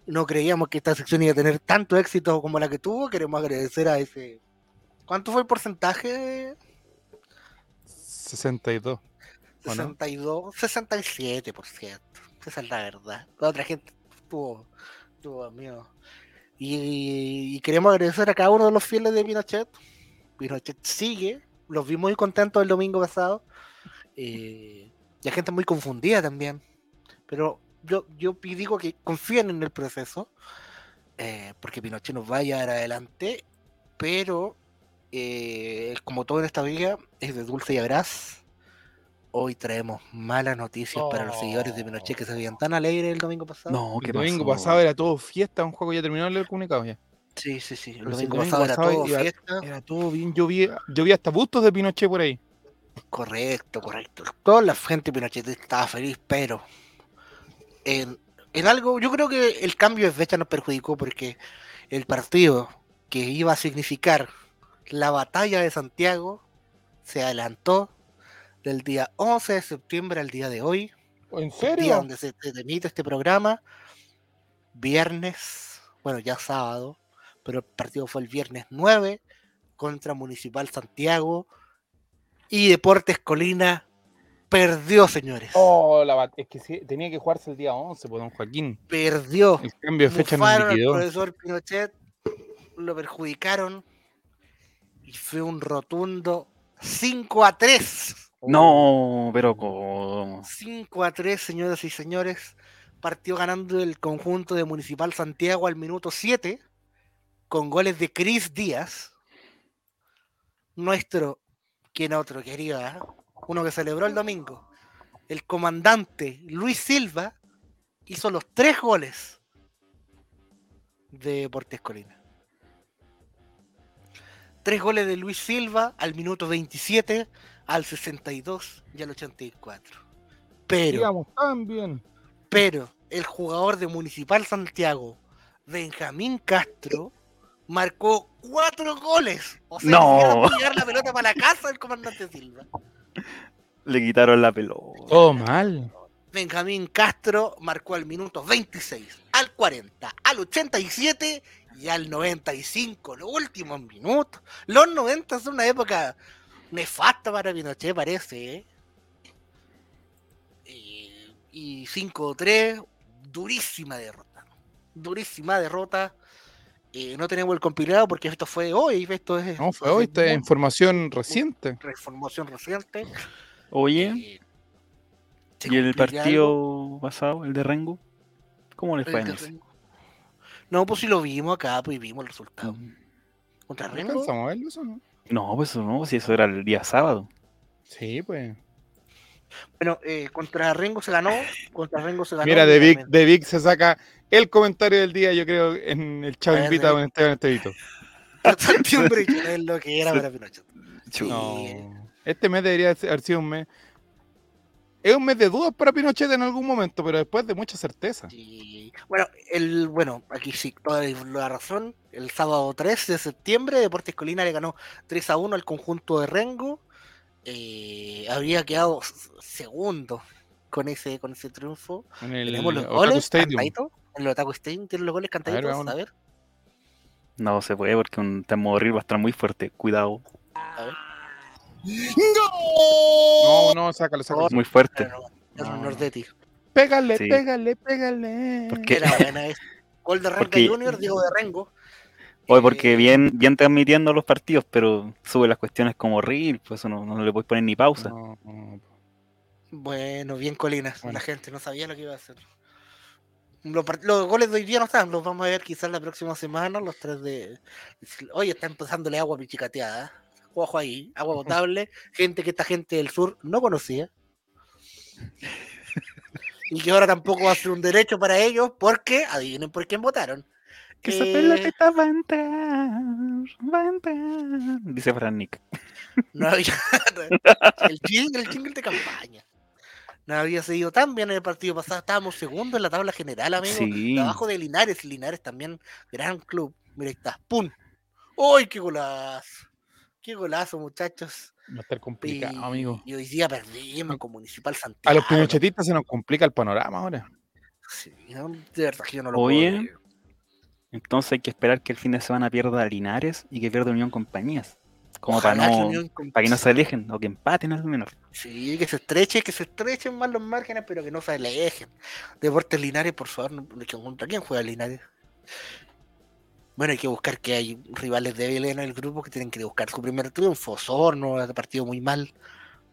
No creíamos que esta sección iba a tener tanto éxito como la que tuvo. Queremos agradecer a ese. ¿Cuánto fue el porcentaje? 62. 62, 67%. Esa es la verdad. La otra gente tuvo, tuvo miedo. Y, y, queremos agradecer a cada uno de los fieles de Pinochet. Pinochet sigue los vi muy contentos el domingo pasado. Eh, y hay gente muy confundida también. Pero yo, yo digo que confíen en el proceso. Eh, porque Pinochet nos va a llevar adelante. Pero eh, como todo en esta vida es de dulce y agraz. Hoy traemos malas noticias para los seguidores de Pinochet que se veían tan alegres el domingo pasado. No, el domingo pasado era todo fiesta, un juego ya terminó el comunicado ya. Sí, sí, sí. El domingo, pasado era todo fiesta. Era todo bien. Yo vi, yo vi hasta bustos de Pinochet por ahí. Correcto, correcto. Toda la gente Pinochet estaba feliz, pero en, en algo, yo creo que el cambio de fecha nos perjudicó porque el partido que iba a significar la batalla de Santiago se adelantó del día 11 de septiembre al día de hoy. ¿En serio? día donde se emite este programa, viernes bueno, ya sábado, pero el partido fue el viernes 9 contra Municipal Santiago y Deportes Colina perdió, señores. Oh, la es que tenía que jugarse el día 11, por pues, don Joaquín. Perdió. El cambio de fecha no liquidó. profesor Pinochet, lo perjudicaron y fue un rotundo 5 a 3. No, pero ¿cómo? 5 a 3, señoras y señores. Partió ganando el conjunto de Municipal Santiago al minuto 7 con goles de Cris Díaz. Nuestro, quien otro quería, uno que celebró el domingo. El comandante Luis Silva hizo los tres goles de Deportes Colina. Tres goles de Luis Silva al minuto 27, al 62 y al 84. Pero, bien. pero el jugador de Municipal Santiago, Benjamín Castro, marcó cuatro goles. O sea, no. la pelota para la casa del comandante Silva. Le quitaron la pelota. Todo mal. Benjamín Castro marcó al minuto 26, al 40, al 87 y al 95, los últimos minutos. Los 90 son una época nefasta para Pinochet, parece. ¿eh? Y, 5-3, durísima derrota. Durísima derrota. Eh, no tenemos el compilado porque esto fue hoy. Esto es, no, fue hoy, esta es información reciente. Información reciente. Oye. Eh, ¿Y el partido pasado, el de Rengo? ¿Cómo les fue en no, pues si lo vimos acá, pues vimos el resultado. Mm. ¿Contra Rengo? ¿Alcanzamos a verlo eso no? No, pues no, si eso era el día sábado. Sí, pues. Bueno, eh, contra Rengo se ganó. Contra Rengo se ganó. Mira, de Vic, de Vic se saca el comentario del día, yo creo, en el Chavo Invita con Esteban Estevito. es lo que era para Pinochet. No. Este mes debería haber sido un mes es un mes de dudas para Pinochet en algún momento, pero después de mucha certeza. Bueno, el, bueno, aquí sí, toda la razón. El sábado 3 de septiembre, Deportes Colina le ganó 3 a 1 al conjunto de Rengo. Eh, habría quedado segundo con ese, con ese triunfo. En el Tenemos los goles Stadium. En el Otaku Stadium tienen los goles cantaditos, a ver. No se puede porque un temor horrible va a estar muy fuerte. Cuidado. A ver. ¡No! No, no, sácalo, sácalo. Muy fuerte. No, de ti. Pégale, pégale, pégale. Porque... Era buena es. Gol de Renga Junior, Diego de Rengo. Oye, porque bien, bien transmitiendo los partidos, pero sube las cuestiones como real, pues eso no, no le puedes poner ni pausa. Bueno, bien Colinas, la gente no sabía lo que iba a hacer. Los, los, goles de hoy día no están, los vamos a ver quizás la próxima semana, los tres de... Hoy está empezándole agua pichicateada ojo ahí, agua potable, gente que esta gente del sur no conocía. y que ahora tampoco va a ser un derecho para ellos, porque adivinen por quién votaron. Que esa pelotita va a entrar, va a entrar, dice Fran Nick. No había, el, jingle, el jingle de campaña. No había seguido tan bien en el partido pasado, estábamos segundo en la tabla general, amigo. Sí. Abajo de Linares, Linares también, gran club. Mira, está, ¡pum! ¡Uy, qué golazo! Qué golazo, muchachos. Va a estar complicado, amigo. Y hoy día perdimos con Municipal Santiago. A los pinochetistas se nos complica el panorama ahora. Sí, de verdad que yo no lo Oye, entonces hay que esperar que el fin de semana pierda Linares y que pierda Unión Compañías. Como para, no, que para que no se alejen o que empaten al menos. Sí, que se estrechen, que se estrechen más los márgenes, pero que no se alejen. Deportes Linares, por favor, no, ¿contra quién juega Linares? Bueno, hay que buscar que hay rivales débiles en el grupo que tienen que buscar su primer triunfo. Osorno ha partido muy mal.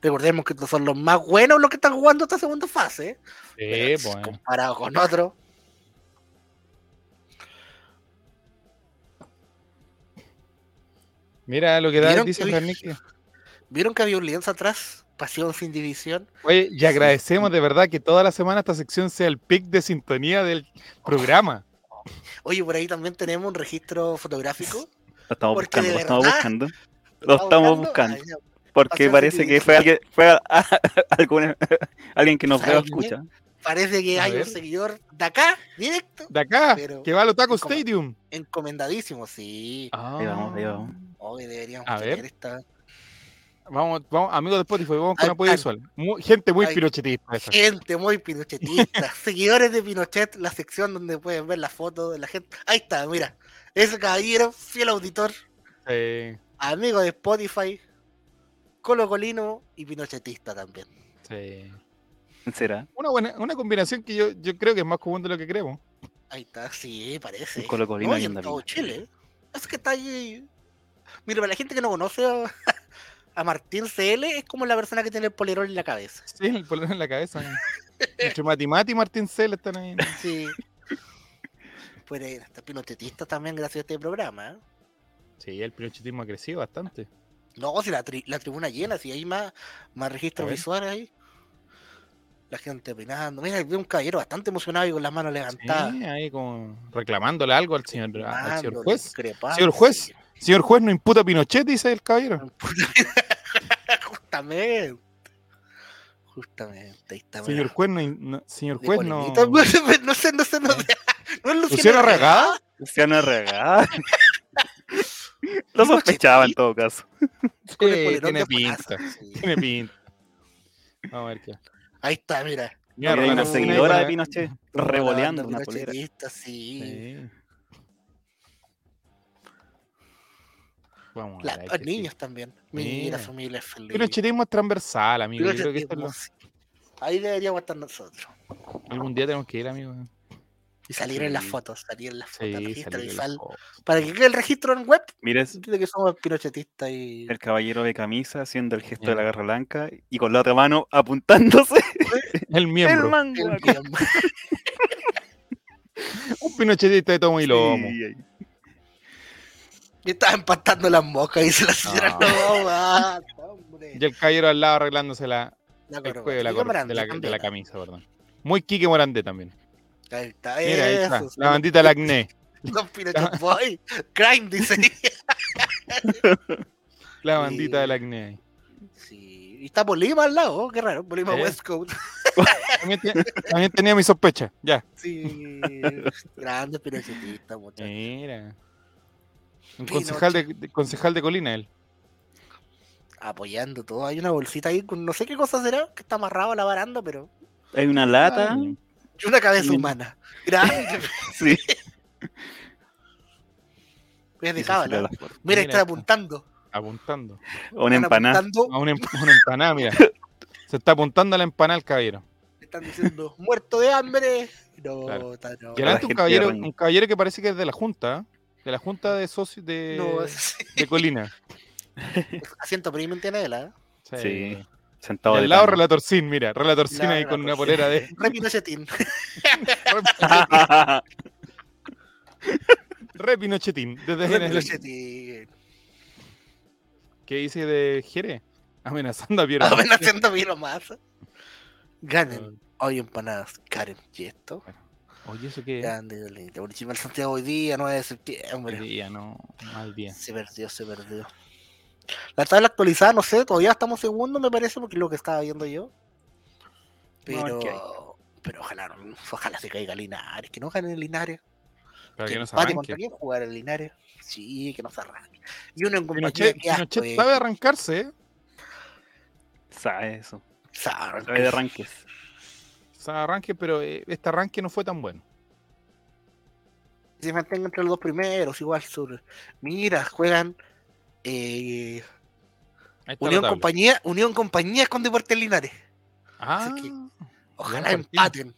Recordemos que estos son los más buenos los que están jugando esta segunda fase. ¿eh? Sí, Comparado con otros. Mira lo que da, dice que, ¿Vieron que había un lienzo atrás? Pasión sin división. Oye, y agradecemos de verdad que toda la semana esta sección sea el pic de sintonía del programa. Oye, por ahí también tenemos un registro fotográfico. Lo estamos buscando, lo estamos buscando. Lo estamos buscando. Porque parece que fue alguien, fue alguien que nos ve o escucha. Parece que hay un seguidor de acá, directo. De acá, que va al Otaku Stadium. Encomendadísimo, sí. Ah. Ahí vamos, ahí vamos. Hoy deberíamos a ver. esta. Vamos, vamos, amigos de Spotify, vamos con apoyo visual. gente muy pinochetista. Gente muy pinochetista. Seguidores de Pinochet, la sección donde pueden ver la foto de la gente. Ahí está, mira. Ese caballero, fiel auditor. Amigo de Spotify. Colo Colino y pinochetista también. Sí. ¿Será? Una buena, una combinación que yo, yo creo que es más común de lo que creemos. Ahí está, sí, parece. Colo Colino y en todo Chile. Es que está ahí. Mira, para la gente que no conoce a Martín CL es como la persona que tiene el polerón en la cabeza. Sí, el polerón en la cabeza. Entre Matimati y Martín CL están ahí. Sí. Pues está pinochetista también gracias a este programa. ¿eh? Sí, el pinochetismo ha crecido bastante. No, si la, la tribuna llena, si hay más, más registros visuales ahí. La gente opinando. Mira, vi un caballero bastante emocionado y con las manos levantadas. Sí, ahí como reclamándole algo al señor, al señor juez. Señor juez, señor juez, no imputa a Pinochet, dice el caballero. Justamente. Justamente. Ahí está, señor juez, no, señor juez, no. No sé, no sé, no sé. ¿No es Luciano Regada? Luciano Regada. Lo sospechaba en todo caso. Sí, tiene pinta. Tiene pinta. Vamos a ver qué. Ahí está, mira. Mira, una seguidora de Pinochet revoleando una polera. Sí. sí. Vamos Los niños también. Mira, familia feliz. Pinochetismo es transversal, amigo. Yo creo que esto Ahí deberíamos estar nosotros. Algún día tenemos que ir, amigo. Y salir en las fotos, salir en las fotos, registro visual. Para que quede el registro en web, Mires, de que somos pinochetistas y. El caballero de camisa haciendo el gesto de la garra blanca y con la otra mano apuntándose. el miembro. El, miembro. Un pinochetista de tomo y lomo. Y estaba empatando las moscas y se la señora no, Y el caballero al lado arreglándose la, el cuello de la, de la, de la camisa, perdón. Muy Kike Morandé también. Ahí está, Mira, ahí está. La bandita del acné. Los Pinochet Boy. Crime, dice. la bandita del acné. Sí. Y está Bolívar al lado, qué raro. Bolívar West Coast. también, tenía mi sospecha, ya. Sí. Grande pinochetista, muchacho. Mira. Un concejal de, concejal de Colina, él. Apoyando todo. Hay una bolsita ahí con no sé qué cosa será, que está amarrado a la baranda, pero. Hay una lata. Y una cabeza humana. Grande. sí. Mira, Mira, está apuntando. Apuntando. una empanada. A una, empanada, mira. Se está apuntando a la empanada el caballero. Están diciendo, muerto de hambre. No, no. Y adelante un caballero, un caballero que parece que es de la Junta. De la Junta de Socios de, de Colina. Asiento premium tiene él, ¿eh? Sí. sí. Sentado al lado Relator Sin, mira, Relator Sin ahí con una polera de. Repinochetín. Repinochetín. Repinochetín. ¿Qué dice de Jere? Amenazando a Piero Amenazando a Piero Massa. Ganen hoy empanadas Karen y esto. Oye, ¿eso qué? Grande, Municipal Santiago hoy día, 9 de septiembre. Hoy día, no, mal día. Se perdió, se perdió. La tabla actualizada, no sé, todavía estamos segundo, me parece, porque es lo que estaba viendo yo. Pero, pero ojalá, ojalá se caiga Linares, que no gane Linares. Pero que, que no se contra quién jugar el Linares. Sí, que no se arranque. Y uno en compañía Pinochet, pues. sabe arrancarse, ¿eh? Sabe eso. Sabe, sabe de arranques. Arranque, pero eh, este arranque no fue tan bueno. Se mantenga entre los dos primeros, igual sur. Mira, juegan eh, Unión Compañía, Unión Compañía con Deportes Linares. Ah, ojalá empaten.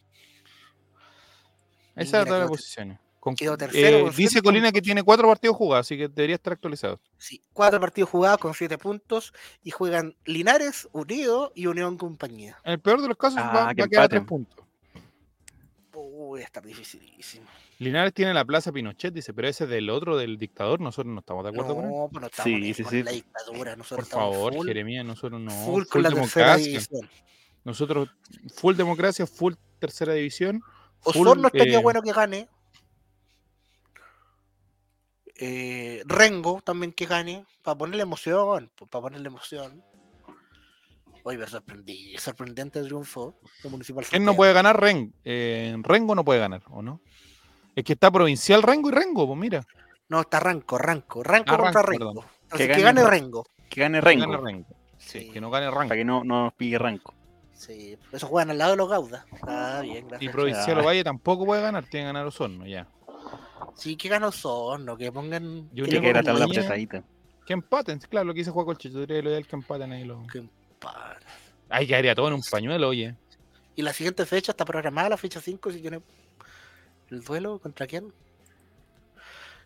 Esa es la posición. Eh, dice Colina que tiene cuatro partidos jugados, así que debería estar actualizado. Sí, cuatro partidos jugados con siete puntos y juegan Linares, Unido y Unión Compañía. En el peor de los casos ah, va, a quedar tres puntos. Uy, está dificilísimo. Linares tiene la plaza Pinochet, dice, pero ese es del otro, del dictador, nosotros no estamos de acuerdo con él. No, pues no estamos sí, sí, sí. la dictadura, nosotros Por favor, Jeremías, nosotros no. Full, con la democracia. Nosotros, full democracia, full tercera división. Osorno estaría eh, bueno que gane. Eh, Rengo también que gane, para ponerle emoción, para ponerle emoción. Hoy me sorprendí, sorprendente triunfo de Municipal ¿Quién no puede ganar? Ren, eh, Rengo no puede ganar, ¿o no? Es que está provincial Rengo y Rengo, pues mira. No, está Ranco, Ranco, Ranco ah, contra Rengo. que, gane, Rengo. Que gane Rengo. Sí, que no gane rango. Para que no, no nos pille rango. Sí, eso juegan al lado de los Gaudas. Ah, bien, gracias. Y Provincial Valle tampoco puede ganar, tiene que ganar Osorno ya. Sí, que gana Osorno, que pongan. Yo creo que era tan la apretadita. Que empaten, claro, lo que dice Juan Chicho, diría lo ideal que empaten ahí los. Que empaten. Ahí quedaría todo en un pañuelo, oye. Y la siguiente fecha está programada, la fecha 5, si tiene el duelo, ¿contra quién?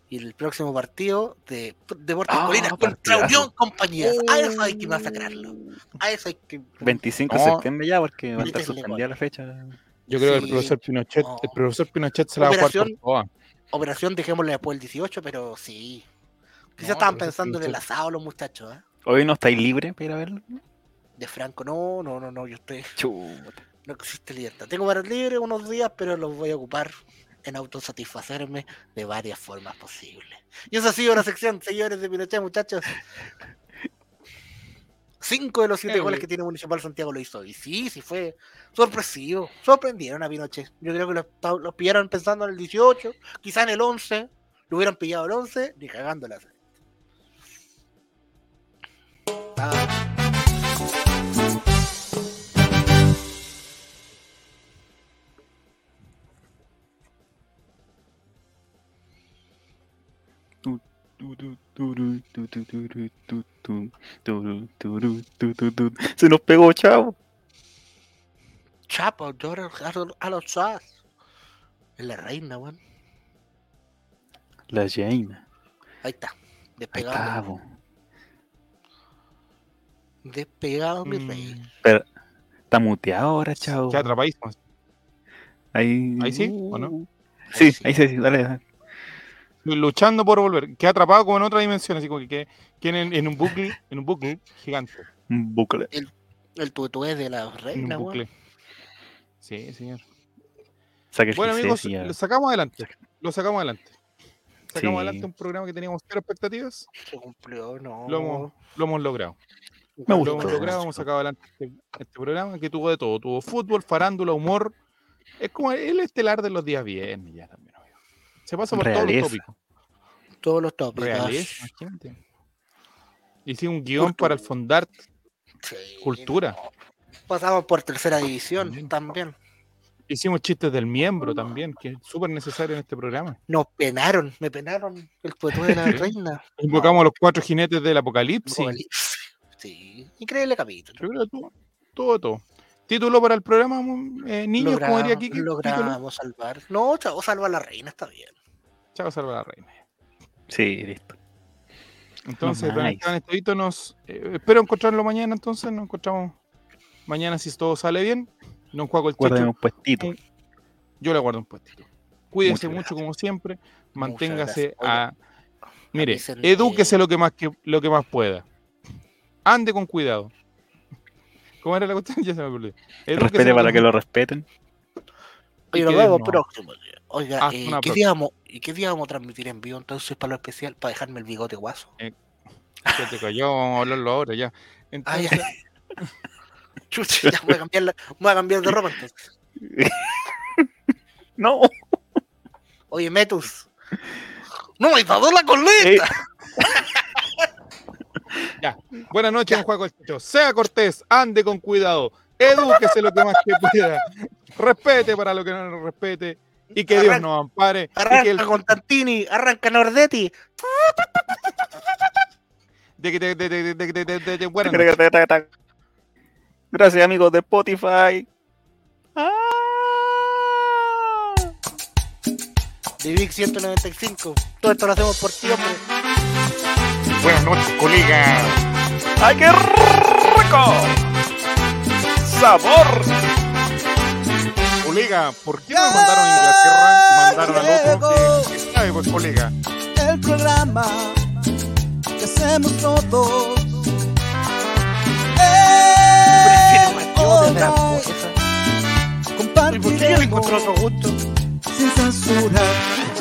Y el próximo partido de Deportes ah, Colinas contra Unión Compañías. A eso hay que masacrarlo. A eso hay que. 25 de septiembre ya, porque va a estar suspendida la fecha. Yo creo que el profesor Pinochet, el profesor Pinochet se la va a jugar por Operación, dejémosle después el 18, pero sí. Quizás estaban pensando en el asado los muchachos. ¿eh? ¿Hoy no estáis libres para ir a verlo? De Franco, no, no, no, no, yo estoy. No existe libertad. Tengo varios libres unos días, pero los voy a ocupar en autosatisfacerme de varias formas posibles. Y esa ha sido la sección, señores de Pinochet, muchachos. Cinco de los siete goles que tiene Municipal Santiago lo hizo. Y sí, sí fue sorpresivo. Sorprendieron a Pinochet. Yo creo que los, los pillaron pensando en el 18, quizá en el 11. Lo hubieran pillado el 11, ni cagándolas. Ah. Se nos pegó, chavo. Chapo, a los chas. Es la reina, weón. La reina. Ahí está. Despegado. Despegado, mi mm. rey. Pero, está muteado ahora, chavo. Ya atrapadísimo. Ahí. Ahí sí, ¿o no? Sí, ahí sí, dale, dale luchando por volver. Queda atrapado como en otra dimensión, así como que, que en, un bucle, en un bucle gigante. Un bucle. El, el tutué de la reina, un bucle. Sí, señor. bueno, amigos, lo sacamos adelante. Lo sacamos adelante. Sacamos adelante un programa que teníamos cero expectativas. Se cumplió, no. Lo hemos, lo hemos logrado. lo hemos logrado, hemos sacado adelante este, este, programa que tuvo de todo. Tuvo fútbol, farándula, humor. Es como el estelar de los días viernes ya también. Se pasa por todos los tópicos. Todos los tópicos. Realeza. Hice un guion para el Fondart. Cultura. Pasamos por tercera división también. Hicimos chistes del miembro también, que es súper necesario en este programa. Nos penaron, me penaron el poeta de la reina. Invocamos a los cuatro jinetes del apocalipsis. Sí, increíble capítulo. Yo creo todo, todo, todo. ¿Título para el programa, eh, niños? como diría aquí. Logramos salvar. No, chavo, salva a la reina, está bien. Chavo, salva a la reina. Sí, listo. Entonces, nice. nos. Eh, espero encontrarlo mañana, entonces. Nos encontramos mañana si todo sale bien. No juego el Guarden un puestito. Yo le guardo un puestito. Cuídese mucho, como siempre. Manténgase a. Mire, edúquese lo que más que lo que más pueda. Ande con cuidado. ¿Cómo era la cuestión? Ya se me olvidó. Respete para que lo respeten. Oye, nos vemos próximo. Oiga, ah, eh, ¿qué, día vamos, ¿y qué día vamos a transmitir en vivo entonces para lo especial? Para dejarme el bigote guaso. Eh, te cayó, vamos a hablarlo ahora ya. Entonces... Ay, ay. Chucha, ya voy a, cambiar la, voy a cambiar de ropa entonces. no. Oye, Metus. No me dado la coleta. Eh. Ya. Buenas noches, ya. Juan Sea cortés, ande con cuidado, edúquese lo que más que pueda, respete para lo que no nos respete y que Dios nos ampare. Arranca el... Constantini, arranca Nordetti. Gracias, amigos de Spotify. Ah. De Vic 195. Todo esto lo hacemos por ti, Buenas noches, colega. ¡Ay, qué rico! ¡Sabor! Colega, ¿por qué no me mandaron a Inglaterra mandaron al otro que, que sabe, pues, colega? El programa que hacemos todos. Compartiremos. otro gusto? Sin censura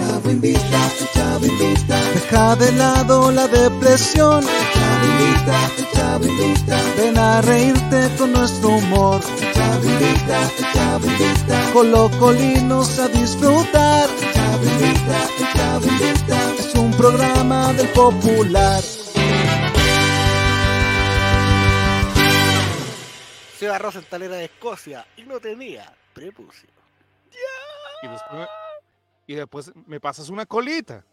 chavo invita, el chavo invita. Deja de lado la depresión. El chavo invita, el chavo invita. Ven a reírte con nuestro humor. El chavo invita, el chavo invita. Colocolinos a disfrutar. El chavo invita, el chavo invita. Es un programa del popular. Seba Rosenthal era de Escocia y no tenía prepucio. Y después, y después me pasas una colita.